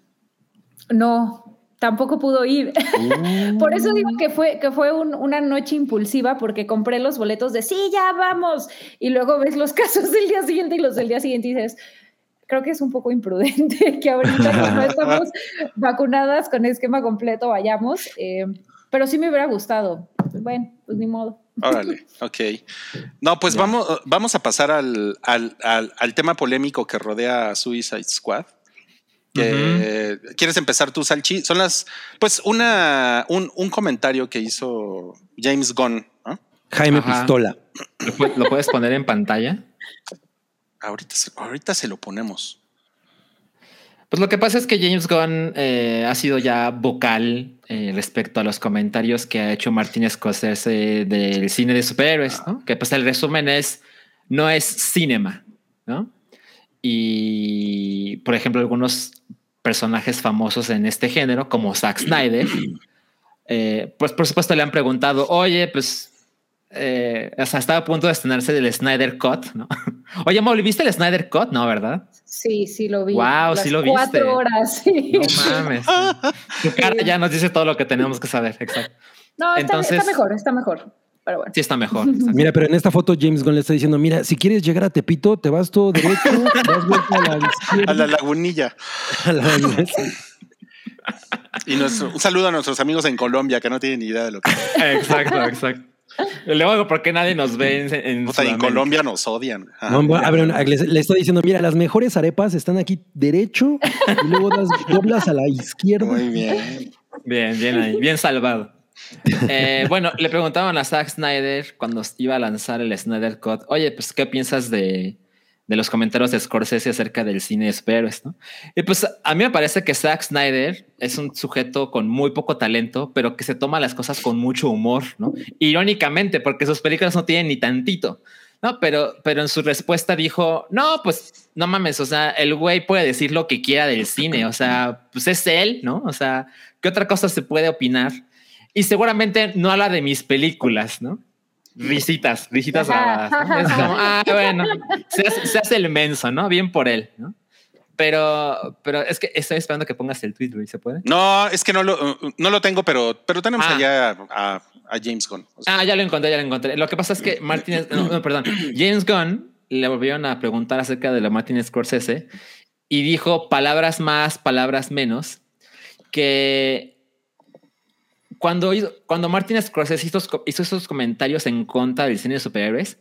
No, tampoco pudo ir. Por eso digo que fue, que fue un- una noche impulsiva porque compré los boletos de sí, ya vamos. Y luego ves los casos del día siguiente y los del día siguiente y dices, creo que es un poco imprudente que ahorita que no estamos vacunadas con esquema completo vayamos. eh, pero sí me hubiera gustado. Bueno, pues ni modo. Órale, ok. No, pues vamos, vamos a pasar al, al, al, al tema polémico que rodea a Suicide Squad. Que, ¿Quieres empezar tú, Salchi? Son las, pues, una, un, un comentario que hizo James Gunn, ¿no? Jaime Ajá. Pistola. ¿Lo, pu- lo puedes poner en pantalla? Ahorita, se- ahorita se lo ponemos. Pues lo que pasa es que James Gunn eh, ha sido ya vocal eh, respecto a los comentarios que ha hecho Martin Scorsese del cine de superhéroes, ¿no? Que pues el resumen es, no es cinema, ¿no? Y, por ejemplo, algunos personajes famosos en este género, como Zack Snyder, eh, pues por supuesto le han preguntado, oye, pues, eh, o sea, estaba a punto de estrenarse del Snyder Cut, ¿no? Oye, Molly, ¿viste el Snyder Cut? No, ¿verdad? Sí, sí lo vi. Guau, sí lo viste. Cuatro horas. sí. No mames. Tu cara ya nos dice todo lo que tenemos que saber. Exacto. No, está, Entonces- está mejor, está mejor. Pero bueno. Sí, está mejor. Mira, pero en esta foto James Gunn le está diciendo, mira, si quieres llegar a Tepito, te vas todo derecho, vuelta a la izquierda. A la lagunilla. a la derecha. Y nuestro- un saludo a nuestros amigos en Colombia que no tienen ni idea de lo que exacto, exacto. Luego, ¿por qué nadie nos ve en, en Puta, en Sudamérica? Colombia nos odian. Ajá. No, bueno, a ver, le, le está diciendo, mira, las mejores arepas están aquí derecho y luego das doblas a la izquierda. Muy bien. Bien, bien ahí, bien salvado. Eh, bueno, le preguntaban a Zack Snyder cuando iba a lanzar el Snyder Cut, oye, pues, ¿qué piensas de, de los comentarios de Scorsese acerca del cine de superhéroes, no? Y pues a mí me parece que Zack Snyder es un sujeto con muy poco talento, pero que se toma las cosas con mucho humor, ¿no? Irónicamente, porque sus películas no tienen ni tantito. No, pero, pero en su respuesta dijo, no, pues no mames, o sea, el güey puede decir lo que quiera del cine, o sea, pues es él, ¿no? O sea, ¿qué otra cosa se puede opinar? Y seguramente no habla de mis películas, ¿no? Risitas, risitas grabadas. ¿no? Es como, ah, bueno, se hace, se hace el menso, ¿no? Bien por él, ¿no? Pero, pero es que estoy esperando que pongas el tweet, Luis, ¿se puede? No, es que no lo, no lo tengo, pero, pero tenemos Ah. allá a, a James Gunn. O sea, Ah, ya lo encontré, ya lo encontré. Lo que pasa es que no, no, perdón, James Gunn le volvieron a preguntar acerca de la Martin Scorsese y dijo palabras más, palabras menos, que cuando, cuando Martin Scorsese hizo, hizo esos comentarios en contra del cine de superhéroes,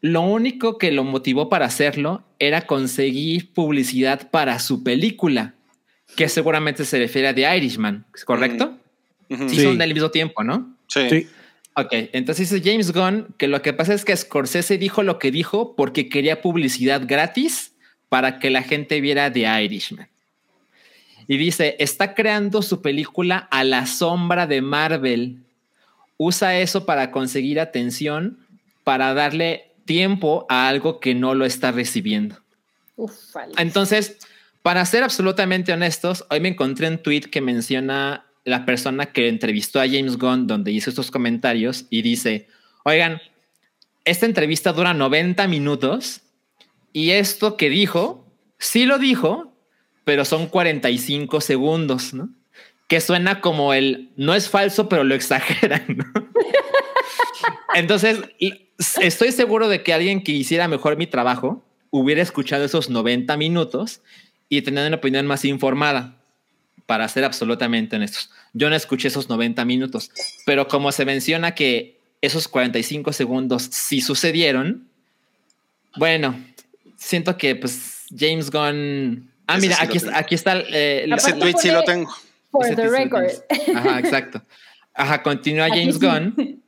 lo único que lo motivó para hacerlo era conseguir publicidad para su película, que seguramente se refiere a The Irishman, ¿correcto? ujú. Sí, Sí. son del mismo tiempo, ¿no? Sí. Sí. Ok, entonces dice James Gunn que lo que pasa es que Scorsese dijo lo que dijo porque quería publicidad gratis para que la gente viera The Irishman. Y dice, está creando su película a la sombra de Marvel. Usa eso para conseguir atención, para darle tiempo a algo que no lo está recibiendo. Entonces, para ser absolutamente honestos, hoy me encontré un tweet que menciona la persona que entrevistó a James Gunn, donde hizo estos comentarios y dice: Oigan, esta entrevista dura 90 minutos y esto que dijo, sí lo dijo, pero son 45 segundos, ¿no? Que suena como el no es falso, pero lo exageran. ¿no? Entonces, estoy seguro de que alguien que hiciera mejor mi trabajo hubiera escuchado esos 90 minutos y tenido una opinión más informada, para ser absolutamente honestos. Yo no escuché esos 90 minutos, pero como se menciona que esos 45 segundos sí sucedieron, bueno, siento que pues James Gunn... Ah, Ese mira, sí aquí, está, aquí está eh, el... Ese tweet sí lo tengo. For ese the record. Ajá, exacto. Ajá, continúa Aquí James sí. Gunn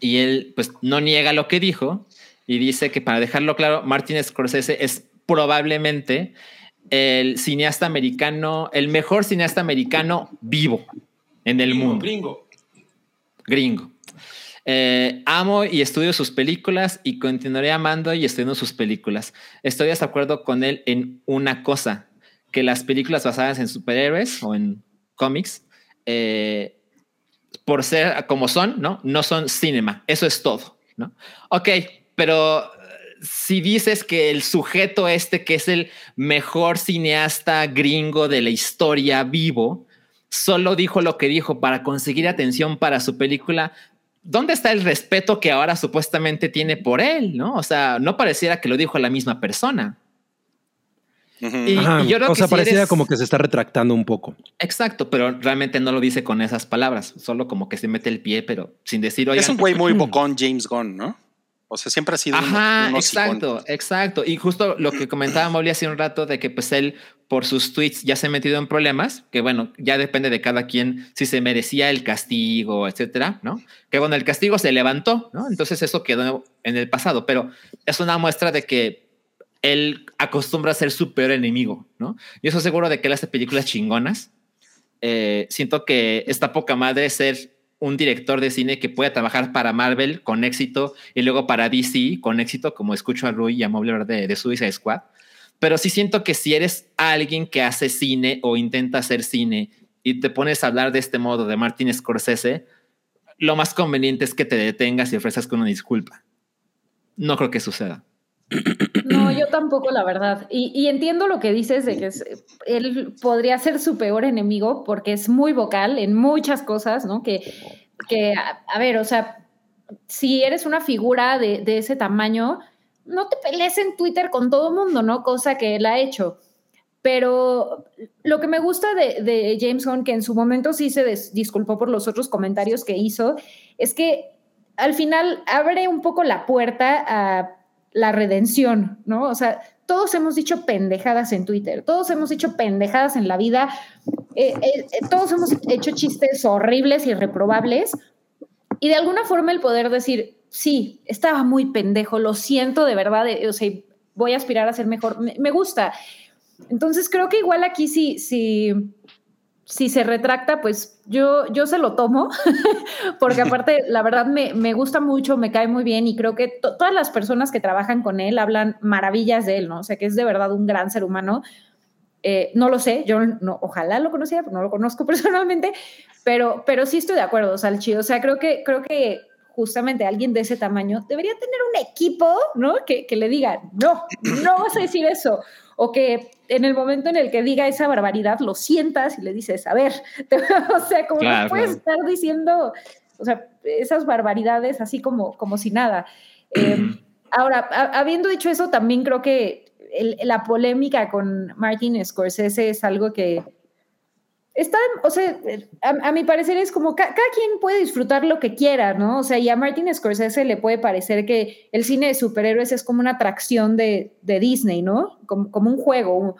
y él pues no niega lo que dijo y dice que para dejarlo claro, Martin Scorsese es probablemente el cineasta americano, el mejor cineasta americano vivo en el mundo. Gringo. Gringo. Eh, amo y estudio sus películas y continuaré amando y estudiando sus películas. Estoy de acuerdo con él en una cosa, que las películas basadas en superhéroes o en cómics, eh, por ser como son, ¿no? No son cinema. Eso es todo, ¿no? Ok, pero eh, si dices que el sujeto este, que es el mejor cineasta gringo de la historia vivo, solo dijo lo que dijo para conseguir atención para su película, ¿dónde está el respeto que ahora supuestamente tiene por él? ¿No? O sea, no pareciera que lo dijo la misma persona. Y- Ajá. yo creo o que sea, si pareciera eres- como que se está retractando un poco. Exacto, pero realmente no lo dice con esas palabras, solo como que se mete el pie, pero sin decir, oigan, Es un güey muy bocón, James Gunn, ¿no? O sea, siempre ha sido un- Ajá, exacto, exacto. Y justo lo que comentaba Molly hace un rato de que pues él por sus tweets ya se ha metido en problemas, que bueno, ya depende de cada quien si se merecía el castigo, etcétera, ¿no? Que bueno, el castigo se levantó, ¿no? Entonces eso quedó en el pasado, pero es una muestra de que él acostumbra a ser su peor enemigo, ¿no? Yo estoy seguro de que él hace películas chingonas. Eh, siento que está poca madre ser un director de cine que pueda trabajar para Marvel con éxito y luego para DC con éxito, como escucho a Rui y a Mobley de, de Suicide Squad. Pero sí siento que si eres alguien que hace cine o intenta hacer cine y te pones a hablar de este modo de Martin Scorsese, lo más conveniente es que te detengas y ofrezcas con una disculpa. No creo que suceda. No, yo tampoco, la verdad. Y, entiendo lo que dices de que él podría ser su peor enemigo porque es muy vocal en muchas cosas, ¿no? Que, que a, ver, o sea, si eres una figura de, ese tamaño, no te pelees en Twitter con todo mundo, ¿no? Cosa que él ha hecho. Pero lo que me gusta de, de James Gunn, que en su momento sí se disculpó por los otros comentarios que hizo, es que al final abre un poco la puerta a la redención, ¿no? O sea, todos hemos dicho pendejadas en Twitter, todos hemos dicho pendejadas en la vida, eh, eh, eh, todos hemos hecho chistes horribles y reprobables, y de alguna forma el poder decir, sí, estaba muy pendejo, lo siento de verdad, o sea, voy a aspirar a ser mejor, me, me gusta. Entonces creo que igual aquí sí, sí, si se retracta, pues yo, yo se lo tomo, porque aparte, la verdad, me, me gusta mucho, me cae muy bien y creo que to- todas las personas que trabajan con él hablan maravillas de él, ¿no? O sea, que es de verdad un gran ser humano. Eh, no lo sé, yo no, ojalá lo conociera, pero no lo conozco personalmente, pero, pero sí estoy de acuerdo, Salchi. O sea, creo que, creo que justamente alguien de ese tamaño debería tener un equipo, ¿no? Que, que le diga, no, no vas a decir eso. O que en el momento en el que diga esa barbaridad, lo sientas y le dices, a ver, te- o sea, como Claro, no puedes claro. estar diciendo, o sea, esas barbaridades así como, como si nada. Eh, ahora, ha- habiendo dicho eso, también creo que el- la polémica con Martin Scorsese es algo que está, o sea, a, a mi parecer es como ca- cada quien puede disfrutar lo que quiera, ¿no? O sea, y a Martin Scorsese le puede parecer que el cine de superhéroes es como una atracción de, de Disney, ¿no? Como, como un juego. un-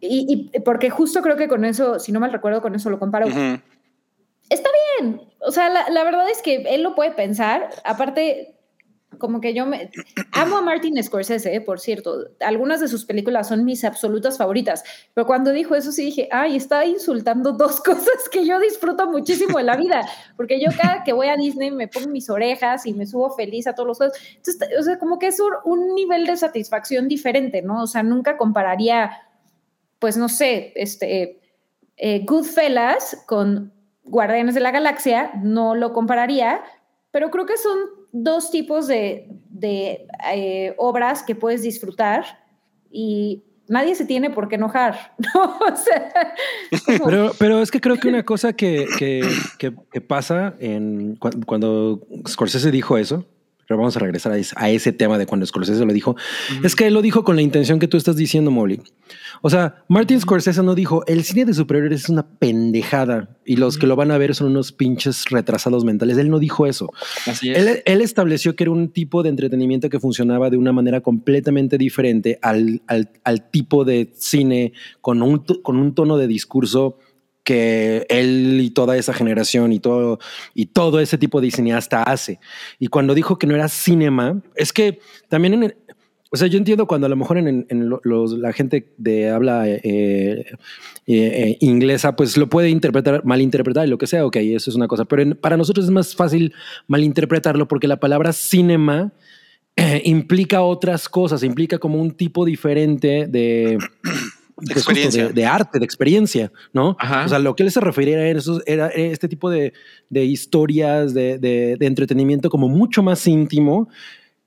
y, y porque justo creo que con eso, si no mal recuerdo, con eso lo comparo. Ujú. Está bien. O sea, la, la verdad es que él lo puede pensar. Aparte, como que yo me... Amo a Martin Scorsese, eh, por cierto. Algunas de sus películas son mis absolutas favoritas. Pero cuando dijo eso sí dije, ay, está insultando dos cosas que yo disfruto muchísimo de la vida. Porque yo cada que voy a Disney me pongo mis orejas y me subo feliz a todos los juegos. Entonces, o sea, como que es un nivel de satisfacción diferente, ¿no? O sea, nunca compararía, pues no sé, este... eh, Goodfellas con Guardianes de la Galaxia, no lo compararía, pero creo que son dos tipos de, de, eh, obras que puedes disfrutar y nadie se tiene por qué enojar, ¿no? Pero, pero es que creo que una cosa que, que, que- pasa en, cu- cuando Scorsese dijo eso, pero vamos a regresar a ese, a ese tema de cuando Scorsese lo dijo, es que él lo dijo con la intención que tú estás diciendo, Molly. O sea, Martin Scorsese no dijo, el cine de superhéroes es una pendejada y los que lo van a ver son unos pinches retrasados mentales. Él no dijo eso. Así es. Él, él estableció que era un tipo de entretenimiento que funcionaba de una manera completamente diferente al, al- al tipo de cine con un, con un tono de discurso que él y toda esa generación y todo, y todo ese tipo de cineasta hace. Y cuando dijo que no era cinema, es que también en el- o sea, yo entiendo cuando a lo mejor en, en lo- los, la gente de habla eh, eh, eh, inglesa, pues lo puede interpretar, malinterpretar y lo que sea, ok, eso es una cosa, pero en- para nosotros es más fácil malinterpretarlo porque la palabra cinema eh, implica otras cosas, implica como un tipo diferente de... justo de, de arte, de experiencia, ¿no? Ajá. O sea, lo que él se refería era, eso, era este tipo de, de historias, de, entretenimiento como mucho más íntimo,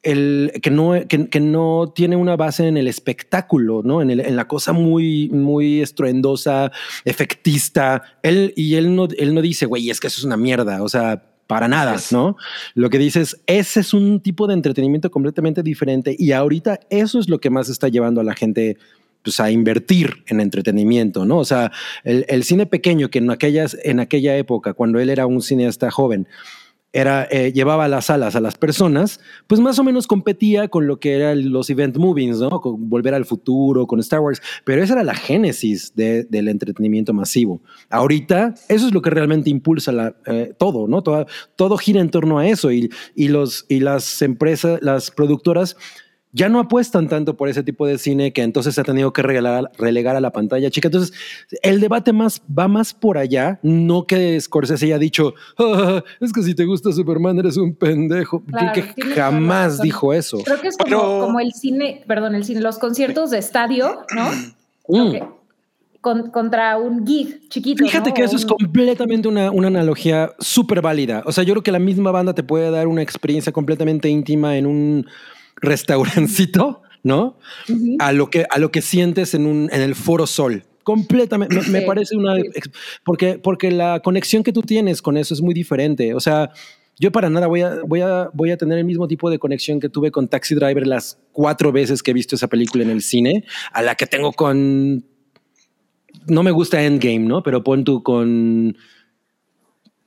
el, que, no, que, que no tiene una base en el espectáculo, ¿no? En, el- en la cosa muy, muy estruendosa, efectista. Él, y él no, él no dice, güey, es que eso es una mierda, o sea, para nada, ¿no? Lo que dice es, ese es un tipo de entretenimiento completamente diferente y ahorita eso es lo que más está llevando a la gente pues, a invertir en entretenimiento, ¿no? O sea, el, el cine pequeño que en, aquellas, en aquella época, cuando él era un cineasta joven, era, eh, llevaba a las salas a las personas, pues más o menos competía con lo que eran los event movies, ¿no? Con Volver al Futuro, con Star Wars, pero esa era la génesis de- del entretenimiento masivo. Ahorita, eso es lo que realmente impulsa la, eh, todo, ¿no? Todo, todo gira en torno a eso y, y, los, y las empresas, las productoras ya no apuestan tanto por ese tipo de cine que entonces se ha tenido que regalar, relegar a la pantalla chica. Entonces, el debate más va más por allá, no que Scorsese haya dicho, "Ah, es que si te gusta Superman eres un pendejo. Claro, que jamás dijo eso. creo que es como, Pero- como el cine, perdón, el cine, los conciertos de estadio, ¿no? Mm. Con- contra un gig chiquito. Fíjate ¿no? que eso Un- es completamente una, una analogía súper válida. O sea, yo creo que la misma banda te puede dar una experiencia completamente íntima en un restaurancito, ¿no? A lo que, a lo que sientes en, un, en el Foro Sol. Completamente, me, parece una... Porque, porque la conexión que tú tienes con eso es muy diferente. O sea, yo para nada voy a, voy, a, voy a tener el mismo tipo de conexión que tuve con Taxi Driver las cuatro veces que he visto esa película en el cine, a la que tengo con... No me gusta Endgame, ¿no? Pero pon tú con...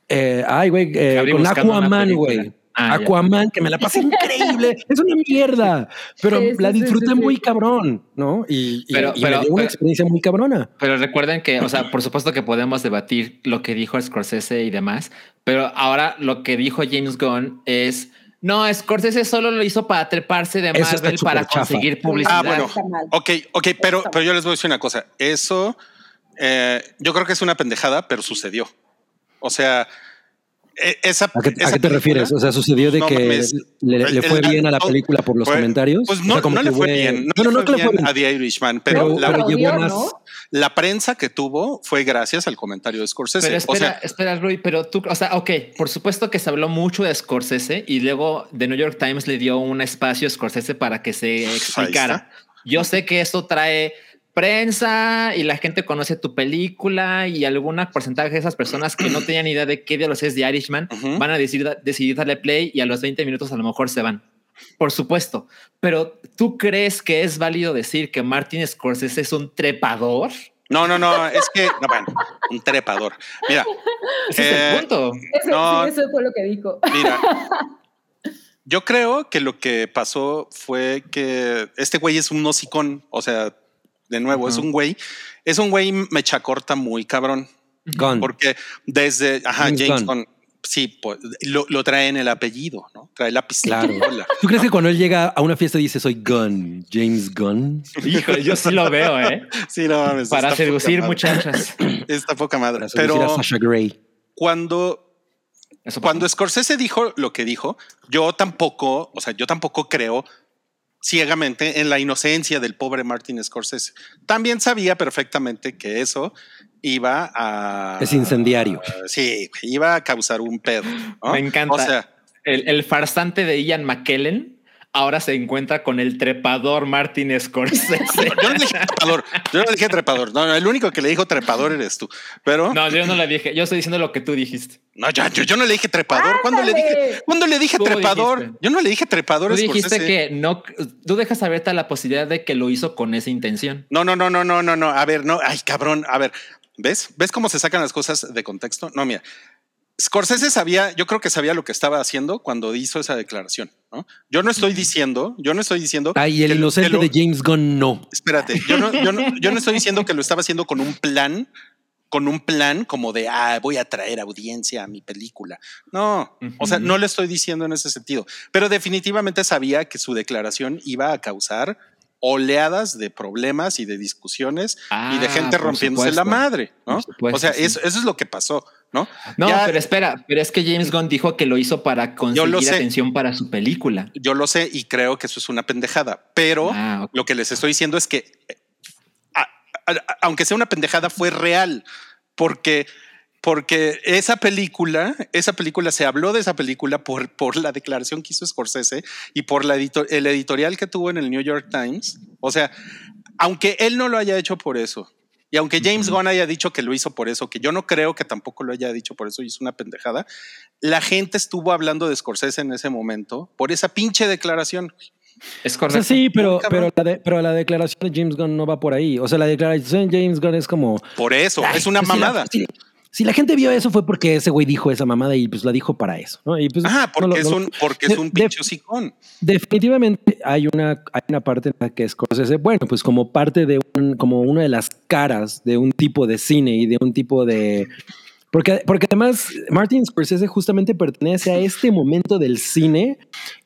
eh, ay, güey, eh, con Aquaman, güey. Ah, ya. Aquaman, que me la pasé increíble. es una mierda, pero Sí, sí, la disfruté sí, sí. muy cabrón, ¿no? Y, y- Pero- y pero- me dio una pero- experiencia muy cabrona. Pero recuerden que, o sea, por supuesto que podemos debatir lo que dijo Scorsese y demás, pero ahora lo que dijo James Gunn es, no, Scorsese solo lo hizo para treparse de Marvel para chafa. conseguir publicidad. Ah, bueno. Ok, ok, pero, pero yo les voy a decir una cosa. Eso, eh, yo creo que es una pendejada, pero sucedió. O sea, esa. ¿A qué, a esa qué te película- refieres? O sea, sucedió de No que mames. le, fue el- bien a la película por los fue- comentarios. Pues O no, sea, como no le fue fue- bien. No, No, no, le no fue fue bien bien. a The Irishman, pero, Pero, la, pero Pero llevó odió, más, ¿no? la prensa que tuvo fue gracias al comentario de Scorsese. Pero espera, o sea, espera, Rui, pero tú, o sea, ok, por supuesto que se habló mucho de Scorsese y luego The New York Times le dio un espacio a Scorsese para que se explicara. Yo sé que eso trae prensa y la gente conoce tu película y alguna porcentaje de esas personas que no tenían idea de qué diablos es The Irishman van a decidir, decidir darle play y a los 20 minutos a lo mejor se van. Por supuesto, pero ¿tú crees que es válido decir que Martin Scorsese es un trepador? no, no, no, es que, no, bueno, un trepador. Mira, Ese es Eh, el punto. Ese- No. sí, eso fue lo que dijo. Mira, yo creo que lo que pasó fue que este güey es un hocicón, o sea, de nuevo, es un güey, es un güey mecha corta muy cabrón, Gunn. porque desde, ajá, James James, Gunn. Gunn, sí, pues, lo, lo trae en el apellido, ¿no? Trae la Claro. pistola. ¿Tú crees que cuando él llega a una fiesta dice soy Gunn, James Gunn? Híjole, yo sí lo veo, ¿eh? Sí, no mames. Para seducir muchachas. Está poca madre. Para Pero a Sasha Grey. cuando Eso Cuando Scorsese dijo lo que dijo, yo tampoco, o sea, yo tampoco creo ciegamente en la inocencia del pobre Martin Scorsese. También sabía perfectamente que eso iba a... Es incendiario. Sí, iba a causar un pedo. ¿no? Me encanta. O sea, el, el farsante de Ian McKellen ahora se encuentra con el trepador Martin Scorsese. yo no le dije trepador, yo no le dije trepador. No, no, el único que le dijo trepador eres tú. Pero no, No, yo no le dije. Yo estoy diciendo lo que tú dijiste. yo, yo, yo no le dije trepador. ¿Cuándo le dije. ¿cuándo le dije trepador? dijiste. Yo no le dije trepador. Tú dijiste Scorsese. que no. Tú dejas abierta la posibilidad de que lo hizo con esa intención. No, no, no, no, no, no, no. A ver, no. Ay, cabrón. A ver, ¿ves? ¿Ves cómo se sacan las cosas de contexto? No, mira. Scorsese sabía, yo creo que sabía lo que estaba haciendo cuando hizo esa declaración. ¿no? Yo no estoy diciendo, yo no estoy diciendo. Ay, y el inocente lo- de James Gunn no. Espérate, yo no, yo, no, yo no estoy diciendo que lo estaba haciendo con un plan, con un plan como de, ah, voy a traer audiencia a mi película. No, o sea, no le estoy diciendo en ese sentido, pero definitivamente sabía que su declaración iba a causar oleadas de problemas y de discusiones y de Ah, gente rompiéndose la madre, ¿no? Supuesto, o sea, sí. eso, eso es lo que pasó, ¿no? No, Ya- pero espera, pero es que James Gunn dijo que lo hizo para conseguir sé. atención para su película. Yo lo sé y creo que eso es una pendejada, pero Ah, lo que les estoy diciendo es que, a- a- aunque sea una pendejada, fue real, porque, porque esa película, esa película se habló de esa película por, por la declaración que hizo Scorsese y por la edito- el editorial que tuvo en el New York Times. O sea, aunque él no lo haya hecho por eso. Y aunque James Gunn haya dicho que lo hizo por eso, que yo no creo que tampoco lo haya dicho por eso, y es una pendejada, la gente estuvo hablando de Scorsese en ese momento por esa pinche declaración. Es O correcto. sea, sí, pero, pero, la de- pero la declaración de James Gunn no va por ahí. O sea, la declaración de James Gunn es como. Por eso, Ay, es una si la- mamada. Si, si la gente vio eso fue porque ese güey dijo esa mamada y pues la dijo para eso. ¿no? Y pues, Ajá, porque, no lo- es no- un, porque es un pinche hocicón. Definitivamente hay una, hay una parte en la que Scorsese, bueno, pues como parte de un, como una de las caras de un tipo de cine y de un tipo de. Porque, porque además Martin Scorsese justamente pertenece a este momento del cine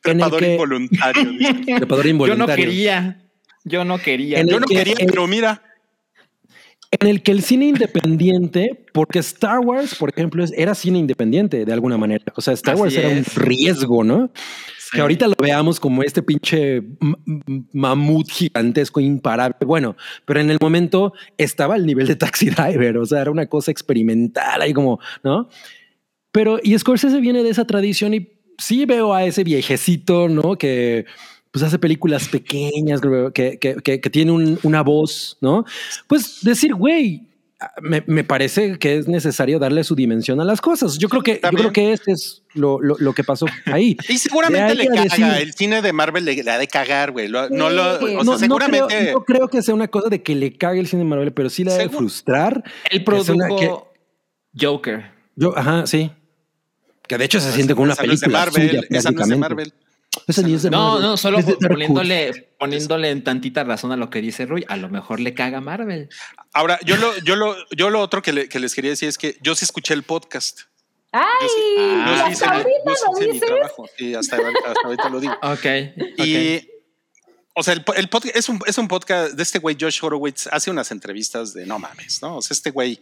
en el Trepador que. involuntario. Trepador Yo no involuntario. quería. Yo no quería. Yo no que- quería, pero mira, en el que el cine independiente, porque Star Wars, por ejemplo, era cine independiente de alguna manera. O sea, Star Así Wars era un es. riesgo, ¿no? Que ahorita lo veamos como este pinche mamut gigantesco imparable. Bueno, pero en el momento estaba al nivel de Taxi Driver, o sea, era una cosa experimental ahí como, ¿no? Pero, y Scorsese viene de esa tradición y sí veo a ese viejecito, ¿no? Que pues hace películas pequeñas, que, que, que, que tiene un- una voz, ¿no? Pues decir, güey, me, me parece que es necesario darle su dimensión a las cosas. Yo creo que, yo creo que este es lo, lo, lo que pasó ahí. y seguramente De le caga. decir- el cine de Marvel le, le ha de cagar, güey. No Sí. lo, o sea, no, no seguramente. creo, no creo que sea una cosa de que le cague el cine de Marvel, pero sí le debe Seguro. frustrar. Él produjo Joker. Yo, ajá, sí. Que de hecho se siente como una Esa no es de película Marvel, suya, esa no es de. Marvel. Esa ni es de No, Marvel. no, solo Es poniéndole, poniéndole en tantita razón a lo que dice Rui. A lo mejor le caga Marvel. Ahora, yo lo, yo lo, yo lo otro que, le- que les quería decir es que yo sí escuché el podcast. ¡Ay! Yo sí, Ah. hasta ahorita lo hice mi dices. trabajo. Sí, hasta, hasta ahorita lo digo. Ok. Y, o sea, el, el podcast es un, es un podcast de este güey, Josh Horowitz, hace unas entrevistas de no mames, ¿no? O sea, este güey,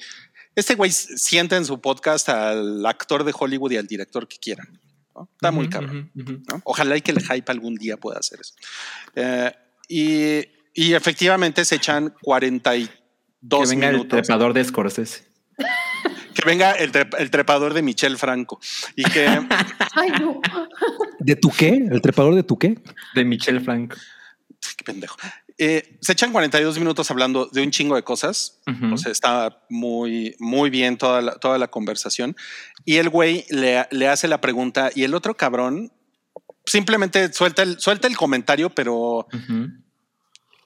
este güey sienta en su podcast al actor de Hollywood y al director que quieran. ¿No? Está muy cabrón. Ojalá y que el hype algún día pueda hacer eso. Eh, y, y efectivamente se echan 40 y dos que venga el minutos. trepador de Scorsese. que venga el, trep- el trepador de Michel Franco y que Ay, no. ¿De tu qué? ¿El trepador de tu qué? De Michel Franco. qué pendejo. Eh, se echan 42 minutos hablando de un chingo de cosas. O sea, está muy, muy bien toda la, toda la conversación. Y el güey le, le hace la pregunta y el otro cabrón simplemente suelta el, suelta el comentario, pero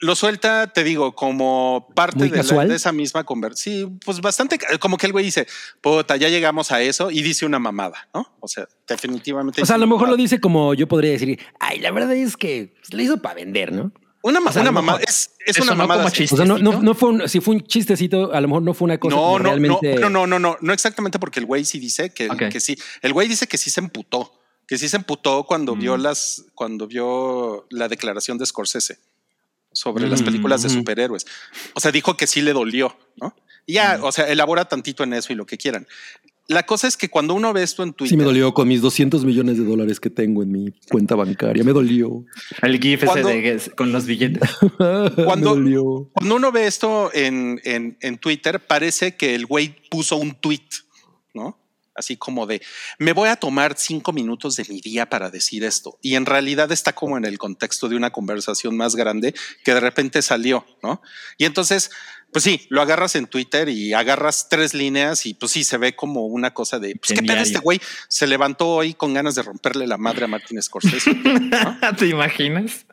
lo suelta, te digo, como parte de, la- casual. de esa misma conversación. Sí, pues bastante, como que el güey dice, puta, ya llegamos a eso y dice una mamada, ¿no? O sea, definitivamente. O sea, a lo mejor lo dice como yo podría decir, ay, la verdad es que lo hizo para vender, ¿no? Una, o sea, una a lo mamada, mejor- es, es ¿Te una mamada. como así. chiste? O sea, no, no, no fue un, si fue un chistecito, a lo mejor no fue una cosa No, no, no, realmente. no, no, no, no, no exactamente porque el güey sí dice que, Ok. que sí. El güey dice que sí se emputó, que sí se emputó cuando Mm. vio las, cuando vio la declaración de Scorsese sobre las Mm, películas de ujú. superhéroes. O sea, dijo que sí le dolió, ¿no? Y ya, Mm. o sea, elabora tantito en eso y lo que quieran. La cosa es que cuando uno ve esto en Twitter, Sí me dolió con mis 200 millones de dólares que tengo en mi cuenta bancaria. Me dolió. El GIF ese Cuando- de, con los billetes. me Cuando- dolió. Cuando uno ve esto en, en- en Twitter, parece que el güey puso un tweet, ¿no? Así como de, me voy a tomar cinco minutos de mi día para decir esto. Y en realidad está como en el contexto de una conversación más grande que de repente salió, ¿no? Y entonces, pues sí, lo agarras en Twitter y agarras tres líneas y pues sí, se ve como una cosa de, pues qué pedo este güey se levantó hoy con ganas de romperle la madre a Martin Scorsese. ¿Te imaginas?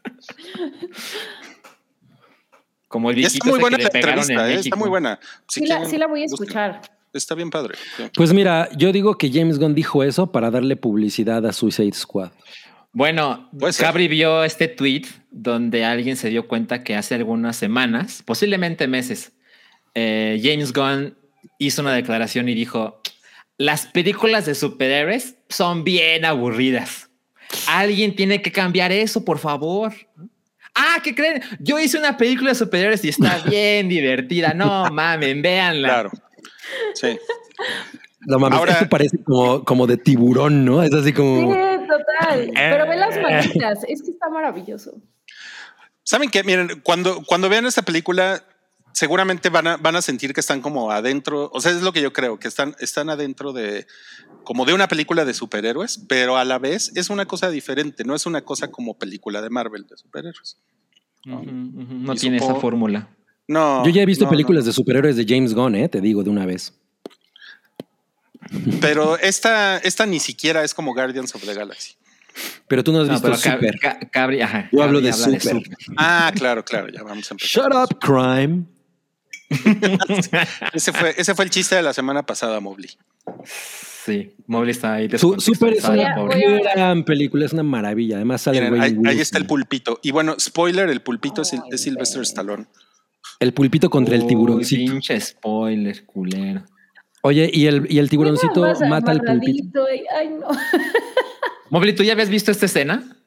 Como el viejito está muy buena que la le pegaron entrevista, en ¿eh? está muy buena. Si Sí, la, quieren, sí la voy a busquen. escuchar. Está bien padre. sí. Pues mira, yo digo que James Gunn dijo eso para darle publicidad a Suicide Squad. Bueno. Cabri vio este tweet donde alguien se dio cuenta que hace algunas semanas, posiblemente meses, eh, James Gunn hizo una declaración y dijo, las películas de superhéroes son bien aburridas. Alguien tiene que cambiar eso, por favor. Ah, ¿qué creen? Yo hice una película de superhéroes y está bien divertida. No mamen, véanla. Claro. Sí. No mames, Ahora- esto parece como, como de tiburón, ¿no? Es así Sí, como. total. Pero ve las manitas. Es que está maravilloso. Saben que, miren, cuando, cuando vean esta película, seguramente van a, van a sentir que están como adentro. O sea, es lo que yo creo, que están, están adentro de como de una película de superhéroes, pero a la vez es una cosa diferente. No es una cosa como película de Marvel de superhéroes. No Y tiene esa fórmula. No. Yo ya he visto no, películas de superhéroes de James Gunn, ¿eh? Te digo de una vez. Pero esta, esta ni siquiera es como Guardians of the Galaxy. Pero tú no has No, visto Super. Ca- Cabri, ajá, Yo hablo Cabri de Super. Ah, claro, claro. Ya vamos a empezar. Shut up, crime. Ese fue, ese fue el chiste de la semana pasada, Mobley. Sí, Mobley está ahí. Su- Super es una gran película, es una maravilla. Además sale Miren, ahí, ahí está el pulpito. Y bueno, spoiler, el pulpito es, Sylvester. Stallone. El pulpito contra el tiburoncito. Pinche spoiler, culero. Oye, y el, y el tiburoncito mata al pulpito. y- Ay, no. Mobley, ¿tú ya habías visto esta escena?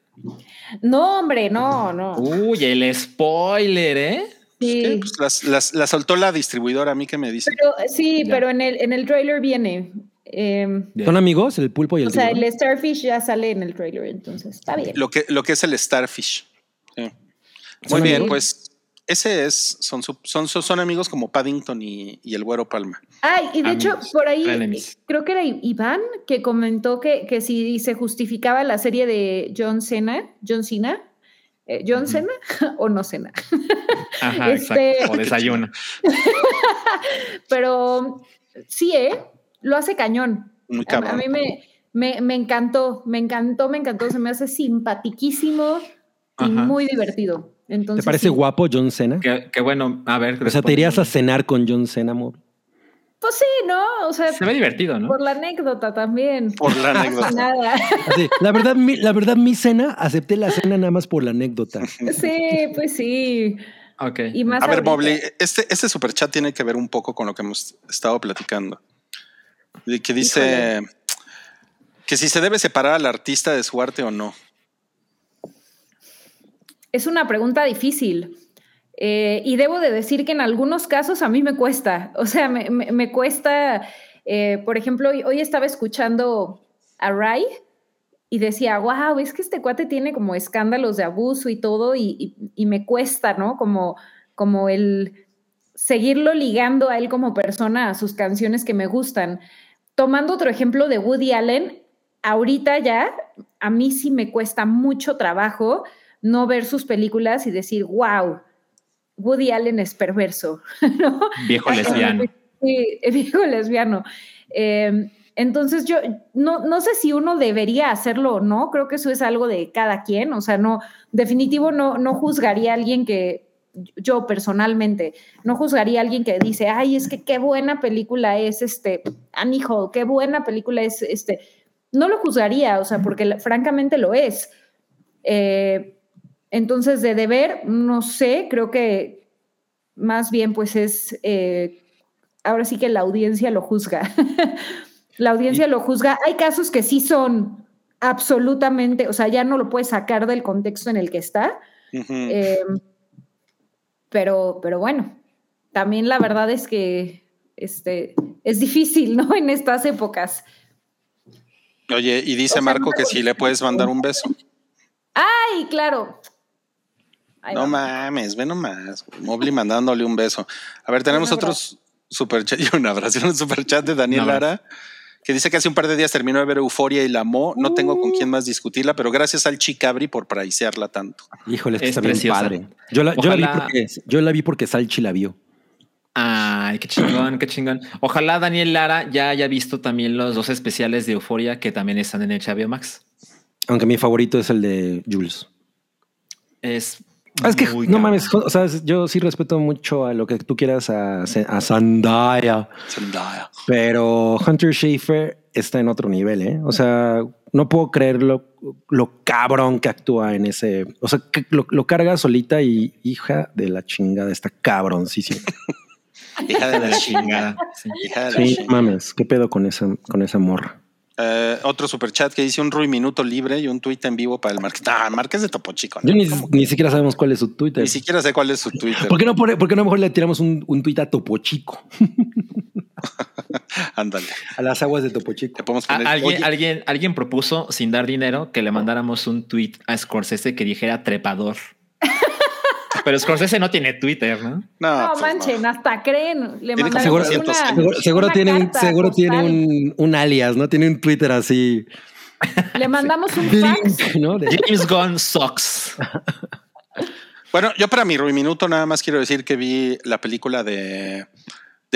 No, hombre, no, no. Uy, el spoiler, ¿eh? Sí. Pues las, las- la soltó la distribuidora, a mí que me dice. Pero, sí, Ya. pero en el, en el trailer viene. eh, ¿Son amigos el pulpo y el o sea, el Starfish ya sale en el trailer, entonces está bien. Lo que, lo que es el Starfish. Sí. Muy bien, amigos. pues ese es, son, su- son, son, son amigos como Paddington y, y el Güero Palma. Ay, y de hecho, por ahí creo que era Iván que comentó que, que si se justificaba la serie de John Cena, John Cena, eh, John. Cena o no Cena. Ajá, Este- exacto. O desayuno. Pero sí, ¿eh? Lo hace cañón. Muy A, a cabrón. mí me, me, me encantó, me encantó, me encantó. Se me hace simpatiquísimo y Ajá. muy divertido. Entonces, ¿Te parece sí. guapo John Cena? Qué, qué bueno. A ver. O sea, ¿te irías a cenar con John Cena, amor? Pues sí, ¿no? O sea, Se ve divertido, ¿no? por la anécdota también. Por la anécdota. Nada. Así, la verdad, mi, la verdad, mi cena, acepté la cena nada más por la anécdota. Sí, pues sí. Ok. Y más A ver. Mobley, este, este superchat tiene que ver un poco con lo que hemos estado platicando. Que dice que si se debe separar al artista de su arte o no. Es una pregunta difícil. Eh, y debo de decir que en algunos casos a mí me cuesta. O sea, me, cuesta, eh, por ejemplo, hoy, estaba escuchando a Rai y decía, wow, es que este cuate tiene como escándalos de abuso y todo y me cuesta, ¿no? Como, como el, seguirlo ligando a él como persona, a sus canciones que me gustan. Tomando otro ejemplo de Woody Allen, ahorita ya a mí sí me cuesta mucho trabajo no ver sus películas y decir, wow, Woody Allen es perverso, ¿no? Viejo lesbiano. Sí, viejo lesbiano. Eh, entonces yo no, no sé si uno debería hacerlo o no, creo que eso es algo de cada quien, o sea, no, definitivo no, no juzgaría a alguien que, yo personalmente, no juzgaría a alguien que dice, ay, es que qué buena película es este Annie Hall, qué buena película es este, no lo juzgaría, o sea, porque francamente lo es. Eh, entonces, de deber, no sé, creo que más bien pues es, eh, ahora sí que la audiencia lo juzga. la audiencia lo juzga. Hay casos que sí son absolutamente, o sea, ya no lo puedes sacar del contexto en el que está. Eh, pero, pero bueno, también la verdad es que este, es difícil, ¿no? En estas épocas. Oye, y dice o sea, Marco que si le puedes mandar un beso. ¡Ay, claro! Ahí No va. mames, ve nomás. Mobley mandándole un beso. A ver, tenemos otros superchat y un abrazo. Un superchat de Daniel. Lara que dice que hace un par de días terminó de ver Euforia y la amó. No tengo con quién más discutirla, pero gracias al Chicabri por pricearla tanto. Híjole, es que Es está bien preciosa. padre. Yo la, yo la vi porque, yo la vi porque Salchi la vio. Ay, qué chingón, qué chingón. Ojalá Daniel Lara ya haya visto también los dos especiales de Euforia que también están en el HBO Max. Aunque mi favorito es el de Jules. Es, es que no cabrón. mames, o sea, yo sí respeto mucho a lo que tú quieras a, a Zendaya, Zendaya. pero Hunter Schaefer está en otro nivel, ¿eh? O sea, no puedo creer lo, lo cabrón que actúa en ese, o sea, que lo, lo carga solita y hija de la chingada, está cabroncísimo. Hija de la chingada. chingada. sí. Hija de la Sí, chingada. mames, qué pedo con esa, con esa morra. Eh, otro superchat que dice un Rui Minuto libre y un tuit en vivo para el Marqués. Ah, Marqués de Topo Chico. ¿no? Yo ni, ni siquiera sabemos cuál es su Twitter. Ni siquiera sé cuál es su Twitter. ¿Por qué no, por, por qué no mejor le tiramos un, un tuit a Topo Chico? Ándale. A las aguas de Topo Chico. Poner. alguien, alguien, alguien propuso sin dar dinero que le mandáramos un tweet a Scorsese que dijera trepador. Pero Scorsese no tiene Twitter, ¿no? no, No, pues manchen, hasta creen. Le Tiene como mandaron 200 una, años. Seguro, seguro una tiene, un, carta seguro tiene un, un alias, ¿no? Tiene un Twitter así. Le mandamos un fax. ¿no? De- James Gunn sucks. Bueno, yo para mi Minuto nada más quiero decir que vi la película de,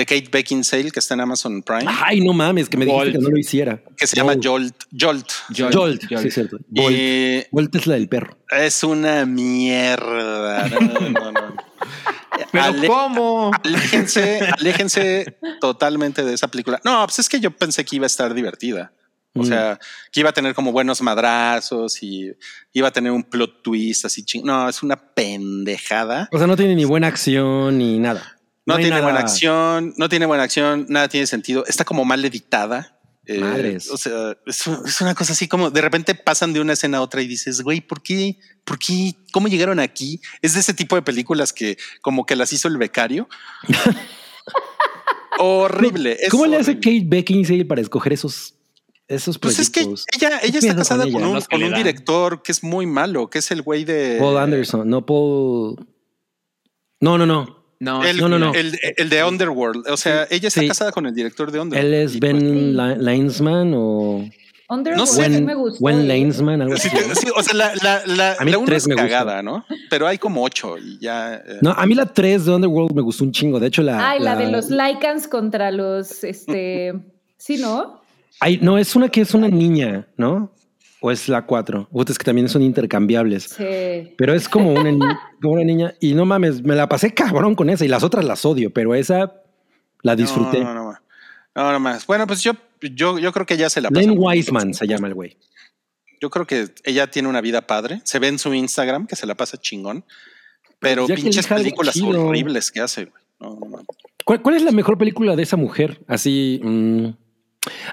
de Kate Beckinsale que está en Amazon Prime, Ay, no mames, que me dijiste que no lo hiciera. que se llama Bolt. Jolt. Jolt. Jolt, sí, es cierto. Bolt. Y Bolt es la del perro. es una mierda. No, no, no. Pero Ale- ¿cómo? aléjense, aléjense totalmente de esa película. No, pues es que yo pensé que iba a estar divertida. O Mm. sea, que iba a tener como buenos madrazos y iba a tener un plot twist así ching. No, es una pendejada. O sea, no tiene ni buena acción ni nada. No, tiene nada- buena acción, no tiene buena acción, nada tiene sentido. Está como mal editada. Eh, Madres. o sea, es, un- es una cosa así como de repente pasan de una escena a otra y dices, güey, ¿por qué? ¿Por qué? ¿Cómo llegaron aquí? Es de ese tipo de películas que como que las hizo el becario. horrible. es ¿Cómo le hace. Kate Beckinsale para escoger esos, esos Pues es que proyectos? ella, ¿Qué ella pedo está casada con un, con un director que es muy malo, que es el güey de Paul Anderson, no Paul. No, no, no. No, El, No, no, no. El, el de Underworld. O sea, ella está Sí. casada con el director de Underworld. Él es Ben pues, Li- Linesman o Underworld No sé. sí Wen, me gustó. Wen. Linesman, algo Sí, así. sí, o sea, la, la, la, A mí la tres es me gusta. cagada, ¿no? Pero hay como ocho y ya. eh, No, a mí la 3 de Underworld me gustó un chingo. De hecho, la. Ay, la, de los Lycans contra los, este, sí, ¿no? Ay, no, es una que es una niña, ¿no? O es la 4. es que también son intercambiables. Sí. Pero es como una, ni- como una niña. Y no mames, me la pasé cabrón con esa. Y las otras las odio, pero esa la disfruté. No, no, no, no, no más. Bueno, pues yo, yo, yo creo que ella se la pasa. Len. Wiseman se llama el güey. Yo creo que ella tiene una vida padre. Se ve en su Instagram que se la pasa chingón. Pero Ya pinches películas horribles que hace. güey. No, no, no. ¿Cuál, cuál es la mejor película de esa mujer? Así. mm,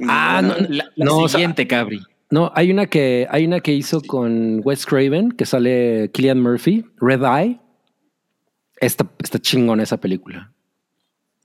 Ah, no, La, la No, o sea- siguiente, Cabri. No, hay una que hay una que hizo con Wes Craven, que sale Killian Murphy, Red Eye. Está, está chingona esa película.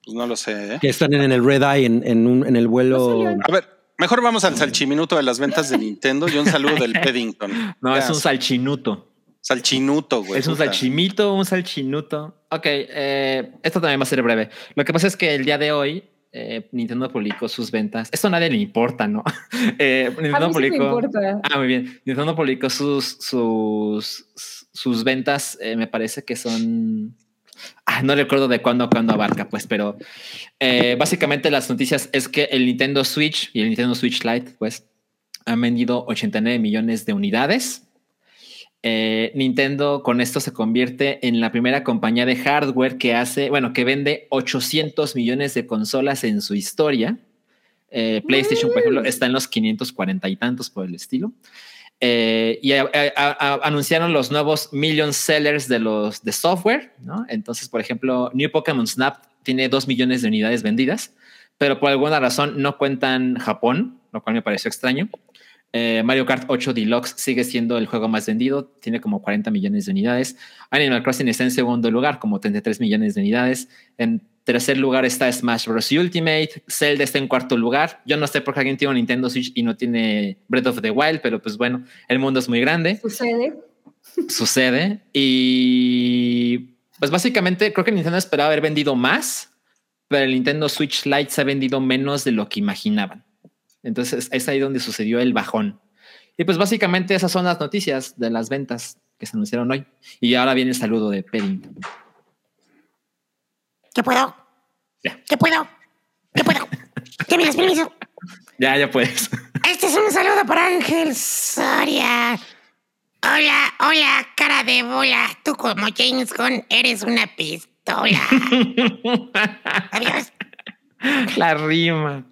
Pues no lo sé. ¿eh? Que están en el Red Eye en, en, un- en el vuelo. No A ver, mejor vamos al salchiminuto de las ventas de Nintendo y un saludo del Peddington. No, Ya, es un salchinuto. salchinuto, güey. Es un salchimito, un salchinuto. Ok, eh, esto también va a ser breve. Lo que pasa es que el día de hoy eh, Nintendo publicó sus ventas. Esto a nadie le importa, ¿no? Eh, Nintendo A mí sí me publicó. importa. Ah, muy bien. Nintendo publicó sus sus sus ventas. eh, me parece que son. Ah, no recuerdo de cuándo cuándo abarca, pues, pero básicamente las noticias es que el Nintendo Switch y el Nintendo Switch Lite, pues, han vendido 89 millones de unidades. Eh, Nintendo con esto se convierte en la primera compañía de hardware que hace, bueno, que vende 800 millones de consolas en su historia. Eh, PlayStation, por ejemplo, está en los 540 y tantos por el estilo. Eh, y a- a- a- anunciaron los nuevos million sellers de los de software, ¿no? Entonces, por ejemplo, New Pokémon Snap tiene 2 millones de unidades vendidas, pero por alguna razón no cuentan Japón, lo cual me pareció extraño. Eh, Mario Kart 8 Deluxe sigue siendo el juego más vendido, tiene como 40 millones de unidades. Animal Crossing está en segundo lugar, como 33 millones de unidades. En tercer lugar está Smash Bros. Ultimate. Zelda está en cuarto lugar. Yo no sé por qué alguien tiene un Nintendo Switch y no tiene Breath of the Wild, pero pues bueno, el mundo es muy grande Sucede. sucede. Y pues básicamente creo que Nintendo esperaba haber vendido más, pero el Nintendo Switch Lite se ha vendido menos de lo que imaginaban. Entonces es ahí donde sucedió el bajón. Y pues básicamente esas son las noticias de las ventas que se anunciaron hoy. Y ahora viene el saludo de Peddington. ¿Qué puedo? Ya. ¿Qué puedo? ¿Qué puedo? ¿Qué me das permiso? Ya, ya puedes. Este es un saludo para Ángel Soria. Hola, hola, cara de bola. Tú como James Gunn eres una pistola. Adiós. La rima.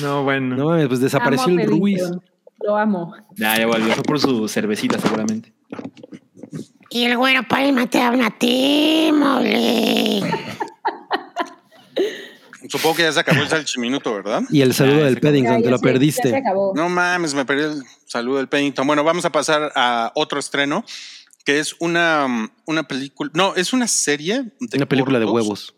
No, bueno. No, mames, pues desapareció Amo el Ruiz. Paddington. Lo amo. Ya, ya volvió. Fue por su cervecita seguramente. Y el güero Palma te habla a ti, mole. Supongo que ya se acabó el salchiminuto, ¿verdad? Y el saludo Ah, del Paddington, te lo se- Ya se perdiste. acabó. No mames, me perdí el saludo del Pennington. Bueno, vamos a pasar a otro estreno, que es una, una película. No, es una serie. De Una película de huevos.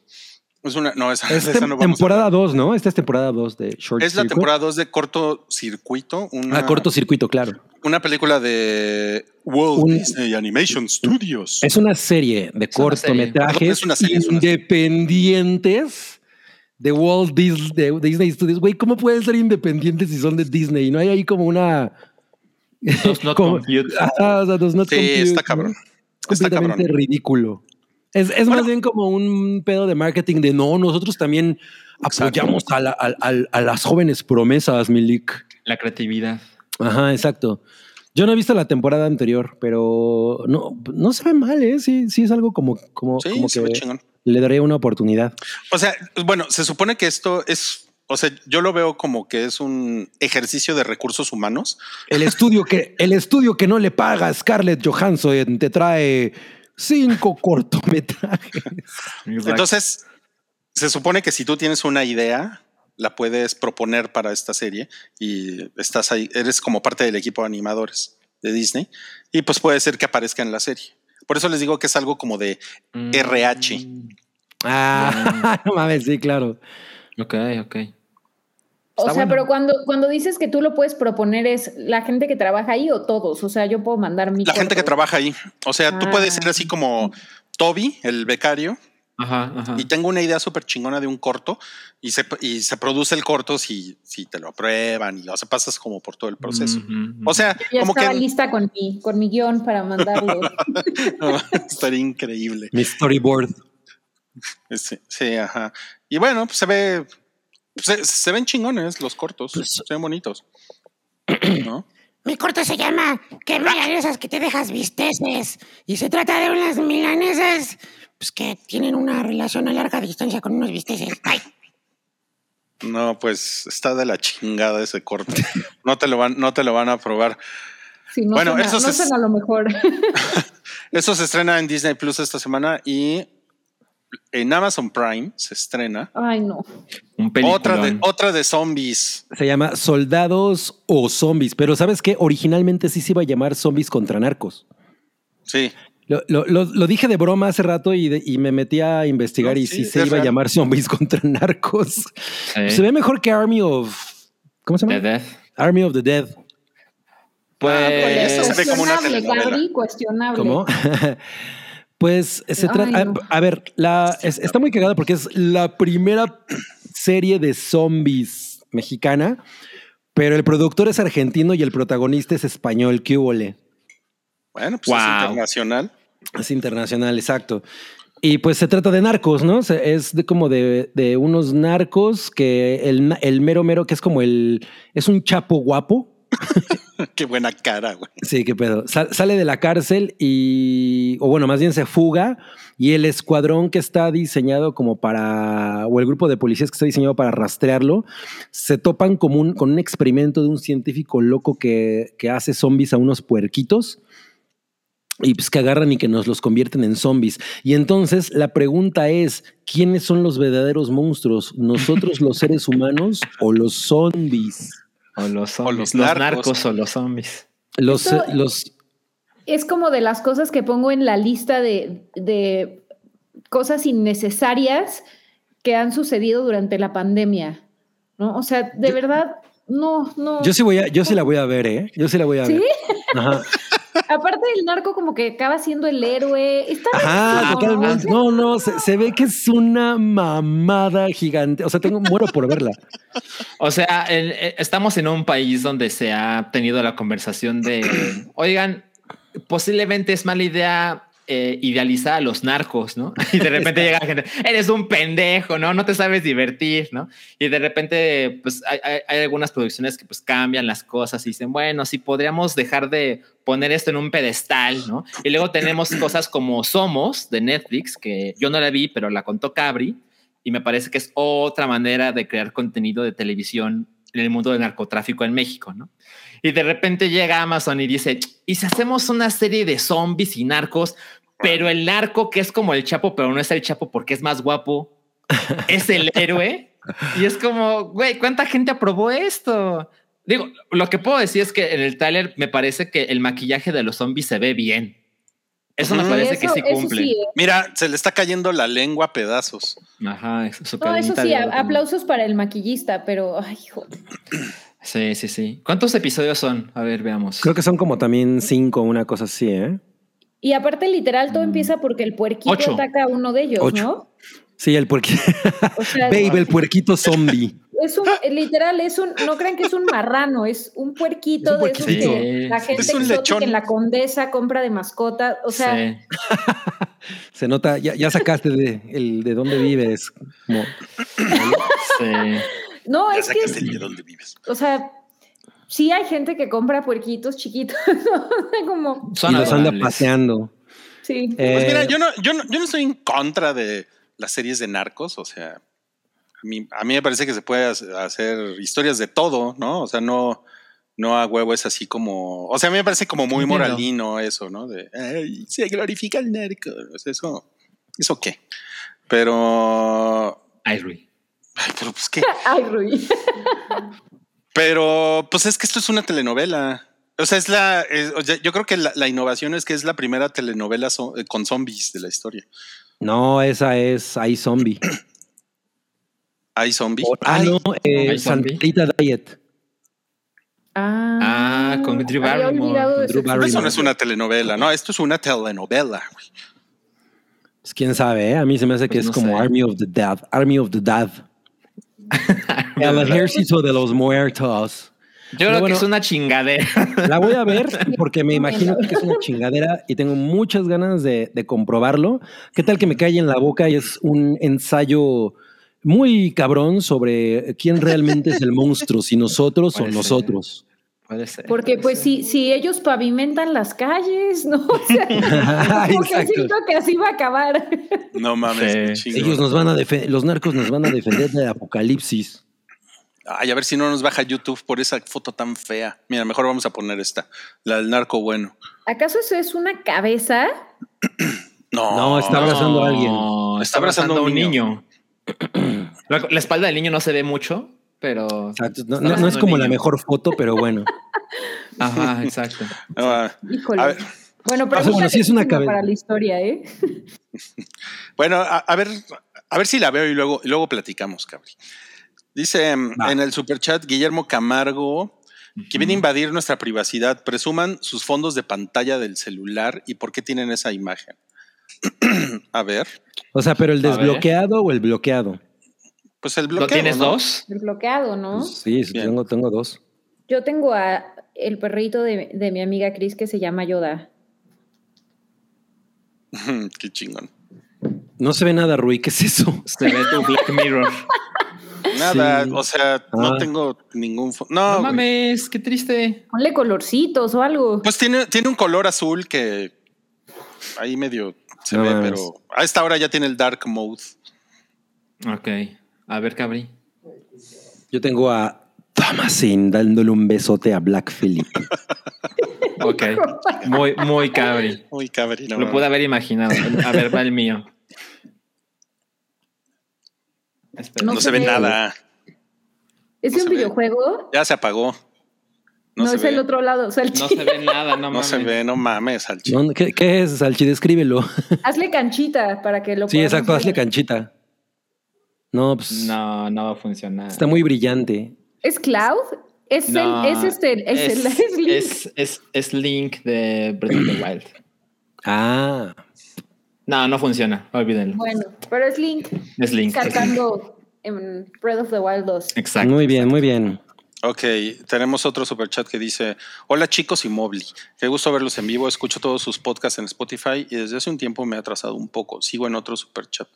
Es una. No, esa, Es esa tem- no vamos temporada 2, ¿no? Esta es temporada 2 de Short. Es la Circuit. temporada 2 de cortocircuito. Una, Ah, cortocircuito, claro. Una película de Walt Un- Disney Animation Studios. Es una serie de serie. cortometrajes Perdón, es una serie, es serie. independientes de Walt Dis- de Disney Studios. Güey, ¿cómo pueden ser independientes si son de Disney? No hay ahí como una. Does not como- compute. Ajá, o sea, does not Sí, compute, está ¿no? cabrón. Es Está completamente cabrón. ridículo. Es, es más bien como un pedo de marketing de no, nosotros también apoyamos a, la- a- a- a las jóvenes promesas, Milik. La creatividad. Ajá, exacto. Yo no he visto la temporada anterior, pero no, no se ve mal, ¿eh? Sí, sí es algo como, como, Sí, que chingón. le daré una oportunidad. O sea, bueno, se supone que esto es. O sea, yo lo veo como que es un ejercicio de recursos humanos. El estudio que, el estudio que no le paga a Scarlett Johansson te trae cinco cortometrajes. Entonces, se supone que si tú tienes una idea, la puedes proponer para esta serie y estás ahí, eres como parte del equipo de animadores de Disney y pues puede ser que aparezca en la serie. Por eso les digo que es algo como de Mm. RH. Ah, no mames, sí, claro. Ok, ok. O sea, bueno. pero cuando, cuando dices que tú lo puedes proponer es la gente que trabaja ahí o todos. O sea, yo puedo mandar mi. La gente que trabaja ahí. O sea, tú Ah. puedes ser así como Toby, el becario, Ajá, ajá. y tengo una idea súper chingona de un corto y se, y se produce el corto si, si te lo aprueban y o sea, pasas como por todo el proceso. O sea, Yo ya como estaba que lista con mi, con mi guion para mandarlo. estaría increíble. Mi storyboard. Sí, sí, ajá. Y bueno, pues se ve, se, se ven chingones los cortos, Pues- se ven bonitos. ¿No? Mi corto se llama ¿Qué milanesas que te dejas visteces? Y se trata de unas milanesas pues, que tienen una relación a larga distancia con unos bisteces. Ay, No, pues está de la chingada ese corto. No te lo van, no te lo van a probar. Sí, no Bueno, suena, eso no se- suena a lo mejor. Eso se estrena en Disney Plus esta semana y en Amazon Prime se estrena Ay, no. Un otra de, otra de zombies. Se llama Soldados o Zombies, pero ¿sabes qué? Originalmente sí se iba a llamar Zombies contra Narcos. Sí, Lo, lo- lo- lo dije de broma hace rato y, de- y me metí a investigar No, y sí, sí, se iba a llamar Zombies contra Narcos. Sí. Se ve mejor que Army of... ¿Cómo se The llama? Death. Army of the Dead. Ah, Pues. eso se ve como una telenovela. Cuestionable. ¿Cómo? Pues se trata. A, a ver, la, es- está muy cagada porque es la primera serie de zombies mexicana, pero el productor es argentino y el protagonista es español. ¿Qué hubole? Bueno, pues es internacional. Es internacional, exacto. Y pues se trata de narcos, ¿no? Es de como de, de unos narcos que el mero mero, que es como el. Es un chapo guapo. Qué buena cara, güey. Sí, qué pedo. Sal- sale de la cárcel y, o bueno, más bien se fuga y el escuadrón que está diseñado como para, o el grupo de policías que está diseñado para rastrearlo, se topan como un- con un experimento de un científico loco que, que hace zombies a unos puerquitos y pues que agarran y que nos los convierten en zombies. Y entonces la pregunta es, ¿quiénes son los verdaderos monstruos? ¿Nosotros los seres humanos o los zombies? O los O los los, narcos. narcos o los zombies. Los, Esto- los, Es como de las cosas que pongo en la lista de, de cosas innecesarias que han sucedido durante la pandemia, ¿no? O sea, de verdad, no, no. yo sí voy a, yo sí la voy a ver, ¿eh? Yo sí la voy a ¿Sí? ver. Ajá. Aparte del narco como que acaba siendo el héroe. Está Ajá, totalmente. No, no, se, se ve que es una mamada gigante. O sea, tengo muero por verla. O sea, el- eh, estamos en un país donde se ha tenido la conversación de, oigan, posiblemente es mala idea eh, idealizar a los narcos, ¿no? Y de repente llega gente, eres un pendejo, ¿no? No te sabes divertir, ¿no? Y de repente, pues hay algunas producciones que pues cambian las cosas y dicen, bueno, si podríamos dejar de poner esto en un pedestal, ¿no? Y luego tenemos cosas como Somos de Netflix, que yo no la vi, pero la contó Cabri, y me parece que es otra manera de crear contenido de televisión en el mundo del narcotráfico en México, ¿no? Y de repente llega Amazon y dice, ¿y si hacemos una serie de zombies y narcos, pero el narco que es como el Chapo, pero no es el Chapo porque es más guapo, es el héroe? Y es como, güey, ¿cuánta gente aprobó esto? Digo, lo que puedo decir es que en el tráiler me parece que el maquillaje de los zombies se ve bien. Eso me parece Eso- que sí eso cumple. sí, ¿eh? Mira, se le está cayendo la lengua a pedazos. Ajá, es- su No, eso sí, aplausos para el maquillista, pero ay, joder. Sí, sí, sí. ¿Cuántos episodios son? A ver, veamos. Creo que son como también cinco, una cosa así, ¿eh? Y aparte, literal, todo empieza porque el puerquito Ocho. ataca a uno de ellos, Ocho. ¿no? Sí, el puerquito. O sea, Babe, el puerquito zombie. es un, literal, es un, no crean que es un marrano, es un puerquito Es un de esos que Sí, la gente Es un exótica lechón. en la condesa compra de mascota. O sea, Sí. Se nota, ya, ya sacaste de, el, de dónde vives. Como- Sí. no, Ya es que, sacaste el de dónde vives. o sea, sí hay gente que compra puerquitos chiquitos, ¿no? O sea, como, Son y los anda paseando. sí. Pues Eh, mira, yo no, yo, no, yo no estoy en contra de las series de narcos, o sea, a mí, a mí me parece que se puede hace- hacer historias de todo, ¿no? O sea, no, no a huevo es así como, o sea, a mí me parece como muy Entiendo. moralino eso, ¿no? De, "Ay, se glorifica el narco, o sea, eso, eso qué. Pero, Irie. ay, pero pues qué. Ay, Rui. Pero, pues es que esto es una telenovela. O sea, es la. es- o sea, yo creo que la, la innovación es que es la primera telenovela eh, con zombies de la historia. No, esa es Hay Zombie. Hay zombies. Ah, no, eh, ¿Hay zombie? Santita Diet. Ah, Ah, con Drew había Barrymore, Drew Barrymore. eso no es una telenovela, no, esto es una telenovela. güey. Pues quién sabe, ¿eh? A mí se me hace que Pues es no como sé. Army of the Dead. Army of the Dead. El ejército de los muertos. Yo Pero creo bueno. que es una chingadera. La voy a ver porque me imagino que es una chingadera y tengo muchas ganas de, de comprobarlo. ¿Qué tal que me cae en la boca y es un ensayo muy cabrón sobre quién realmente es el monstruo, si nosotros o ser. nosotros? Puede ser. Porque puede pues ser. si, si ellos pavimentan las calles, ¿no? O sea, como que Exacto. siento que así va a acabar. No mames. Sí. Ellos nos van a defender, los narcos nos van a defender del apocalipsis. Ay, a ver si no nos baja YouTube por esa foto tan fea. Mira, mejor vamos a poner esta, la del narco bueno. ¿Acaso eso es una cabeza? No, No, está abrazando a alguien. Está abrazando a un niño. la, la espalda del niño no se ve mucho, pero. Exacto. No, no- no es como la mejor foto, pero bueno. Ajá, exacto. Ah, Híjole. A ver. Bueno, Ah, pregunta bueno, sí es una para la historia, ¿eh? Bueno, a, a ver, a ver si la veo y luego, y luego platicamos, cabri. Dice em, en el superchat Guillermo Camargo que viene a invadir nuestra privacidad. Presuman sus fondos de pantalla del celular y por qué tienen esa imagen. A ver, O sea, pero el desbloqueado o el bloqueado. Pues el ¿Lo bloqueo. tienes ¿no? dos? El bloqueado, ¿no? Pues sí, Bien. tengo, tengo dos. Yo tengo a el perrito de, de mi amiga Cris que se llama Yoda. Qué chingón. No se ve nada, Rui. ¿Qué es eso? Se ve tu Black Mirror. Nada, Sí. o sea, no Ah. tengo ningún. No, No, mames, qué triste. Ponle colorcitos o algo. Pues tiene, tiene un color azul que ahí medio se No ve, mames. pero a esta hora ya tiene el dark mode. Ok. A ver, cabrí. Yo tengo a Thomasin dándole un besote a Black Phillip. Ok. Muy, muy cabri. Uy, cabrón. Lo pude haber imaginado. A ver, va el mío. Espera. No, No se ve ve. nada. ¿Es no un ve. videojuego? Ya se apagó. No, No, se es ve. el otro lado. El No se ve nada, no, No mames. se ve, no mames, Salchi. ¿No? ¿Qué, qué es, Salchi? Descríbelo. Hazle canchita para que lo Sí, exacto, ver. hazle canchita. No, pues No, no va a funcionar. está muy brillante. ¿Es Cloud? Es, No, el, es este, es, el, es Link. es, es- es Link de Breath of the Wild. Ah, No, no funciona. Olvídenlo. Bueno, pero es Link Es Link. cantando en Breath of the Wild 2. Exacto. muy bien, muy bien. Ok, tenemos otro superchat que dice: Hola chicos y Mobley. Qué gusto verlos en vivo. Escucho todos sus podcasts en Spotify y desde hace un tiempo me he atrasado un poco. Sigo en otro superchat.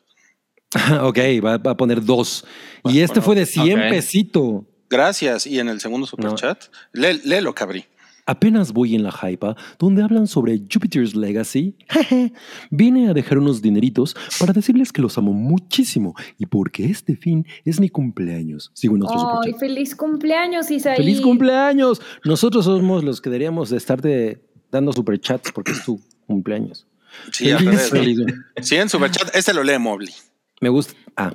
ok, va, va a poner dos. y este bueno, fue de 100 ok. pesito. Gracias. Y en el segundo superchat, lé- léelo, cabrí. Apenas voy en la hypa, donde hablan sobre Jupiter's Legacy. Jeje. Vine a dejar unos dineritos para decirles que los amo muchísimo y porque este fin es mi cumpleaños. Sigo en otro ¡Ay, superchat. feliz cumpleaños, Isaí! ¡Feliz cumpleaños! Nosotros somos los que deberíamos de estarte dando superchats porque es tu cumpleaños. Sí, Feliz, ¿no? feliz. Sí, en superchat. Este lo lee Mobley. Me gusta. Ah,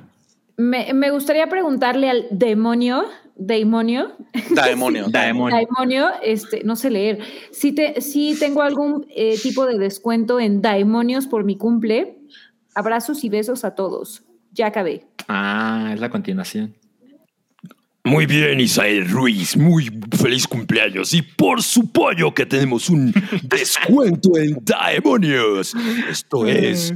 Me, me gustaría preguntarle al demonio, demonio, Daemonio. Daemon. Daemonio, este, no sé leer. Si, te, si tengo algún eh, tipo de descuento en Daemonios por mi cumple, abrazos y besos a todos. Ya acabé. Ah, es la continuación. Muy bien, Isael Ruiz, muy feliz cumpleaños. Y por su pollo que tenemos un descuento en Daemonios. Esto es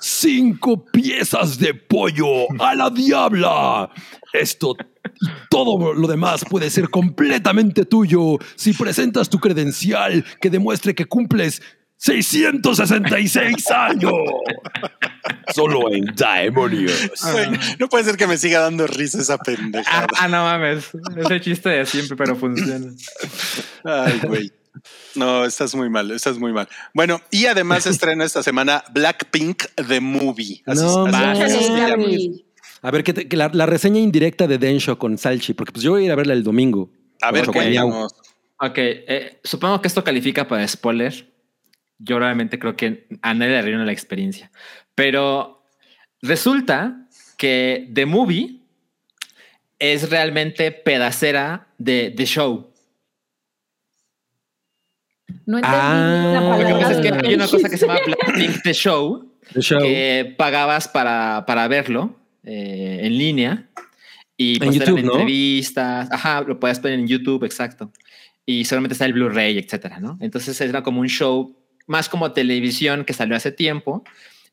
cinco piezas de pollo a la diabla. Esto y todo lo demás puede ser completamente tuyo si presentas tu credencial que demuestre que cumples 666 años. Solo en Daemonios. No puede ser que me siga dando risa esa pendejada. Ah, ah, no mames. Es el chiste de siempre, pero funciona. Ay, güey. No, estás muy mal, estás muy mal. Bueno, y además estrena esta semana Blackpink The Movie. Así, No así- a ver, que, te- que la, la reseña indirecta de Densho con Salchi, porque pues yo voy a ir a verla el domingo. A ver, ¿qué? Ok, eh, supongo que esto califica para spoiler. Yo realmente creo que a nadie le arruina la experiencia. Pero resulta que The Movie es realmente pedacera de The Show. No entendí Ah. la Lo que palabra. pasa es que hay una cosa que se llama. Blackpink The Show, The show. que pagabas para, para verlo eh, en línea. Y En pues YouTube, ¿no? entrevistas. Ajá, lo puedes poner en YouTube, exacto. Y solamente está el Blu-ray, etcétera, ¿no? Entonces era como un show más como televisión que salió hace tiempo.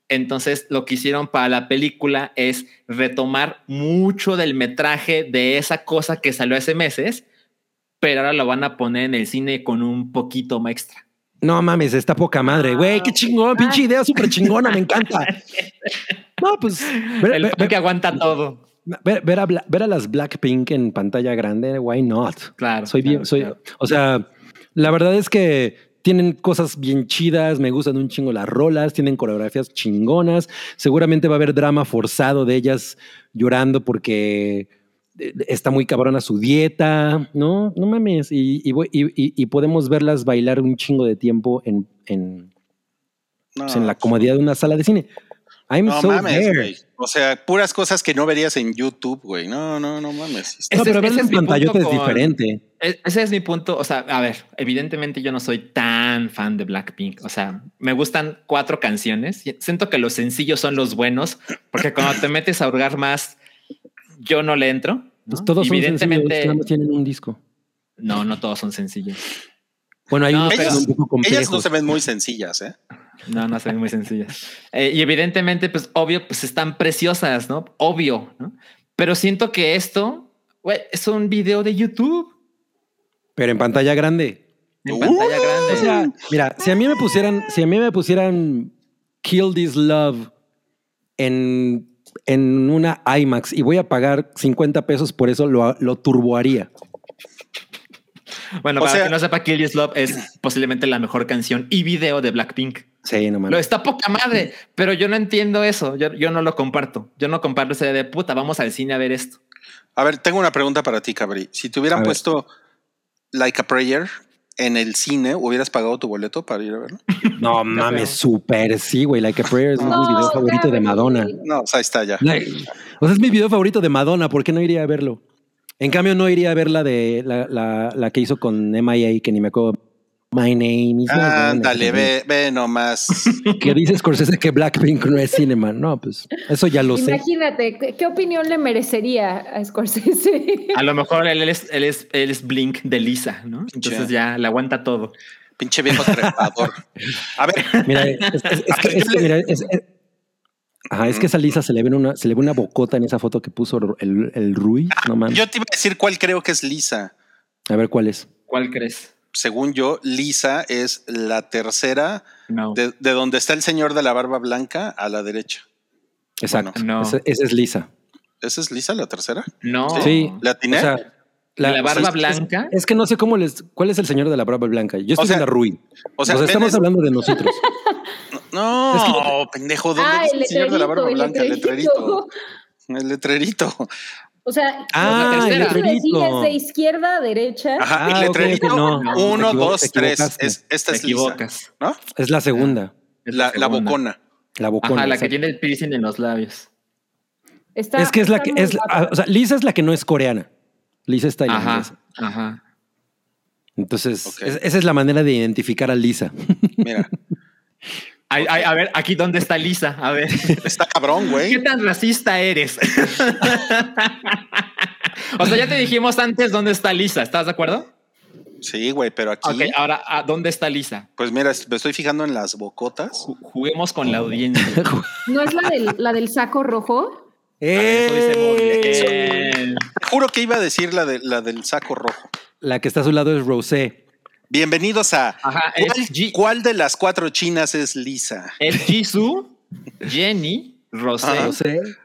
Entonces lo que hicieron para la película es retomar mucho del metraje de esa cosa que salió hace meses, pero ahora lo van a poner en el cine con un poquito más extra. No mames, está poca madre. Güey, qué chingón, pinche idea súper chingona, me encanta. No, pues ver, El ver- que aguanta todo. ver- ver a, Bla- ver a las Blackpink en pantalla grande, why not? Claro. Soy bien, claro, soy, claro. o sea, la verdad es que tienen cosas bien chidas, me gustan un chingo las rolas, tienen coreografías chingonas, seguramente va a haber drama forzado de ellas llorando porque está muy cabrona su dieta, ¿no? No mames, y, y, voy- y- podemos verlas bailar un chingo de tiempo en, en, No, pues, en la comodidad de una sala de cine. I'm no so mames, güey. O sea, puras cosas que no verías en YouTube, güey. No, no, no mames. No, Ese- pero ese verla es en es diferente. E- Ese es mi punto. O sea, a ver, evidentemente yo no soy tan fan de Blackpink. O sea, me gustan cuatro canciones. y Siento que los sencillos son los buenos, porque cuando te metes a hurgar más, yo no le entro. ¿no? Pues todos son sencillos, evidentemente, no tienen un disco. no, no todos son sencillos. Bueno, hay No, unos que pero- son un poco. Ellas no se ven muy sencillas, ¿eh? No, no, se ven muy sencillas. Eh, y evidentemente, pues obvio, pues están preciosas, ¿no? Obvio, ¿no? Pero siento que esto, güey, es un video de YouTube Pero en pantalla grande. en Uh, pantalla grande. O sea, mira, si a mí me pusieran, si a mí me pusieran Kill This Love en, en una IMAX y voy a pagar 50 pesos por eso, lo, lo turboaría. bueno, o para sea- que no sepa, Kill This Love es posiblemente la mejor canción y video de Blackpink. Sí, no Lo mames. está poca madre, pero yo no entiendo eso. Yo, yo no lo comparto. Yo no comparto ese de puta, vamos al cine a ver esto. A ver, tengo una pregunta para ti, Cabri. Si te hubieran A ver. puesto Like a Prayer en el cine, ¿hubieras pagado tu boleto para ir a verlo? No mames, súper sí, güey. Like a Prayer es mi No, video favorito de. Madonna. No, o sea, ahí está ya. Like- o sea, es mi video favorito de Madonna. ¿Por qué no iría a verlo? En cambio, no iría a ver la de la, la, la que hizo con MIA, que ni me acuerdo. My name is. Ándale, ve, ve nomás. Que dice Scorsese que Blackpink no es cinema. No, pues eso ya lo sé. Imagínate, ¿qué, opinión le merecería a Scorsese? A lo mejor él es, él es, él es Blink de Lisa, ¿no? Entonces ya le aguanta todo. Pinche viejo trepador. A ver, Mira, es, es- es que, es que, mira, es- es- ajá, es que esa Lisa se le ve una, se le ve una bocota en esa foto que puso el, el Rui. No mames. yo te iba a decir cuál creo que es Lisa. A ver cuál es. ¿Cuál crees? Según yo, Lisa es la tercera No. de, de donde está el señor de la barba blanca a la derecha. Exacto. Bueno, no. Esa, esa es Lisa. ¿Esa es Lisa, la tercera? No. Sí. ¿La? O sea, La, barba blanca. Es, que no sé cómo les. ¿Cuál es el señor de la barba blanca? Yo estoy sea, en la Rui. o O sea, estamos es- hablando de nosotros. No, pendejo, ¿dónde Ah, dice el el señor de la barba el blanca? El letrerito. El letrerito. O sea, Ah, decir letrerito. es de izquierda a derecha. Ajá, Ah, el letrerito. no. No, uno, dos, tres. Es, esta Te es Lisa. equivocas. ¿No? Es la segunda. Es La, la bocona. La bocona. Ajá, la que tiene el piercing en los labios. Está- es que es la está que es, ah, o sea, Lisa es la que no es coreana. Lisa es tailandesa. Ajá, ajá. Entonces, es- esa es la manera de identificar a Lisa. Mira, Ay, ay, a ver, aquí dónde está Lisa. A ver. está cabrón, ¿Qué güey. tan racista eres? o sea, ya te dijimos antes dónde está Lisa. ¿Estás de acuerdo? Sí, güey, pero aquí, Ok, ahora, ¿a ¿dónde está Lisa? pues mira, me estoy fijando en las bocotas. Ju- Juguemos con la audiencia. ¿No es la del, la del saco rojo? Eso dice muy bien. Te juro que iba a decir la, de, la del saco rojo. La que está a su lado es Rosé. Bienvenidos a Ajá, ¿cuál, G- cuál de las cuatro chinas es Lisa? Es Jisoo, Jenny, Rosé. Ajá.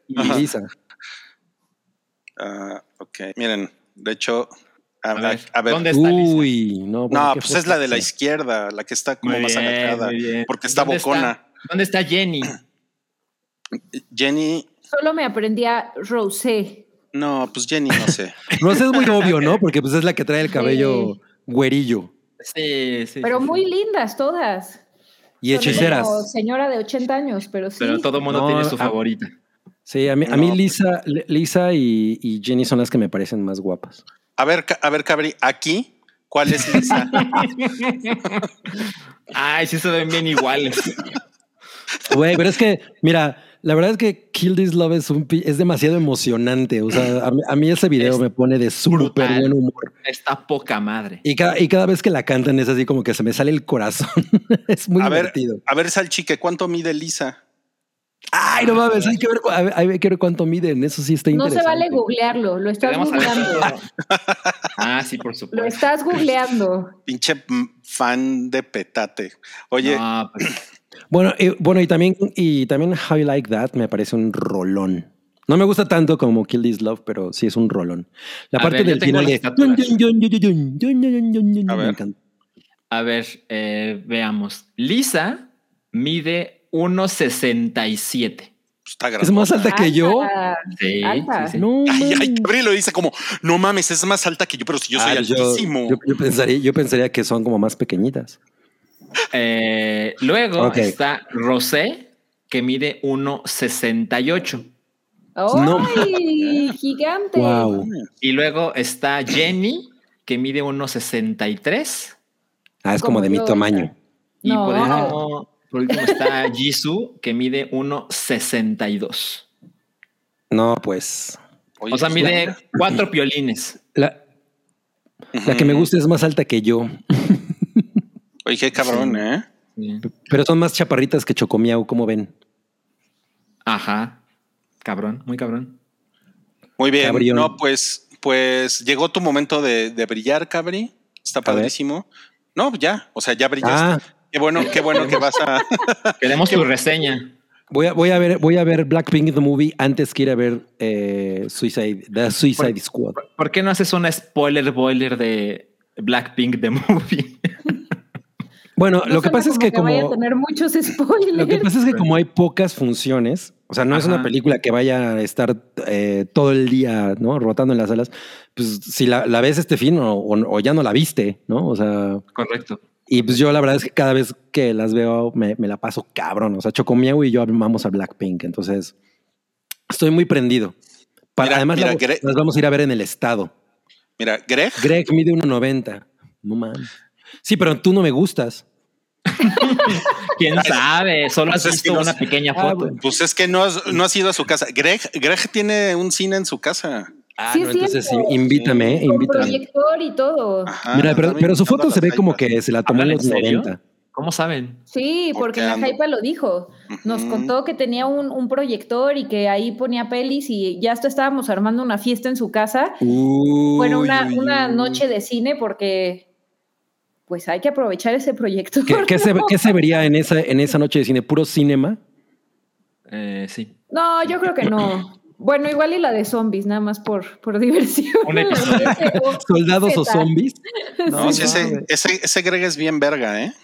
Y Ajá. Lisa. Ah, ok, miren, de hecho, a, A ver, a- a ver. ¿dónde está Lisa? Uy, no. No, pues es la de la izquierda, la que está como Muy más bien. porque está ¿Dónde bocona. ¿Dónde está Jenny? Jenny, Solo me aprendía Rosé. no, pues Jenny, no sé. Rosé es muy obvio, ¿no? Porque pues es la que trae el cabello Sí. güerillo Sí, sí. Pero sí, muy sí. lindas todas. y hechiceras. como señora de 80 años, pero sí. Pero todo el mundo No, tiene su a- favorita. Sí, a mí, a No. mí Lisa, Lisa y, y Jenny son las que me parecen más guapas. A ver, a ver, Cabri, aquí, ¿cuál es Lisa? Ay, sí se ven bien iguales. Güey, pero es que, mira, la verdad es que Kill This Love es, un, pi- es demasiado emocionante. O sea, a mí, a mí ese video Es me pone de súper buen humor. Está poca madre. Y cada, y cada vez que la cantan es así como que se me sale el corazón. es muy a ver, divertido. a ver, Salchique, ¿cuánto mide Lisa? Ay, no mames, hay que ver, ver- hay que ver cuánto miden. Eso sí está No interesante. se vale googlearlo, lo estás ver googleando. Ah, sí, por Lo supuesto. estás googleando. Pinche fan de petate. Oye, No, pues, bueno, y, bueno, y también, y también How You Like That me parece un rolón. No me gusta tanto como Kill This Love, pero sí es un rolón. La parte del final de... A ver, a ver veamos. Lisa mide 1,67. Está grande. Es más alta que yo. Sí, alta. sí, ay, ay, Gabriel lo dice como, no mames, es más alta que yo, pero si yo soy ah, altísimo. Yo, pensaría, yo pensaría que son como más pequeñitas. Eh, luego está Rosé, que mide 1.68. No. ¡Ay! gigante. Wow. Y luego está Jenny, que mide 1.63. Ah, es como, Como de mi tamaño. Y No. por último, por último está Jisoo, que mide 1.62. No, pues. Oye, O sea, mide cuatro piolines. La, la que me gusta es más alta que yo. Oye, qué cabrón, ¿eh? Sí. Pero son más chaparritas que Chocomiao, ¿cómo ven? Ajá. Cabrón, muy cabrón. Muy bien. Cabrión. No, pues, pues llegó tu momento de, de brillar, Cabri. Está padrísimo. No, ya. O sea, ya brillaste. Ah. Qué bueno, qué bueno que vas a. Queremos tu reseña. Voy a, voy a ver, voy a ver Blackpink the movie antes que ir a ver eh, Suicide, The Suicide Squad. ¿Por qué no haces una spoiler boiler de Blackpink The Movie? Bueno, No lo que pasa es que vaya a como tener muchos spoilers. lo que pasa es que como hay pocas funciones, o sea, no es una película que vaya a estar eh, todo el día, ¿no? Rotando en las salas. Pues si la, la ves este fin o, o- o ya no la viste, ¿no? O sea, Correcto. y pues yo la verdad es que cada vez que las veo me, me la paso cabrón. O sea, Chocomiao y yo amamos a Blackpink, entonces estoy muy prendido. Para, Mira, además, mira, la- Gre- las vamos a ir a ver en el estado. Mira, Greg. Greg mide 1.90. No mames. Sí, pero tú no me gustas. ¿Quién sabe? Solo has Pues es que visto no una pequeña Ah, foto. bueno. Pues es que no has, no has ido a su casa. Greg, Greg tiene un cine en su casa. Ah, Sí, no, es entonces invítame, Con invítame. proyector y todo. Ajá, Mira, pero, su foto se ve como que se la tomó en ¿Hablan los en serio? 90. ¿Cómo saben? Sí, ¿Por porque qué la? Jaipa lo dijo. Nos contó que tenía un, un proyector y que ahí ponía pelis y ya hasta estábamos armando una fiesta en su casa. bueno, una, Uy, una uy. noche de cine porque pues hay que aprovechar ese proyector. ¿Qué, qué se, qué se vería en esa, en esa noche de cine? ¿Puro cinema? Eh, sí. No, yo creo que no. Bueno, igual y la de zombies, nada más por, por diversión. Un episodio. ¿Soldados o zombies? No, sí, ese, ese, ese Greg es bien verga, ¿eh?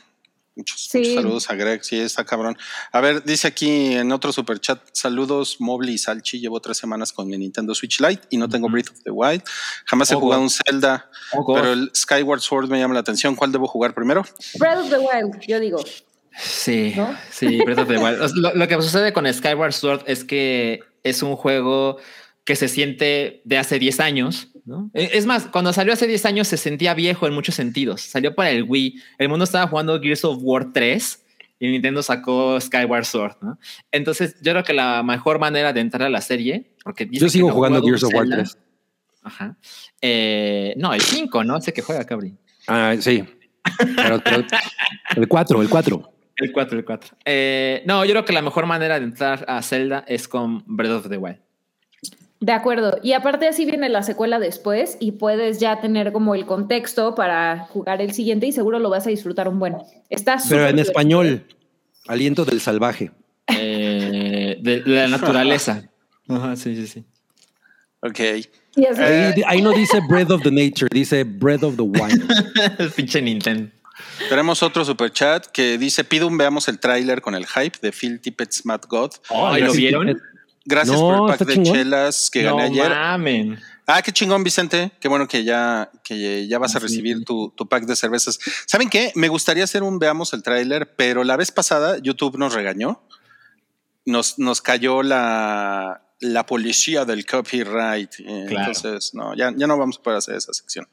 Muchos, Sí. muchos saludos a Greg, sí, está cabrón. A ver, dice aquí en otro superchat, saludos, Mobley y Salchi, llevo tres semanas con mi Nintendo Switch Lite y no tengo. Breath of the Wild. Jamás he Oh, jugado God. un Zelda, Oh, pero el Skyward Sword me llama la atención. ¿Cuál debo jugar primero? Breath of the Wild, yo digo. Sí, ¿No? sí, Breath of the Wild. Lo, lo que sucede con Skyward Sword es que es un juego que se siente de hace 10 años, ¿no? E- Es más, cuando salió hace 10 años se sentía viejo en muchos sentidos. Salió para el Wii, el mundo estaba jugando Gears of War 3 y Nintendo sacó Skyward Sword, ¿no? Entonces, yo creo que la mejor manera de entrar a la serie, porque Yo sigo jugando Gears of War Zelda. 3. Ajá. Eh, no, el 5, ¿no? Sé que juega Cabri. Ah, sí. Pero- pero- el 4, el 4. El 4, el 4. Eh, no, yo creo que la mejor manera de entrar a Zelda es con Breath of the Wild. De acuerdo. Y aparte así viene la secuela después y puedes ya tener como el contexto para jugar el siguiente y seguro lo vas a disfrutar un buen. Está Pero en español, aliento del salvaje. Eh, de, de la naturaleza. Ajá, sí, sí, sí. Ok. Eh, Ahí, ahí no dice Breath of the Nature, dice Breath of the Wild. El pinche Nintendo. Tenemos otro superchat que dice, pido un veamos el tráiler con el hype de Phil Tippett's Mad God. Ay, ¿lo vieron? Gracias No, por el pack de chingón. chelas que no gané ayer. mamen. Ah, qué chingón, Vicente. Qué bueno que ya, que ya vas a recibir tu, tu pack de cervezas. ¿Saben qué? Me gustaría hacer un veamos el tráiler, pero la vez pasada YouTube nos regañó. Nos, nos cayó la, la policía del copyright. Eh, Claro. Entonces, no, ya, ya no vamos a poder hacer esa sección.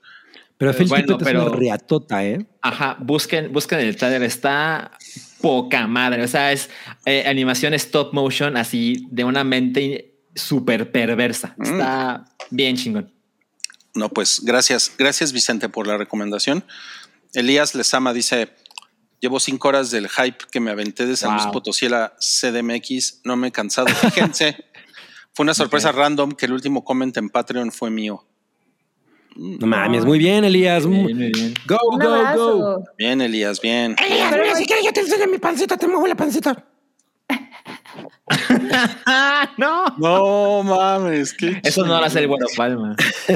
Pero Eh, Phil bueno, Tippett es pero- una riatota, ¿eh? Ajá, busquen, busquen el trailer. Está poca madre. O sea, es eh, animación stop motion así de una mente súper perversa. Mm. Está bien chingón. No, pues gracias, gracias Vicente por la recomendación. Elías Lezama dice, llevo cinco horas del hype que me aventé de San Luis Wow. Potosí a la CDMX, no me he cansado. Fíjense, fue una sorpresa random que el último comment en Patreon fue mío. No mames, muy bien, Elías. Muy bien, muy bien. Go, un go, go. Bien, Elías, bien. Elías, mira, si quieres yo te enseño mi pancita, te muevo la pancita. no. No mames, qué Eso no lo hace el bueno Palma.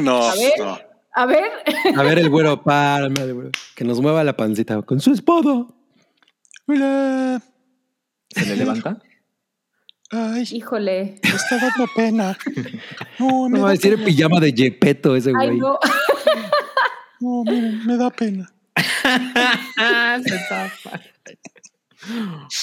no, A ver. no. A ver, A ver, el güero, güero. Que nos mueva la pancita con su espada. Hola. ¿Se le levanta? Ay, híjole. me está dando pena. No, me No va a da decir pena. pijama de Yepeto ese Ay, güey. no. No, miren, me da pena. Se tapa.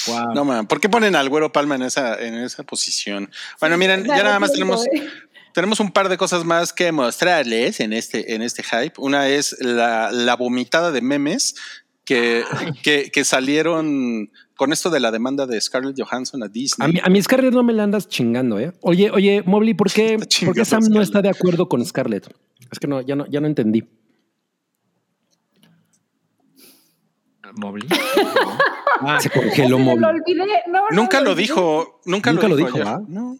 Wow. No, man, ¿por qué ponen al güero Palma en esa, en esa posición? Bueno, miren, ya nada más tenemos, eh. tenemos un par de cosas más que mostrarles en este, en este hype. Una es la, la vomitada de memes que, que, que salieron con esto de la demanda de Scarlett Johansson a Disney. A mí, a mí Scarlett no me la andas chingando, ¿eh? Oye, oye, Mobley, ¿por qué, ¿por qué Sam no está de acuerdo con Scarlett? Es que no, ya no, ya no entendí. Mobley. Ah, Se congeló Me lo Mobley. olvidé. No, Nunca no, lo dijo, nunca, Nunca lo lo dijo. ¿ah? No.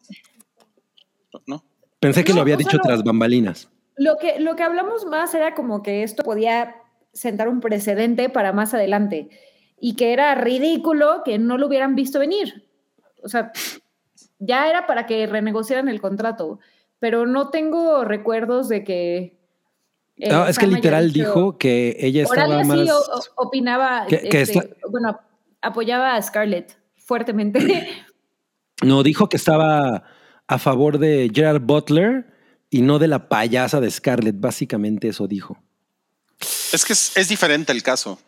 No. Pensé que No, lo había dicho no. tras bambalinas. Lo que, lo que hablamos más era como que esto podía sentar un precedente para más adelante y que era ridículo que no lo hubieran visto venir. O sea, ya era para que renegociaran el contrato, pero no tengo recuerdos de que... eh, No, es que literal dicho- dijo que ella estaba más. sí o- o- opinaba, Que- que este, está- bueno, apoyaba a Scarlett fuertemente. No, dijo que estaba a favor de Gerard Butler y no de la payasa de Scarlett. Básicamente eso dijo. Es que es, es diferente el caso.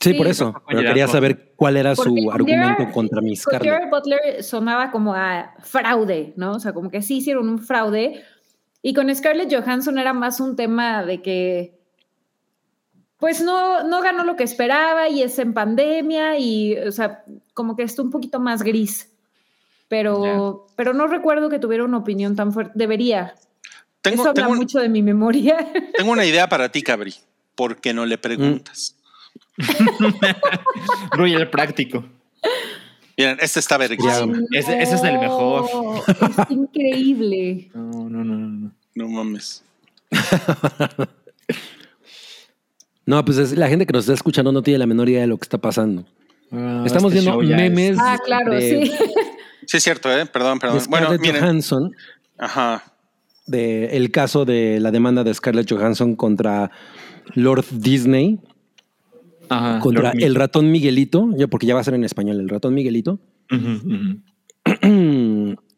Sí, Sí. por eso. Pero quería saber cuál era Porque su argumento Gerard- contra mi Con Scarlett. Gerard Butler sonaba como a fraude, ¿no? O sea, como que sí hicieron un fraude. Y con Scarlett Johansson era más un tema de que, pues no, no ganó lo que esperaba y es en pandemia y, o sea, como que está un poquito más gris. Pero, pero no recuerdo que tuviera una opinión tan fuerte. Debería. Tengo, Eso habla tengo, mucho de mi memoria. tengo una idea para ti, Cabri. ¿Por qué no le preguntas? Rui el práctico. Miren, este está verguísimo. Ese- ese es el mejor. Es increíble. No, no, no, no, no. No mames. No, pues es- la gente que nos está escuchando no tiene la menor idea de lo que está pasando. Ah, Estamos este viendo show ya memes. es- Ah, claro, de- sí. Sí, es cierto, ¿eh? Perdón, perdón. Bueno, Scarlett miren. Johansson, Ajá. de el caso de la demanda de Scarlett Johansson contra Lord Disney, Ajá, contra el ratón Miguelito, ya porque ya va a ser en español, el ratón Miguelito.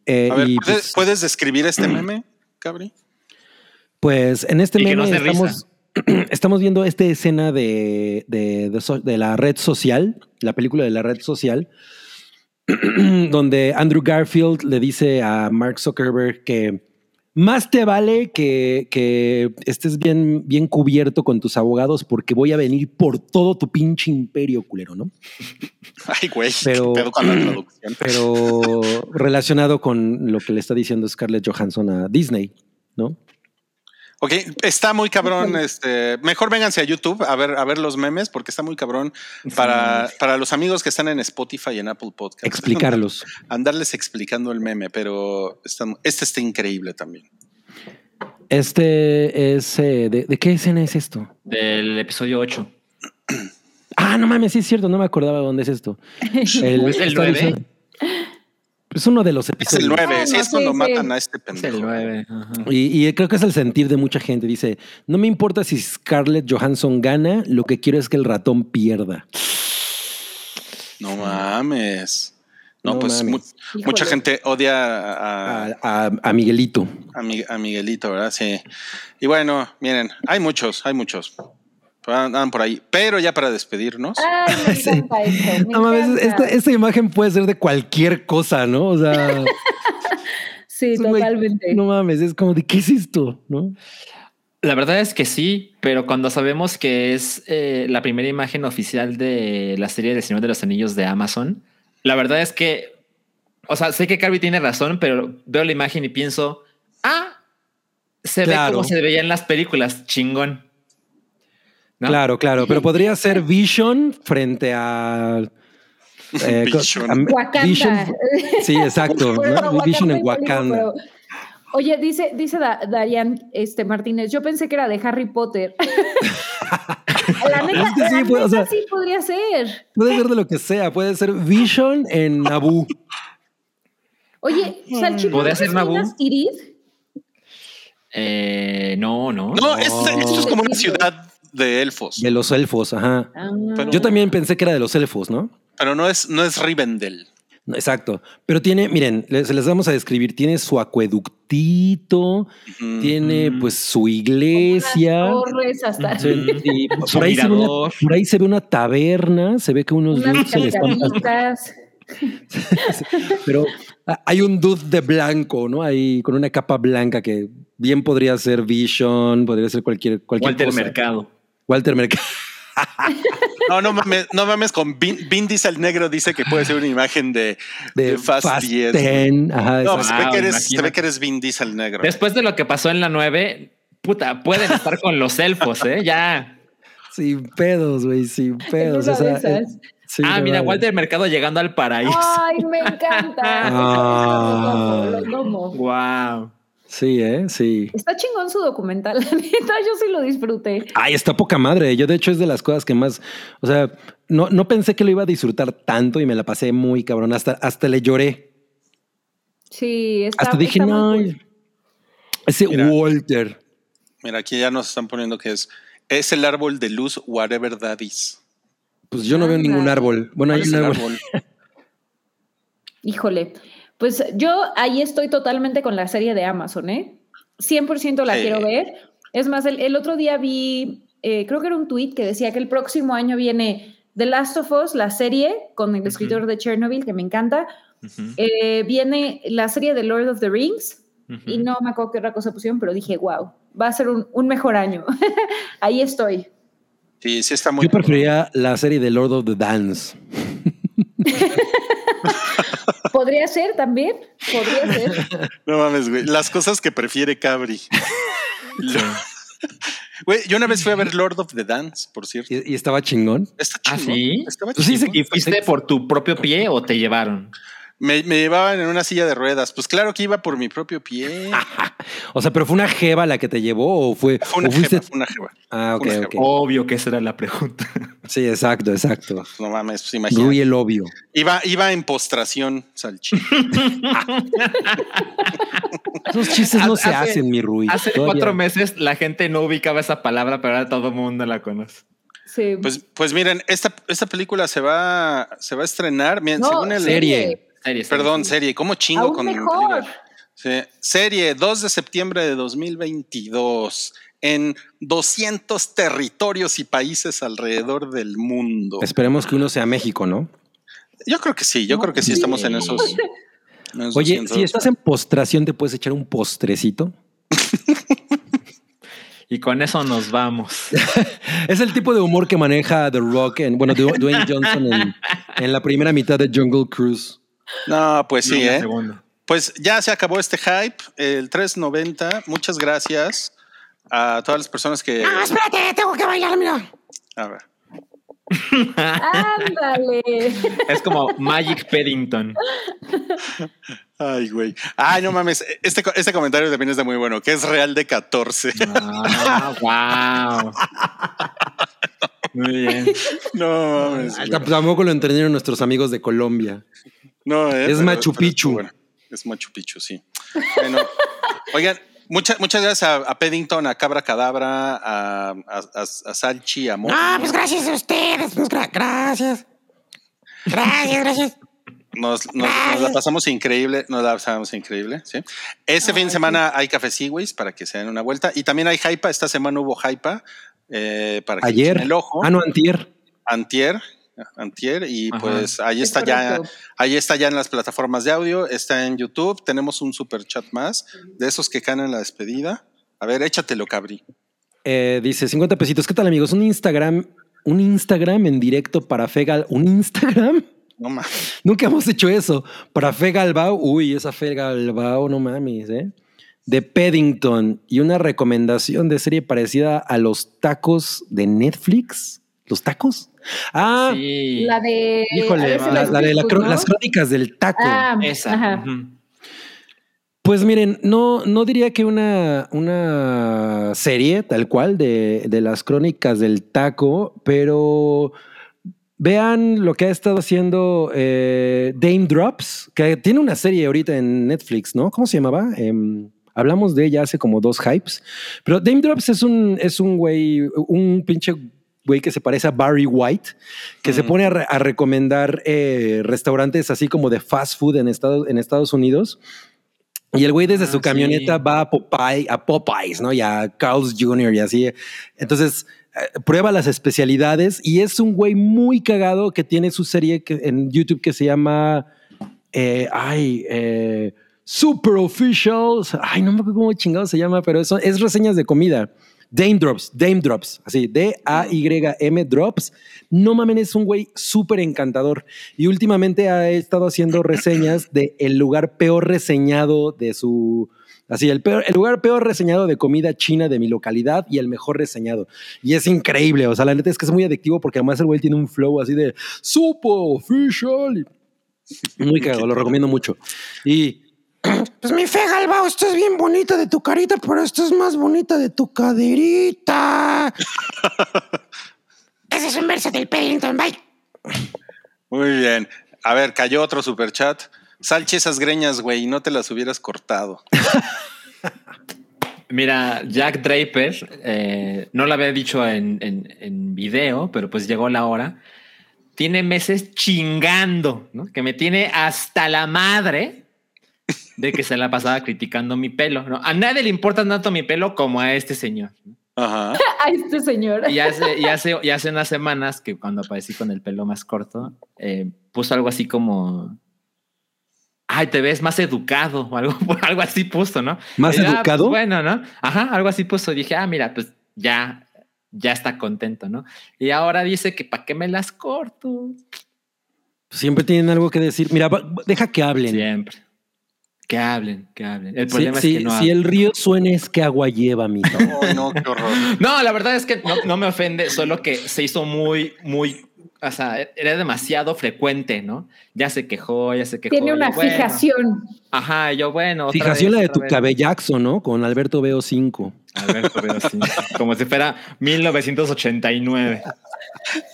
Eh, A ver, y, ¿puedes, pues, puedes describir este meme, Cabri? Pues en este Y meme no estamos, estamos viendo esta escena de, de- de so- de la red social, la película de la red social, donde Andrew Garfield le dice a Mark Zuckerberg que más te vale que, que estés bien, bien cubierto con tus abogados porque voy a venir por todo tu pinche imperio, culero, ¿no? Ay, güey. Pero- ¿Qué pedo con la traducción? Pero relacionado con lo que le está diciendo Scarlett Johansson a Disney, ¿no? Ok, está muy cabrón. Este, mejor vénganse a YouTube a ver, a ver los memes porque está muy cabrón para, para los amigos que están en Spotify y en Apple Podcast. Explicarlos. Andarles explicando el meme, pero está- este está increíble también. Este es. eh, de, de qué escena es esto? Del episodio 8. Ah, no mames, sí es cierto, no me acordaba dónde es esto. ¿Es el está 9? Es uno de los Es episodios. el 9, Ah, sí, no, es cuando sí, matan a este Es pendejo. el 9. Ajá. Y, y creo que es el sentir de mucha gente. Dice: No me importa si Scarlett Johansson gana, lo que quiero es que el ratón pierda. No mames. No, No pues mucha gente odia a, A, a- a Miguelito. a Mi- a Miguelito, ¿verdad? Sí. Y bueno, miren, hay muchos, hay muchos. Andan por ahí. Pero ya para despedirnos. Ay, me encanta esto. me No mames, esta, esta imagen puede ser de cualquier cosa, ¿no? O sea, Sí, totalmente. no mames, es como de qué es esto, ¿no? La verdad es que sí, pero cuando sabemos que es eh, la primera imagen oficial de la serie de Señor de los Anillos de Amazon, la verdad es que, o sea, sé que Carby tiene razón, pero veo la imagen y pienso, ah, se ve como se veía en las películas, chingón. ¿No? Claro, claro, pero podría ser Vision frente a. eh, Vision. a- Wakanda. Vision- sí, exacto. Bueno, ¿no? Wakanda Vision en Wakanda. pero- Oye, dice, dice Da- Darian este, Martínez, yo pensé que era de Harry Potter. la neta, Es que sí, la o neta sea- sí podría ser. Puede ser de lo que sea, puede ser Vision en Naboo. Oye, Salchipapa ¿Podría ser Naboo? Eh, no, no. No, es- esto es como una ciudad de elfos. De los elfos, ajá. Ah. Pero- Yo también pensé que era de los elfos, ¿no? Pero no es, no es Rivendell. No, Exacto. Pero tiene, miren, les, les vamos a describir, tiene su acueductito, tiene pues su iglesia. Torres hasta Sí, y Su por, ahí se ve una, por ahí se ve una taberna, se ve que unos dudes se están. Pero hay un dude de blanco, ¿no? Ahí con una capa blanca que bien podría ser Vision, podría ser cualquier, cualquier Walter cosa. Mercado. Walter Mercado. No, no mames, no mames con Vin, Vin Diesel negro dice que puede ser una imagen de, De de Fast, Fast 10. 10. Ajá, No, pues se, ve que eres, se ve imagínate. que eres Vin Diesel negro. Después de lo que pasó en la 9, puta, pueden estar con los elfos, ¿eh? Ya. Sin pedos, güey, sin pedos. o sea, eh, sí, ah, mira. Walter Mercado llegando al paraíso. Ay, me encanta. Ah. Lo tomo. Wow. Sí, ¿eh? Sí. Está chingón su documental, la neta, yo sí lo disfruté. Ay, está poca madre. Yo, de hecho, es de las cosas que más. O sea, no, no pensé que lo iba a disfrutar tanto y me la pasé muy cabrón. Hasta, hasta le lloré. Sí, está Hasta dije, está no. Ese Mira. Walter. Mira, aquí ya nos están poniendo que es, es el árbol de luz Whatever That Is. Pues yo no veo ningún árbol. Bueno, hay ¿Cuál es un árbol? Híjole, pues yo ahí estoy totalmente con la serie de Amazon, ¿eh? 100% la Sí. quiero ver. Es más, el, el otro día vi, eh, creo que era un tweet que decía que el próximo año viene The Last of Us, la serie con el escritor de Chernobyl, que me encanta. Eh, viene la serie de Lord of the Rings y no me acuerdo qué otra cosa pusieron, pero dije, wow, va a ser un, un mejor año. ahí estoy. Sí, sí está muy Yo preferiría la serie de Lord of the Dance. Podría ser también, podría ser. No mames, güey. Las cosas que prefiere Cabri. Lo- Güey, yo una vez fui a ver Lord of the Dance, por cierto. Y, y estaba chingón. Está ¿Ah, chingón. sí? Estaba Pues sí, chingón. ¿Y fuiste por tu propio pie o te llevaron? Me, me llevaban en una silla de ruedas. Pues claro que iba por mi propio pie. O sea, pero fue una jeva la que te llevó o fue. Fue una o fuiste- jeva, fue una jeva. Ah, ok, Fue una jeva. Obvio que esa era la pregunta. Sí, exacto, exacto. No mames, pues imagínate. Rui el obvio. Iba, iba en postración, Salchi. Esos chistes no se Hace- hacen, mi Rui. Hace Todavía- cuatro meses la gente no ubicaba esa palabra, pero ahora todo el mundo la conoce. Sí. Pues, pues miren, esta, esta película se va, se va a estrenar. Miren, No, según el. serie. Serie. Perdón, serie. ¿Cómo chingo Aún con mejor. Sí. Serie 2 de septiembre de 2022 en 200 territorios y países alrededor del mundo. Esperemos que uno sea México, ¿no? Yo creo que sí, yo creo que sí estamos en esos. en esos Oye, 200. si estás en postración, ¿te puedes echar un postrecito? Y con eso nos vamos. Es el tipo de humor que maneja The Rock, en, bueno, Dwayne Johnson en, en la primera mitad de Jungle Cruise. No, pues sí, ¿eh? segunda. Pues ya se acabó este hype, el 390. Muchas gracias a todas las personas que. No, espérate, tengo que bailar, mira. A ver. Ándale. Es como Magic Paddington. Ay, güey. Ay, no mames. Este, este comentario también es de muy bueno, que es real de 14. Ah, wow. Muy bien. No mames. Tam- Tampoco lo entendieron nuestros amigos de Colombia. No, eh, Es pero- Machu pero Picchu. bueno. Es Machu Picchu, sí. Bueno, oigan, muchas muchas gracias a, a Paddington, a Cabra Cadabra, a, a, a- a Salchi, a Mo. No, pues gracias a ustedes. Pues gra- gracias. Gracias, gracias. Nos, nos- nos la pasamos increíble, nos la pasamos increíble, ¿sí? Este fin de semana hay Café Seaways para que se den una vuelta. Y también hay Hypa, esta semana hubo Hypa eh, para que Ayer. el ojo. Ah, no, antier. Antier, antier, y Ajá. pues ahí Es está ya, ahí está ya en las plataformas de audio, está en YouTube, tenemos un super chat más de esos que caen en la despedida. A ver, échatelo, Cabri. Eh, dice 50 pesitos. ¿Qué tal, amigos? Un Instagram, un Instagram en directo para Fegal. ¿Un Instagram? No mames. Nunca hemos hecho eso. Para Fe Galbao, uy, esa Fe Galbao, no mames, ¿eh? De Paddington y una recomendación de serie parecida a los tacos de Netflix. ¿Los tacos? Ah, Sí. La de. híjole, la, de la ¿no? las crónicas del taco. Ah, Esa. ajá. Pues miren, no, no diría que una, una serie tal cual de, de las crónicas del taco, pero vean lo que ha estado haciendo eh, Dame Drops, que tiene una serie ahorita en Netflix, ¿no? ¿Cómo se llamaba? Em, hablamos de ella hace como dos hypes, pero Dame Drops es un, es un güey, un pinche güey que se parece a Barry White, que se Mm. pone a, re- a recomendar eh, restaurantes así como de fast food en Estados, en Estados Unidos. Y el güey desde Ah, su camioneta sí. va a, Popeye, a Popeyes, ¿no? Y a Carl's Jr. y así. Entonces, eh, prueba las especialidades y es un güey muy cagado que tiene su serie que- en YouTube que se llama, eh, ay, eh, Super Officials. Ay, no me acuerdo cómo chingado se llama, pero eso es reseñas de comida. Dame Drops, Dame Drops, así, D-A-Y-M Drops. No mamen, es un güey súper encantador. Y últimamente ha estado haciendo reseñas de el lugar peor reseñado de su, Así, el, peor, el lugar peor reseñado de comida china de mi localidad y el mejor reseñado. Y es increíble, o sea, la neta es que es muy adictivo porque además el güey tiene un flow así de super official. Muy cagado, lo recomiendo mucho. Y Pues mi fe, Galbao, esto es bien bonita de tu carita, pero esto es más bonita de tu caderita. Ese es un verso del Paddington, bye. Muy bien. A ver, cayó otro superchat. Salche esas greñas, güey, y no te las hubieras cortado. Mira, Jack Draper, eh, no lo había dicho en, en, en video, pero pues llegó la hora. Tiene meses chingando, ¿no? Que me tiene hasta la madre de que se la pasaba criticando mi pelo. ¿no? A nadie le importa tanto mi pelo como a este señor. Ajá. A este señor. Y hace, y, hace, y hace unas semanas que cuando aparecí con el pelo más corto, eh, puso algo así como. Ay, te ves más educado o algo, algo así puso, ¿no? ¿Más Y, ah, educado? pues, bueno, ¿no? Ajá, algo así puso. Dije, ah, mira, pues ya, ya está contento, ¿no? Y ahora dice que para qué me las corto. siempre tienen algo que decir. Mira, deja que hablen. Siempre. Que hablen, que hablen. El Si, problema es que no si el río suena es que agua lleva, mi Ay, no, qué horror. No, la verdad es que no, no me ofende, solo que se hizo muy, muy, o sea, era demasiado frecuente, ¿no? Ya se quejó, ya se quejó. Tiene una yo, bueno. fijación. Ajá, yo, bueno. otra Fijación vez, la de tu vez. cabellaxo, ¿no? Con Alberto Veo 5. Alberto, veo así, como si fuera 1989.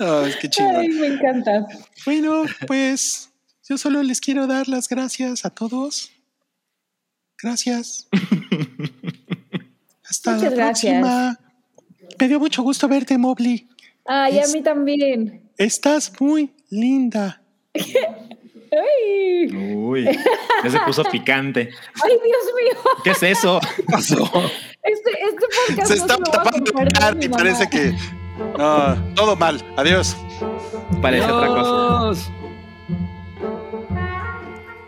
Ay, qué chingón. Ay, me encanta. Bueno, pues yo solo les quiero dar las gracias a todos. Gracias. Hasta Muchas la gracias. próxima. Me dio mucho gusto verte, Mobley. Ay, a mí también. Estás muy linda. Ay, Uy, ya se puso picante. ay, Dios mío. ¿Qué es eso? Este, este podcast Se no está tapando el mi y parece que. No, todo mal. Adiós. Parece otra cosa.